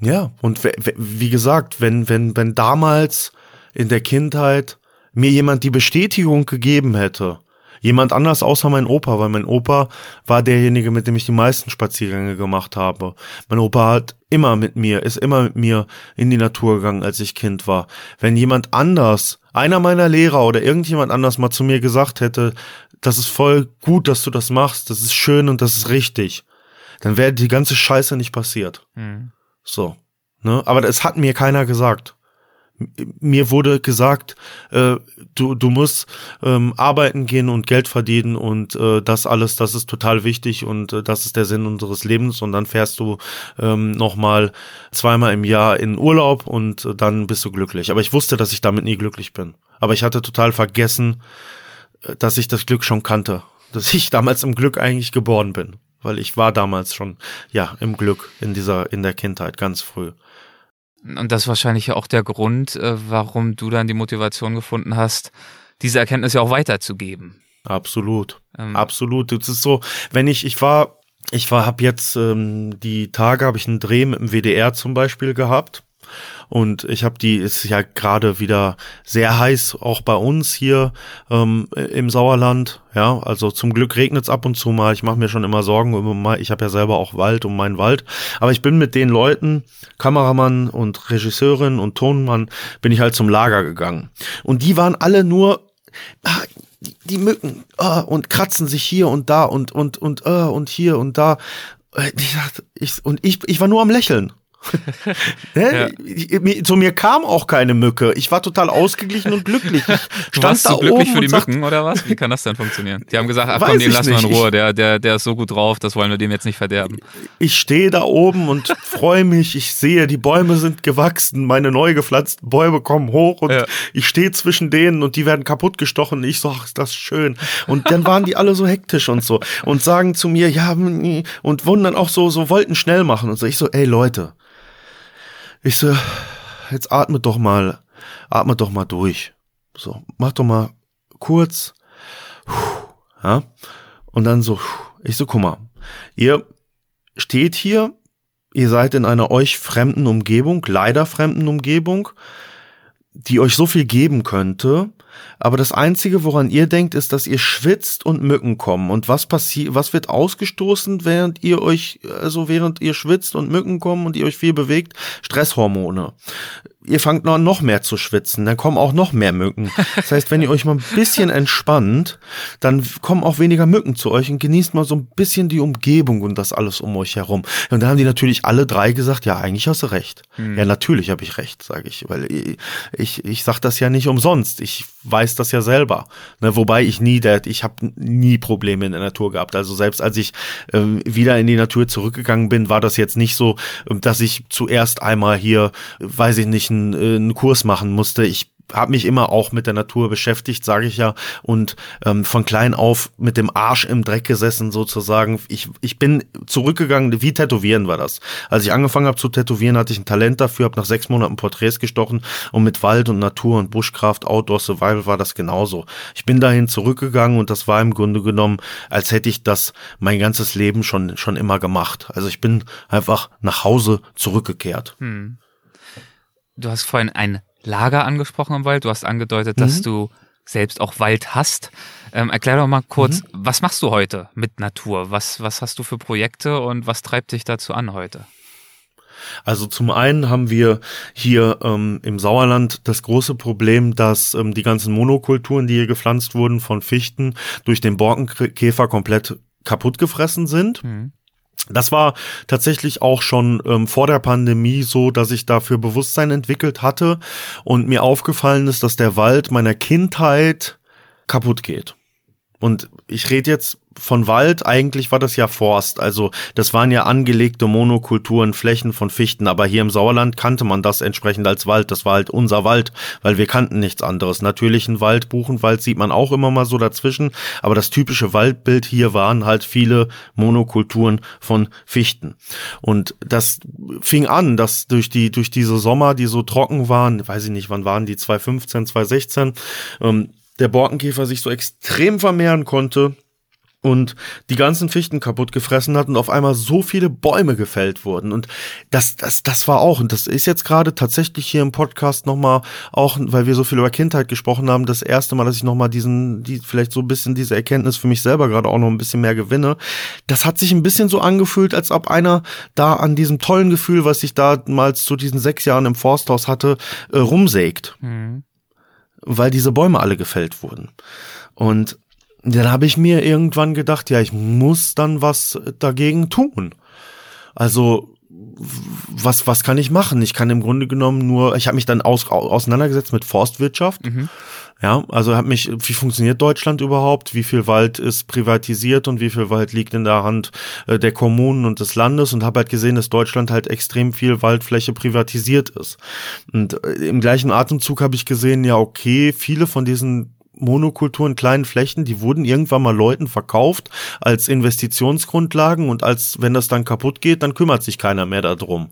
Ja, und wie gesagt, wenn, wenn, wenn damals in der Kindheit mir jemand die Bestätigung gegeben hätte, jemand anders außer mein Opa, weil mein Opa war derjenige, mit dem ich die meisten Spaziergänge gemacht habe. Mein Opa hat immer mit mir, ist immer mit mir in die Natur gegangen, als ich Kind war. Wenn jemand anders, einer meiner Lehrer oder irgendjemand anders mal zu mir gesagt hätte, das ist voll gut, dass du das machst, das ist schön und das ist richtig, dann wäre die ganze Scheiße nicht passiert. Hm. So. Ne? Aber das hat mir keiner gesagt. Mir wurde gesagt, äh, du, du musst ähm, arbeiten gehen und Geld verdienen und äh, das alles, das ist total wichtig und äh, das ist der Sinn unseres Lebens und dann fährst du ähm, nochmal zweimal im Jahr in Urlaub und äh, dann bist du glücklich. Aber ich wusste, dass ich damit nie glücklich bin. Aber ich hatte total vergessen, äh, dass ich das Glück schon kannte. Dass ich damals im Glück eigentlich geboren bin. Weil ich war damals schon, ja, im Glück in dieser, in der Kindheit, ganz früh. Und das ist wahrscheinlich ja auch der Grund, äh, warum du dann die Motivation gefunden hast, diese Erkenntnis ja auch weiterzugeben. Absolut. Ähm, Absolut. Das ist so, wenn ich, ich war, ich war, hab jetzt ähm, die Tage, habe ich einen Dreh mit dem WDR zum Beispiel gehabt. Und ich habe die, ist ja gerade wieder sehr heiß, auch bei uns hier ähm, im Sauerland. Ja, also zum Glück regnet's ab und zu mal. Ich mache mir schon immer Sorgen mein, ich habe ja selber auch Wald um meinen Wald. Aber ich bin mit den Leuten, Kameramann und Regisseurin und Tonmann, bin ich halt zum Lager gegangen. Und die waren alle nur ah, die, Mücken ah, und kratzen sich hier und da und und und ah, und hier und da. Äh, Ich ich, und ich, ich war nur am Lächeln. Ne? mir, zu mir kam auch keine Mücke. Ich war total ausgeglichen und glücklich. Ich Du stand warst da so glücklich oben für die Mücken, oder was? Wie kann das denn funktionieren? Die haben gesagt, ach komm, den lassen wir in. Ruhe, der, der, der ist so gut drauf, das wollen wir dem jetzt nicht verderben. ich stehe da oben und freue mich. Ich sehe, die Bäume sind gewachsen, meine neu gepflanzten Bäume kommen hoch und Ja. ich stehe zwischen denen und die werden kaputt gestochen. Ich so, ach, ist das schön. Und dann waren die alle so hektisch und so und sagen zu mir, ja, und wurden dann auch so, so wollten schnell machen und so. Ich so, ey Leute, ich so, jetzt atmet doch mal, atmet doch mal durch. So, mach doch mal kurz, ja, und dann so, ich so, guck mal, ihr steht hier, ihr seid in einer euch fremden Umgebung, leider fremden Umgebung, die euch so viel geben könnte, aber das einzige, woran ihr denkt, ist, dass ihr schwitzt und Mücken kommen. Und was passiert, was wird ausgestoßen, während ihr euch, also während ihr schwitzt und Mücken kommen und ihr euch viel bewegt? Stresshormone. Ihr fangt noch, noch mehr zu schwitzen, dann kommen auch noch mehr Mücken. Das heißt, wenn ihr euch mal ein bisschen entspannt, dann kommen auch weniger Mücken zu euch und genießt mal so ein bisschen die Umgebung und das alles um euch herum. Und da haben die natürlich alle drei gesagt, ja, eigentlich hast du recht. Ja, natürlich habe ich recht, sage ich, weil ich, ich, ich sag das ja nicht umsonst. Ich weiß das ja selber. Ne, wobei ich nie, der, ich habe nie Probleme in der Natur gehabt. Also selbst als ich ähm, wieder in die Natur zurückgegangen bin, war das jetzt nicht so, ähm, dass ich zuerst einmal hier, äh, weiß ich nicht, einen, äh, einen Kurs machen musste. Ich habe mich immer auch mit der Natur beschäftigt, sage ich ja, und ähm, von klein auf mit dem Arsch im Dreck gesessen sozusagen. Ich, ich bin zurückgegangen, wie tätowieren war das. Als ich angefangen habe zu tätowieren, hatte ich ein Talent dafür, habe nach sechs Monaten Porträts gestochen und mit Wald und Natur und Bushcraft, Outdoor Survival war das genauso. Ich bin dahin zurückgegangen und das war im Grunde genommen, als hätte ich das mein ganzes Leben schon, schon immer gemacht. Also ich bin einfach nach Hause zurückgekehrt. Du hast vorhin ein Lager angesprochen im Wald. Du hast angedeutet, dass Mhm. du selbst auch Wald hast. Ähm, erklär doch mal kurz, Mhm. was machst du heute mit Natur? Was, was hast du für Projekte und was treibt dich dazu an heute? Also zum einen haben wir hier ähm, im Sauerland das große Problem, dass ähm, die ganzen Monokulturen, die hier gepflanzt wurden von Fichten, durch den Borkenkäfer komplett kaputt gefressen sind. Das war tatsächlich auch schon ähm, vor der Pandemie so, dass ich dafür Bewusstsein entwickelt hatte und mir aufgefallen ist, dass der Wald meiner Kindheit kaputt geht. Und ich rede jetzt von Wald, eigentlich war das ja Forst. Also das waren ja angelegte Monokulturen, Flächen von Fichten. Aber hier im Sauerland kannte man das entsprechend als Wald. Das war halt unser Wald, weil wir kannten nichts anderes. Natürlichen Wald, Buchenwald sieht man auch immer mal so dazwischen. Aber das typische Waldbild hier waren halt viele Monokulturen von Fichten. Und das fing an, dass durch die, durch diese Sommer, die so trocken waren, weiß ich nicht, wann waren die, 2015, 2016, ähm, der Borkenkäfer sich so extrem vermehren konnte und die ganzen Fichten kaputt gefressen hat und auf einmal so viele Bäume gefällt wurden. Und das, das, das war auch, und das ist jetzt gerade tatsächlich hier im Podcast nochmal auch, weil wir so viel über Kindheit gesprochen haben, das erste Mal, dass ich nochmal diesen, die, vielleicht so ein bisschen diese Erkenntnis für mich selber gerade auch noch ein bisschen mehr gewinne. Das hat sich ein bisschen so angefühlt, als ob einer da an diesem tollen Gefühl, was ich damals zu diesen sechs Jahren im Forsthaus hatte, äh, rumsägt. Mhm. Weil diese Bäume alle gefällt wurden. Und dann habe ich mir irgendwann gedacht, ja, ich muss dann was dagegen tun. Also was was kann ich machen? Ich kann im Grunde genommen nur, ich habe mich dann aus, auseinandergesetzt mit Forstwirtschaft. Mhm. Ja, also habe mich, wie funktioniert Deutschland überhaupt? Wie viel Wald ist privatisiert und wie viel Wald liegt in der Hand äh, der Kommunen und des Landes und habe halt gesehen, dass Deutschland halt extrem viel Waldfläche privatisiert ist. Und äh, im gleichen Atemzug habe ich gesehen, ja, okay, viele von diesen Monokulturen, kleinen Flächen, die wurden irgendwann mal Leuten verkauft als Investitionsgrundlagen und als wenn das dann kaputt geht, dann kümmert sich keiner mehr darum.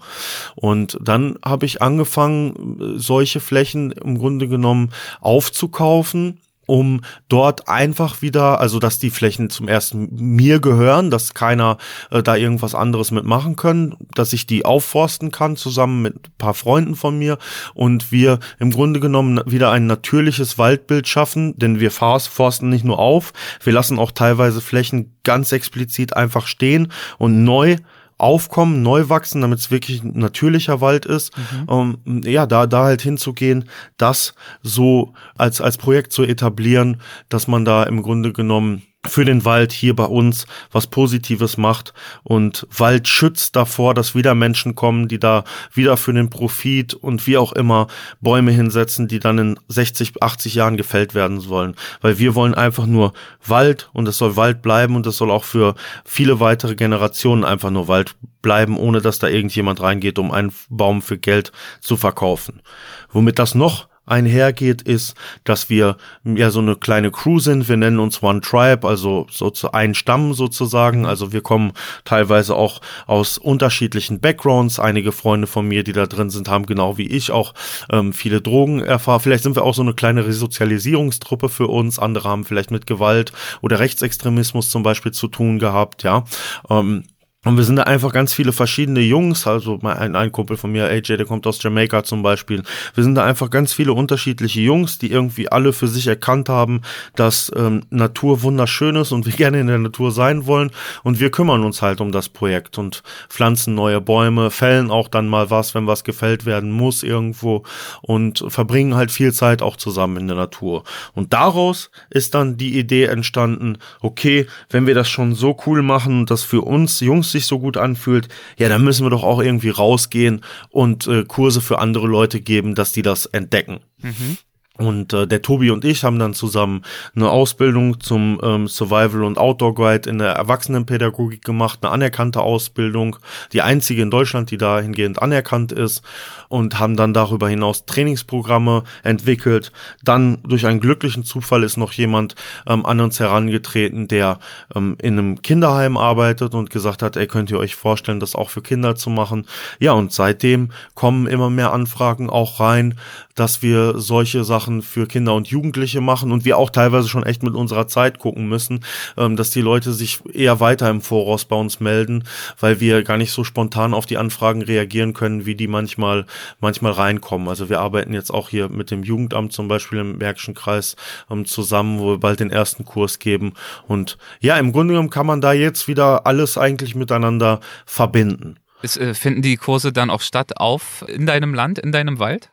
Und dann habe ich angefangen, solche Flächen im Grunde genommen aufzukaufen um dort einfach wieder, also dass die Flächen zum ersten mir gehören, dass keiner äh, da irgendwas anderes mitmachen können, dass ich die aufforsten kann zusammen mit ein paar Freunden von mir und wir im Grunde genommen wieder ein natürliches Waldbild schaffen, denn wir forsten nicht nur auf, wir lassen auch teilweise Flächen ganz explizit einfach stehen und neu aufkommen, neu wachsen, damit es wirklich ein natürlicher Wald ist. Mhm. Ähm, ja, da, da halt hinzugehen, das so als, als Projekt zu etablieren, dass man da im Grunde genommen für den Wald hier bei uns was Positives macht und Wald schützt davor, dass wieder Menschen kommen, die da wieder für den Profit und wie auch immer Bäume hinsetzen, die dann in 60, 80 Jahren gefällt werden sollen. Weil wir wollen einfach nur Wald und es soll Wald bleiben und es soll auch für viele weitere Generationen einfach nur Wald bleiben, ohne dass da irgendjemand reingeht, um einen Baum für Geld zu verkaufen. Womit das noch einhergeht, ist, dass wir ja so eine kleine Crew sind. Wir nennen uns One Tribe, also so zu ein Stamm sozusagen. Also wir kommen teilweise auch aus unterschiedlichen Backgrounds. Einige Freunde von mir, die da drin sind, haben genau wie ich auch ähm, viele Drogen erfahren. Vielleicht sind wir auch so eine kleine Resozialisierungstruppe für uns. Andere haben vielleicht mit Gewalt oder Rechtsextremismus zum Beispiel zu tun gehabt, ja. Ähm, und wir sind da einfach ganz viele verschiedene Jungs, also ein, ein Kumpel von mir, AJ, der kommt aus Jamaica zum Beispiel. Wir sind da einfach ganz viele unterschiedliche Jungs, die irgendwie alle für sich erkannt haben, dass ähm, Natur wunderschön ist und wir gerne in der Natur sein wollen. Und wir kümmern uns halt um das Projekt und pflanzen neue Bäume, fällen auch dann mal was, wenn was gefällt werden muss irgendwo und verbringen halt viel Zeit auch zusammen in der Natur. Und daraus ist dann die Idee entstanden, okay, wenn wir das schon so cool machen, dass für uns Jungs sich so gut anfühlt, ja, dann müssen wir doch auch irgendwie rausgehen und äh, Kurse für andere Leute geben, dass die das entdecken. Mhm. Und äh, der Tobi und ich haben dann zusammen eine Ausbildung zum ähm, Survival und Outdoor Guide in der Erwachsenenpädagogik gemacht, eine anerkannte Ausbildung, die einzige in Deutschland, die dahingehend anerkannt ist und haben dann darüber hinaus Trainingsprogramme entwickelt. Dann durch einen glücklichen Zufall ist noch jemand ähm, an uns herangetreten, der ähm, in einem Kinderheim arbeitet und gesagt hat, ey, könnt ihr euch vorstellen, das auch für Kinder zu machen? Ja, und seitdem kommen immer mehr Anfragen auch rein, dass wir solche Sachen für Kinder und Jugendliche machen und wir auch teilweise schon echt mit unserer Zeit gucken müssen, ähm, dass die Leute sich eher weiter im Voraus bei uns melden, weil wir gar nicht so spontan auf die Anfragen reagieren können, wie die manchmal, manchmal reinkommen. Also wir arbeiten jetzt auch hier mit dem Jugendamt zum Beispiel im Bergischen Kreis ähm, zusammen, wo wir bald den ersten Kurs geben. Und ja, im Grunde genommen kann man da jetzt wieder alles eigentlich miteinander verbinden. Äh, finden die Kurse dann auch statt auf in deinem Land, in deinem Wald?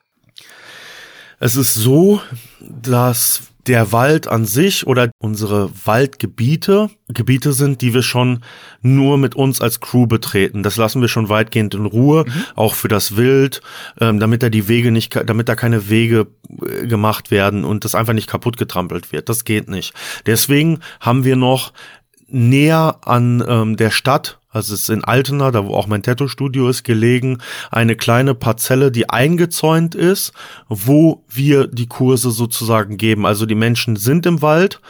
Es ist so, dass der Wald an sich oder unsere Waldgebiete Gebiete sind, die wir schon nur mit uns als Crew betreten. Das lassen wir schon weitgehend in Ruhe, mhm. auch für das Wild, ähm, damit da die Wege nicht, damit da keine Wege äh, gemacht werden und das einfach nicht kaputt getrampelt wird. Das geht nicht. Deswegen haben wir noch näher an ähm, der Stadt also es ist in Altena, da wo auch mein Tattoo-Studio ist, gelegen, eine kleine Parzelle, die eingezäunt ist, wo wir die Kurse sozusagen geben. Also die Menschen sind im Wald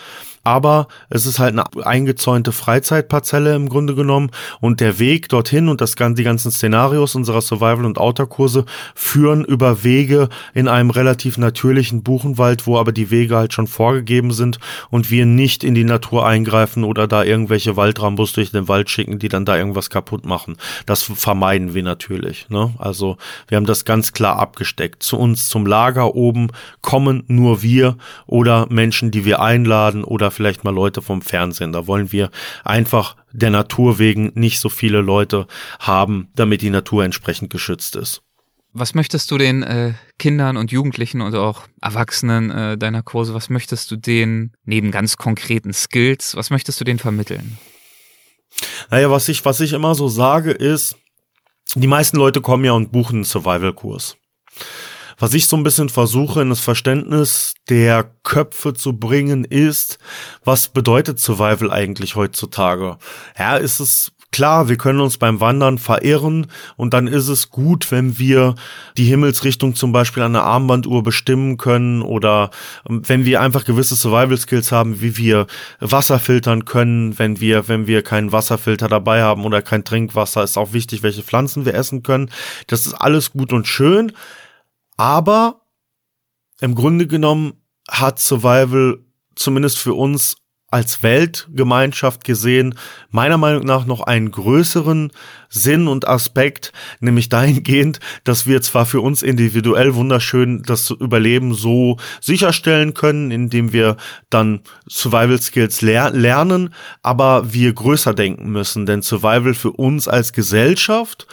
aber es ist halt eine eingezäunte Freizeitparzelle im Grunde genommen und der Weg dorthin und das, die ganzen Szenarios unserer Survival- und Outerkurse führen über Wege in einem relativ natürlichen Buchenwald, wo aber die Wege halt schon vorgegeben sind und wir nicht in die Natur eingreifen oder da irgendwelche Waldrambus durch den Wald schicken, die dann da irgendwas kaputt machen. Das vermeiden wir natürlich. Ne? Also wir haben das ganz klar abgesteckt. Zu uns zum Lager oben kommen nur wir oder Menschen, die wir einladen oder vielleicht mal Leute vom Fernsehen. Da wollen wir einfach der Natur wegen nicht so viele Leute haben, damit die Natur entsprechend geschützt ist. Was möchtest du den äh, Kindern und Jugendlichen und auch Erwachsenen äh, deiner Kurse, was möchtest du denen neben ganz konkreten Skills, was möchtest du denen vermitteln? Naja, was ich, was ich immer so sage ist, die meisten Leute kommen ja und buchen einen Survival-Kurs was ich so ein bisschen versuche in das Verständnis der Köpfe zu bringen, ist, was bedeutet Survival eigentlich heutzutage? Ja, ist es Klar, wir können uns beim Wandern verirren und dann ist es gut, wenn wir die Himmelsrichtung zum Beispiel an der Armbanduhr bestimmen können oder ähm, wenn wir einfach gewisse Survival Skills haben, wie wir Wasser filtern können, wenn wir, wenn wir keinen Wasserfilter dabei haben oder kein Trinkwasser, ist auch wichtig, welche Pflanzen wir essen können. Das ist alles gut und schön. Aber im Grunde genommen hat Survival zumindest für uns als Weltgemeinschaft gesehen, meiner Meinung nach noch einen größeren Sinn und Aspekt, nämlich dahingehend, dass wir zwar für uns individuell wunderschön das Überleben so sicherstellen können, indem wir dann Survival Skills ler lernen, aber wir größer denken müssen, denn Survival für uns als Gesellschaft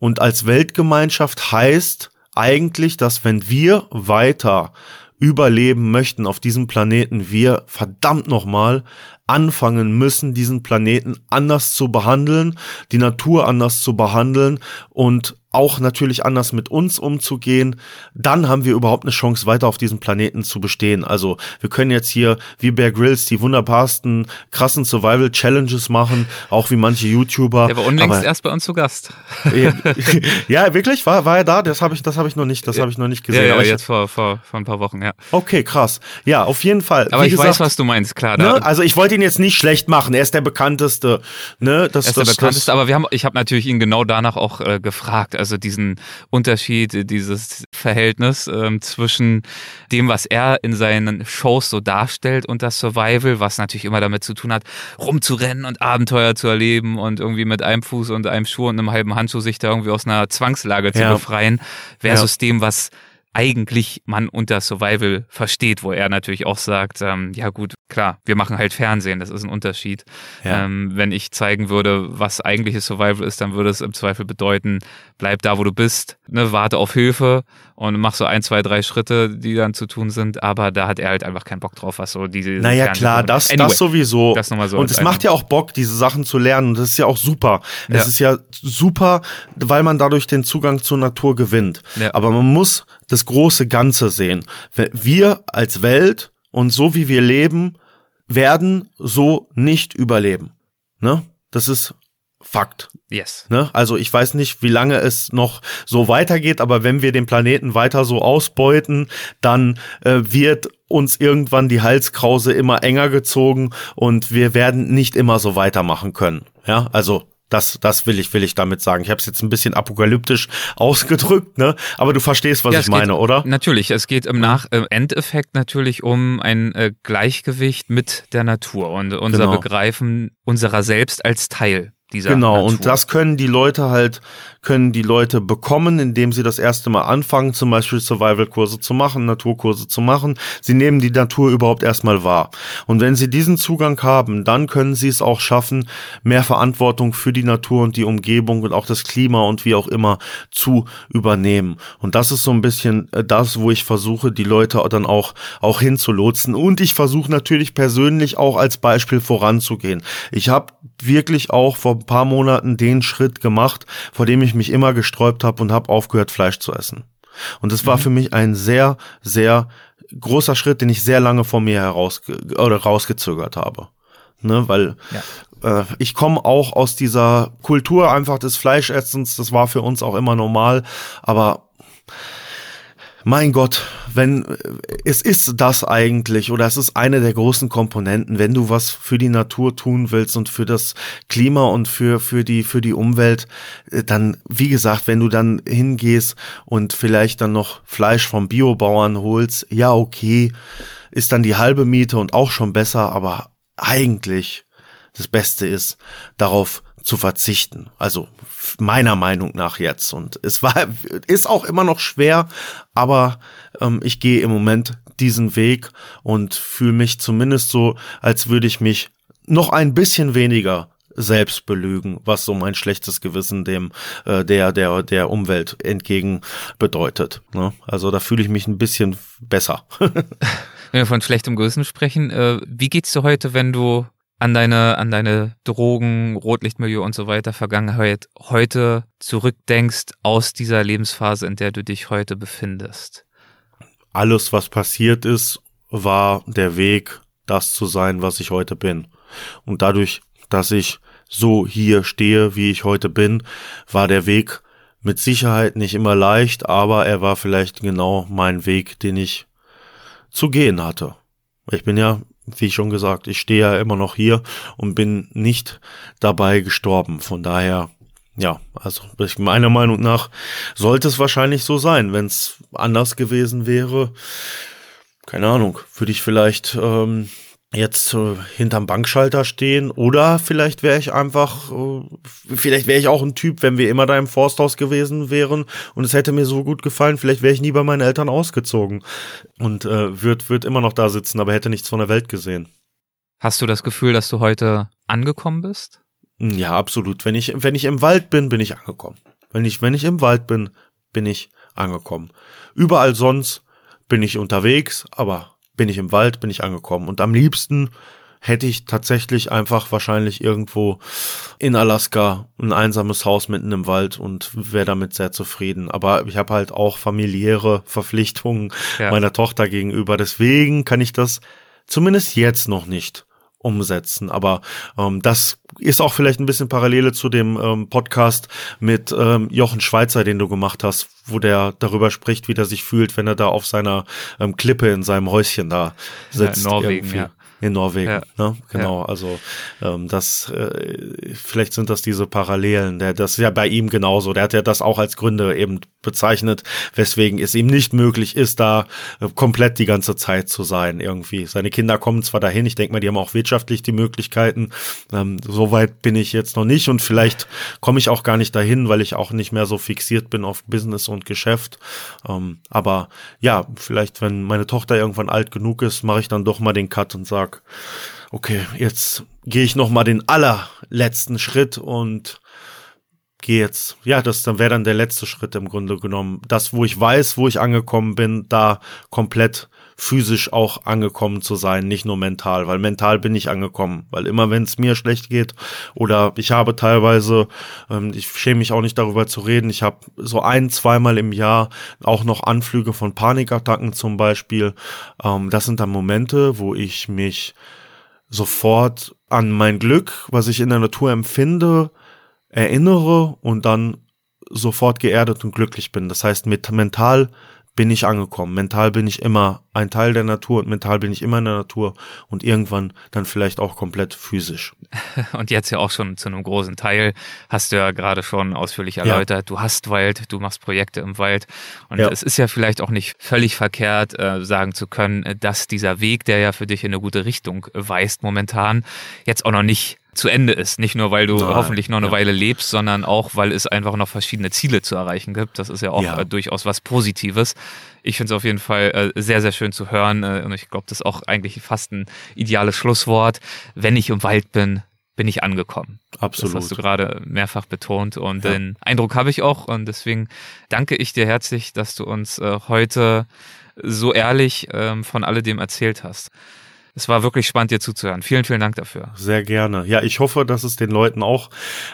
und als Weltgemeinschaft heißt, eigentlich, dass wenn wir weiter überleben möchten auf diesem Planeten, wir verdammt nochmal anfangen müssen, diesen Planeten anders zu behandeln, die Natur anders zu behandeln und auch natürlich anders mit uns umzugehen, dann haben wir überhaupt eine Chance, weiter auf diesem Planeten zu bestehen. Also wir können jetzt hier wie Bear Grylls die wunderbarsten, krassen Survival-Challenges machen, auch wie manche YouTuber. Der war unlängst aber, erst bei uns zu Gast. ja, wirklich? War, war er da? Das habe ich, das habe ich noch nicht, das habe ich noch nicht gesehen. Ja, ja aber jetzt vor, vor, vor ein paar Wochen, ja. Okay, krass. Ja, auf jeden Fall. Aber wie ich gesagt, weiß, was du meinst, klar. Ne? Also ich wollte ihn jetzt nicht schlecht machen. Er ist der bekannteste. Ne? Das, er ist das, der bekannteste, das, aber wir haben, ich habe natürlich ihn genau danach auch äh, gefragt also diesen Unterschied, dieses Verhältnis ähm, zwischen dem, was er in seinen Shows so darstellt und das Survival, was natürlich immer damit zu tun hat, rumzurennen und Abenteuer zu erleben und irgendwie mit einem Fuß und einem Schuh und einem halben Handschuh sich da irgendwie aus einer Zwangslage zu ja. befreien, versus ja. dem, was eigentlich man unter Survival versteht, wo er natürlich auch sagt, ähm, ja gut, klar, wir machen halt Fernsehen, das ist ein Unterschied. Ja. Ähm, wenn ich zeigen würde, was eigentliches Survival ist, dann würde es im Zweifel bedeuten, bleib da, wo du bist, ne, warte auf Hilfe und mach so ein, zwei, drei Schritte, die dann zu tun sind, aber da hat er halt einfach keinen Bock drauf, was so diese. Naja, klar, das, anyway, das sowieso. Das nochmal so und es macht ja auch Bock, diese Sachen zu lernen und das ist ja auch super. Ja. Es ist ja super, weil man dadurch den Zugang zur Natur gewinnt. Ja. Aber man muss das große Ganze sehen. Wir als Welt und so wie wir leben, werden so nicht überleben. Ne? Das ist Fakt. Yes. Ne? Also ich weiß nicht, wie lange es noch so weitergeht, aber wenn wir den Planeten weiter so ausbeuten, dann äh, wird uns irgendwann die Halskrause immer enger gezogen und wir werden nicht immer so weitermachen können. Ja, also das, das will ich, will ich damit sagen. Ich habe es jetzt ein bisschen apokalyptisch ausgedrückt, ne? Aber du verstehst, was ja, ich meine, geht, oder? Natürlich, es geht im Nach im Endeffekt natürlich um ein äh, Gleichgewicht mit der Natur und unser genau. Begreifen unserer selbst als Teil dieser Genau, Natur. und das können die Leute halt, können die Leute bekommen, indem sie das erste Mal anfangen, zum Beispiel Survival-Kurse zu machen, Naturkurse zu machen. Sie nehmen die Natur überhaupt erstmal wahr. Und wenn sie diesen Zugang haben, dann können sie es auch schaffen, mehr Verantwortung für die Natur und die Umgebung und auch das Klima und wie auch immer zu übernehmen. Und das ist so ein bisschen äh, das, wo ich versuche, die Leute dann auch, auch hinzulotsen. Und ich versuche natürlich persönlich auch als Beispiel voranzugehen. Ich habe wirklich auch vor ein paar Monaten den Schritt gemacht, vor dem ich mich immer gesträubt habe und habe aufgehört, Fleisch zu essen. Und es war für mich ein sehr, sehr großer Schritt, den ich sehr lange vor mir heraus oder rausgezögert habe. Ne, weil äh, ich komme auch aus dieser Kultur einfach des Fleischessens, das war für uns auch immer normal, aber mein Gott, wenn es ist das eigentlich oder es ist eine der großen Komponenten, wenn du was für die Natur tun willst und für das Klima und für für die für die Umwelt, äh, dann wie gesagt, wenn du dann hingehst und vielleicht dann noch Fleisch vom Biobauern holst, ja okay, ist dann die halbe Miete und auch schon besser, aber eigentlich das Beste ist, darauf zu verzichten. Also meiner Meinung nach jetzt. Und es war, ist auch immer noch schwer, aber ähm, ich gehe im Moment diesen Weg und fühle mich zumindest so, als würde ich mich noch ein bisschen weniger selbst belügen, was so mein schlechtes Gewissen dem äh, der der der Umwelt entgegen bedeutet. Ne? Also da fühle ich mich ein bisschen besser. wenn wir von schlechtem Gewissen sprechen, äh, wie geht's dir heute, wenn du an deine, an deine Drogen, Rotlichtmilieu und so weiter Vergangenheit heute zurückdenkst aus dieser Lebensphase, in der du dich heute befindest? Alles, was passiert ist, war der Weg, das zu sein, was ich heute bin. Und dadurch, dass ich so hier stehe, wie ich heute bin, war der Weg mit Sicherheit nicht immer leicht, aber er war vielleicht genau mein Weg, den ich zu gehen hatte. Ich bin ja wie schon gesagt, ich stehe ja immer noch hier und bin nicht dabei gestorben. Von daher, ja, also meiner Meinung nach sollte es wahrscheinlich so sein. Wenn es anders gewesen wäre, keine Ahnung, würde ich vielleicht ähm, jetzt äh, hinterm Bankschalter stehen oder vielleicht wäre ich einfach, äh, vielleicht wäre ich auch ein Typ, wenn wir immer da im Forsthaus gewesen wären und es hätte mir so gut gefallen, vielleicht wäre ich nie bei meinen Eltern ausgezogen und äh, würde würd immer noch da sitzen, aber hätte nichts von der Welt gesehen. Hast du das Gefühl, dass du heute angekommen bist? Ja, absolut. Wenn ich, wenn ich im Wald bin, bin ich angekommen. Wenn ich, wenn ich im Wald bin, bin ich angekommen. Überall sonst bin ich unterwegs, aber bin ich im Wald, bin ich angekommen. Und am liebsten hätte ich tatsächlich einfach wahrscheinlich irgendwo in Alaska ein einsames Haus mitten im Wald und wäre damit sehr zufrieden. Aber ich habe halt auch familiäre Verpflichtungen ja. meiner Tochter gegenüber. Deswegen kann ich das zumindest jetzt noch nicht umsetzen. Aber ähm, das ist auch vielleicht ein bisschen Parallele zu dem ähm, Podcast mit ähm, Jochen Schweizer, den du gemacht hast, wo der darüber spricht, wie der sich fühlt, wenn er da auf seiner ähm, Klippe in seinem Häuschen da sitzt. Ja, in Norwegen, irgendwie. ja in Norwegen. Ja. Ne? Genau, ja. also ähm, das äh, vielleicht sind das diese Parallelen. Der, das ist ja bei ihm genauso. Der hat ja das auch als Gründe eben bezeichnet, weswegen es ihm nicht möglich ist, da äh, komplett die ganze Zeit zu sein irgendwie. Seine Kinder kommen zwar dahin, ich denke mal, die haben auch wirtschaftlich die Möglichkeiten. Ähm, Soweit bin ich jetzt noch nicht und vielleicht komme ich auch gar nicht dahin, weil ich auch nicht mehr so fixiert bin auf Business und Geschäft. Ähm, aber ja, vielleicht, wenn meine Tochter irgendwann alt genug ist, mache ich dann doch mal den Cut und sage, sag, okay, jetzt gehe ich noch mal den allerletzten Schritt und gehe jetzt, ja, das dann wäre dann der letzte Schritt im Grunde genommen. Das, wo ich weiß, wo ich angekommen bin, da komplett physisch auch angekommen zu sein, nicht nur mental, weil mental bin ich angekommen, weil immer wenn es mir schlecht geht oder ich habe teilweise, ähm, ich schäme mich auch nicht darüber zu reden, ich habe so ein, zweimal im Jahr auch noch Anflüge von Panikattacken zum Beispiel. Ähm, das sind dann Momente, wo ich mich sofort an mein Glück, was ich in der Natur empfinde, erinnere und dann sofort geerdet und glücklich bin. Das heißt, mit mental bin ich angekommen. Mental bin ich immer ein Teil der Natur und mental bin ich immer in der Natur und irgendwann dann vielleicht auch komplett physisch. Und jetzt ja auch schon zu einem großen Teil, hast du ja gerade schon ausführlich erläutert, ja. du hast Wald, du machst Projekte im Wald und ja. es ist ja vielleicht auch nicht völlig verkehrt, äh, sagen zu können, dass dieser Weg, der ja für dich in eine gute Richtung weist momentan, jetzt auch noch nicht zu Ende ist. Nicht nur, weil du Nein, hoffentlich noch eine ja. Weile lebst, sondern auch, weil es einfach noch verschiedene Ziele zu erreichen gibt. Das ist ja auch Ja. äh, durchaus was Positives. Ich finde es auf jeden Fall äh, sehr, sehr schön zu hören. Äh, und ich glaube, das ist auch eigentlich fast ein ideales Schlusswort. Wenn ich im Wald bin, bin ich angekommen. Absolut. Das hast du gerade mehrfach betont und Ja. den Eindruck habe ich auch und deswegen danke ich dir herzlich, dass du uns äh, heute so ehrlich ähm, von alledem erzählt hast. Es war wirklich spannend, dir zuzuhören. Vielen, vielen Dank dafür. Sehr gerne. Ja, ich hoffe, dass es den Leuten auch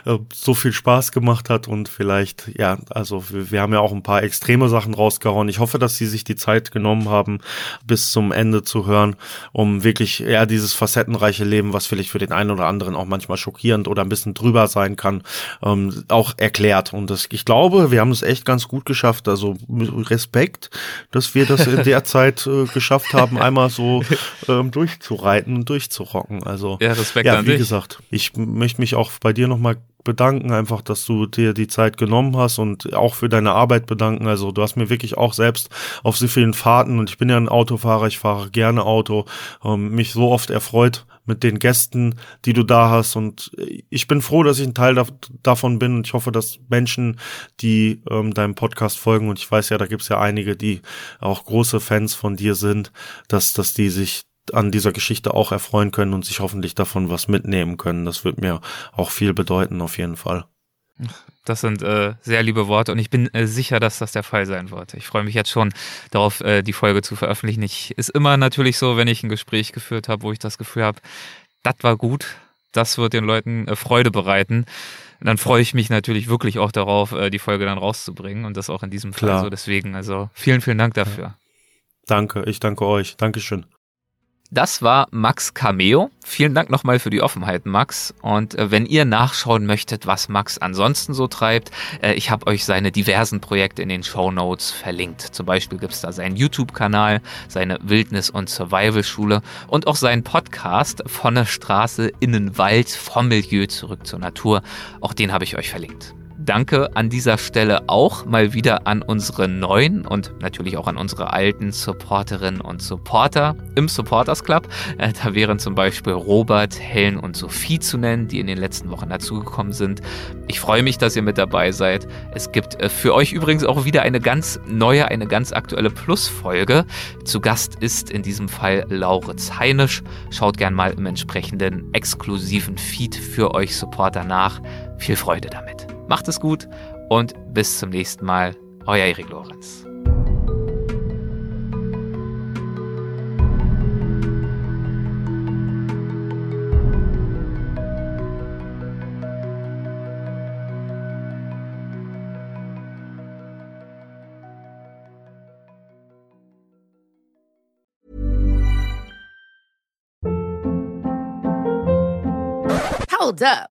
äh, so viel Spaß gemacht hat und vielleicht, ja, also wir, wir haben ja auch ein paar extreme Sachen rausgehauen. Ich hoffe, dass sie sich die Zeit genommen haben, bis zum Ende zu hören, um wirklich ja dieses facettenreiche Leben, was vielleicht für den einen oder anderen auch manchmal schockierend oder ein bisschen drüber sein kann, ähm, auch erklärt. Und das, ich glaube, wir haben es echt ganz gut geschafft. Also Respekt, dass wir das in der Zeit äh, geschafft haben, einmal so ähm, durchzureiten und durchzurocken. Also Ja, Respekt ja, an wie dich. gesagt, ich möchte mich auch bei dir nochmal bedanken, einfach, dass du dir die Zeit genommen hast und auch für deine Arbeit bedanken. Also du hast mir wirklich auch selbst auf so vielen Fahrten und ich bin ja ein Autofahrer, ich fahre gerne Auto, ähm, mich so oft erfreut mit den Gästen, die du da hast und ich bin froh, dass ich ein Teil dav davon bin und ich hoffe, dass Menschen, die ähm, deinem Podcast folgen und ich weiß ja, da gibt's ja einige, die auch große Fans von dir sind, dass, dass die sich an dieser Geschichte auch erfreuen können und sich hoffentlich davon was mitnehmen können. Das wird mir auch viel bedeuten, auf jeden Fall. Das sind äh, sehr liebe Worte und ich bin äh, sicher, dass das der Fall sein wird. Ich freue mich jetzt schon darauf, äh, die Folge zu veröffentlichen. Ich, ist immer natürlich so, wenn ich ein Gespräch geführt habe, wo ich das Gefühl habe, das war gut, das wird den Leuten äh, Freude bereiten. Dann freue ich mich natürlich wirklich auch darauf, äh, die Folge dann rauszubringen und das auch in diesem Fall Klar. so. Deswegen, also vielen, vielen Dank dafür. Danke, ich danke euch. Dankeschön. Das war Max Cameo. Vielen Dank nochmal für die Offenheit, Max. Und äh, wenn ihr nachschauen möchtet, was Max ansonsten so treibt, äh, ich habe euch seine diversen Projekte in den Show Notes verlinkt. Zum Beispiel gibt's da seinen YouTube-Kanal, seine Wildnis- und Survival-Schule und auch seinen Podcast von der Straße in den Wald, vom Milieu zurück zur Natur. Auch den habe ich euch verlinkt. Danke an dieser Stelle auch mal wieder an unsere neuen und natürlich auch an unsere alten Supporterinnen und Supporter im Supporters Club. Äh, Da wären zum Beispiel Robert, Helen und Sophie zu nennen, die in den letzten Wochen dazugekommen sind. Ich freue mich, dass ihr mit dabei seid. Es gibt äh, für euch übrigens auch wieder eine ganz neue, eine ganz aktuelle Plus-Folge. Zu Gast ist in diesem Fall Lauritz Heinisch. Schaut gern mal im entsprechenden exklusiven Feed für euch Supporter nach. Viel Freude damit. Macht es gut und bis zum nächsten Mal. Euer Erik Lorenz. Hold up.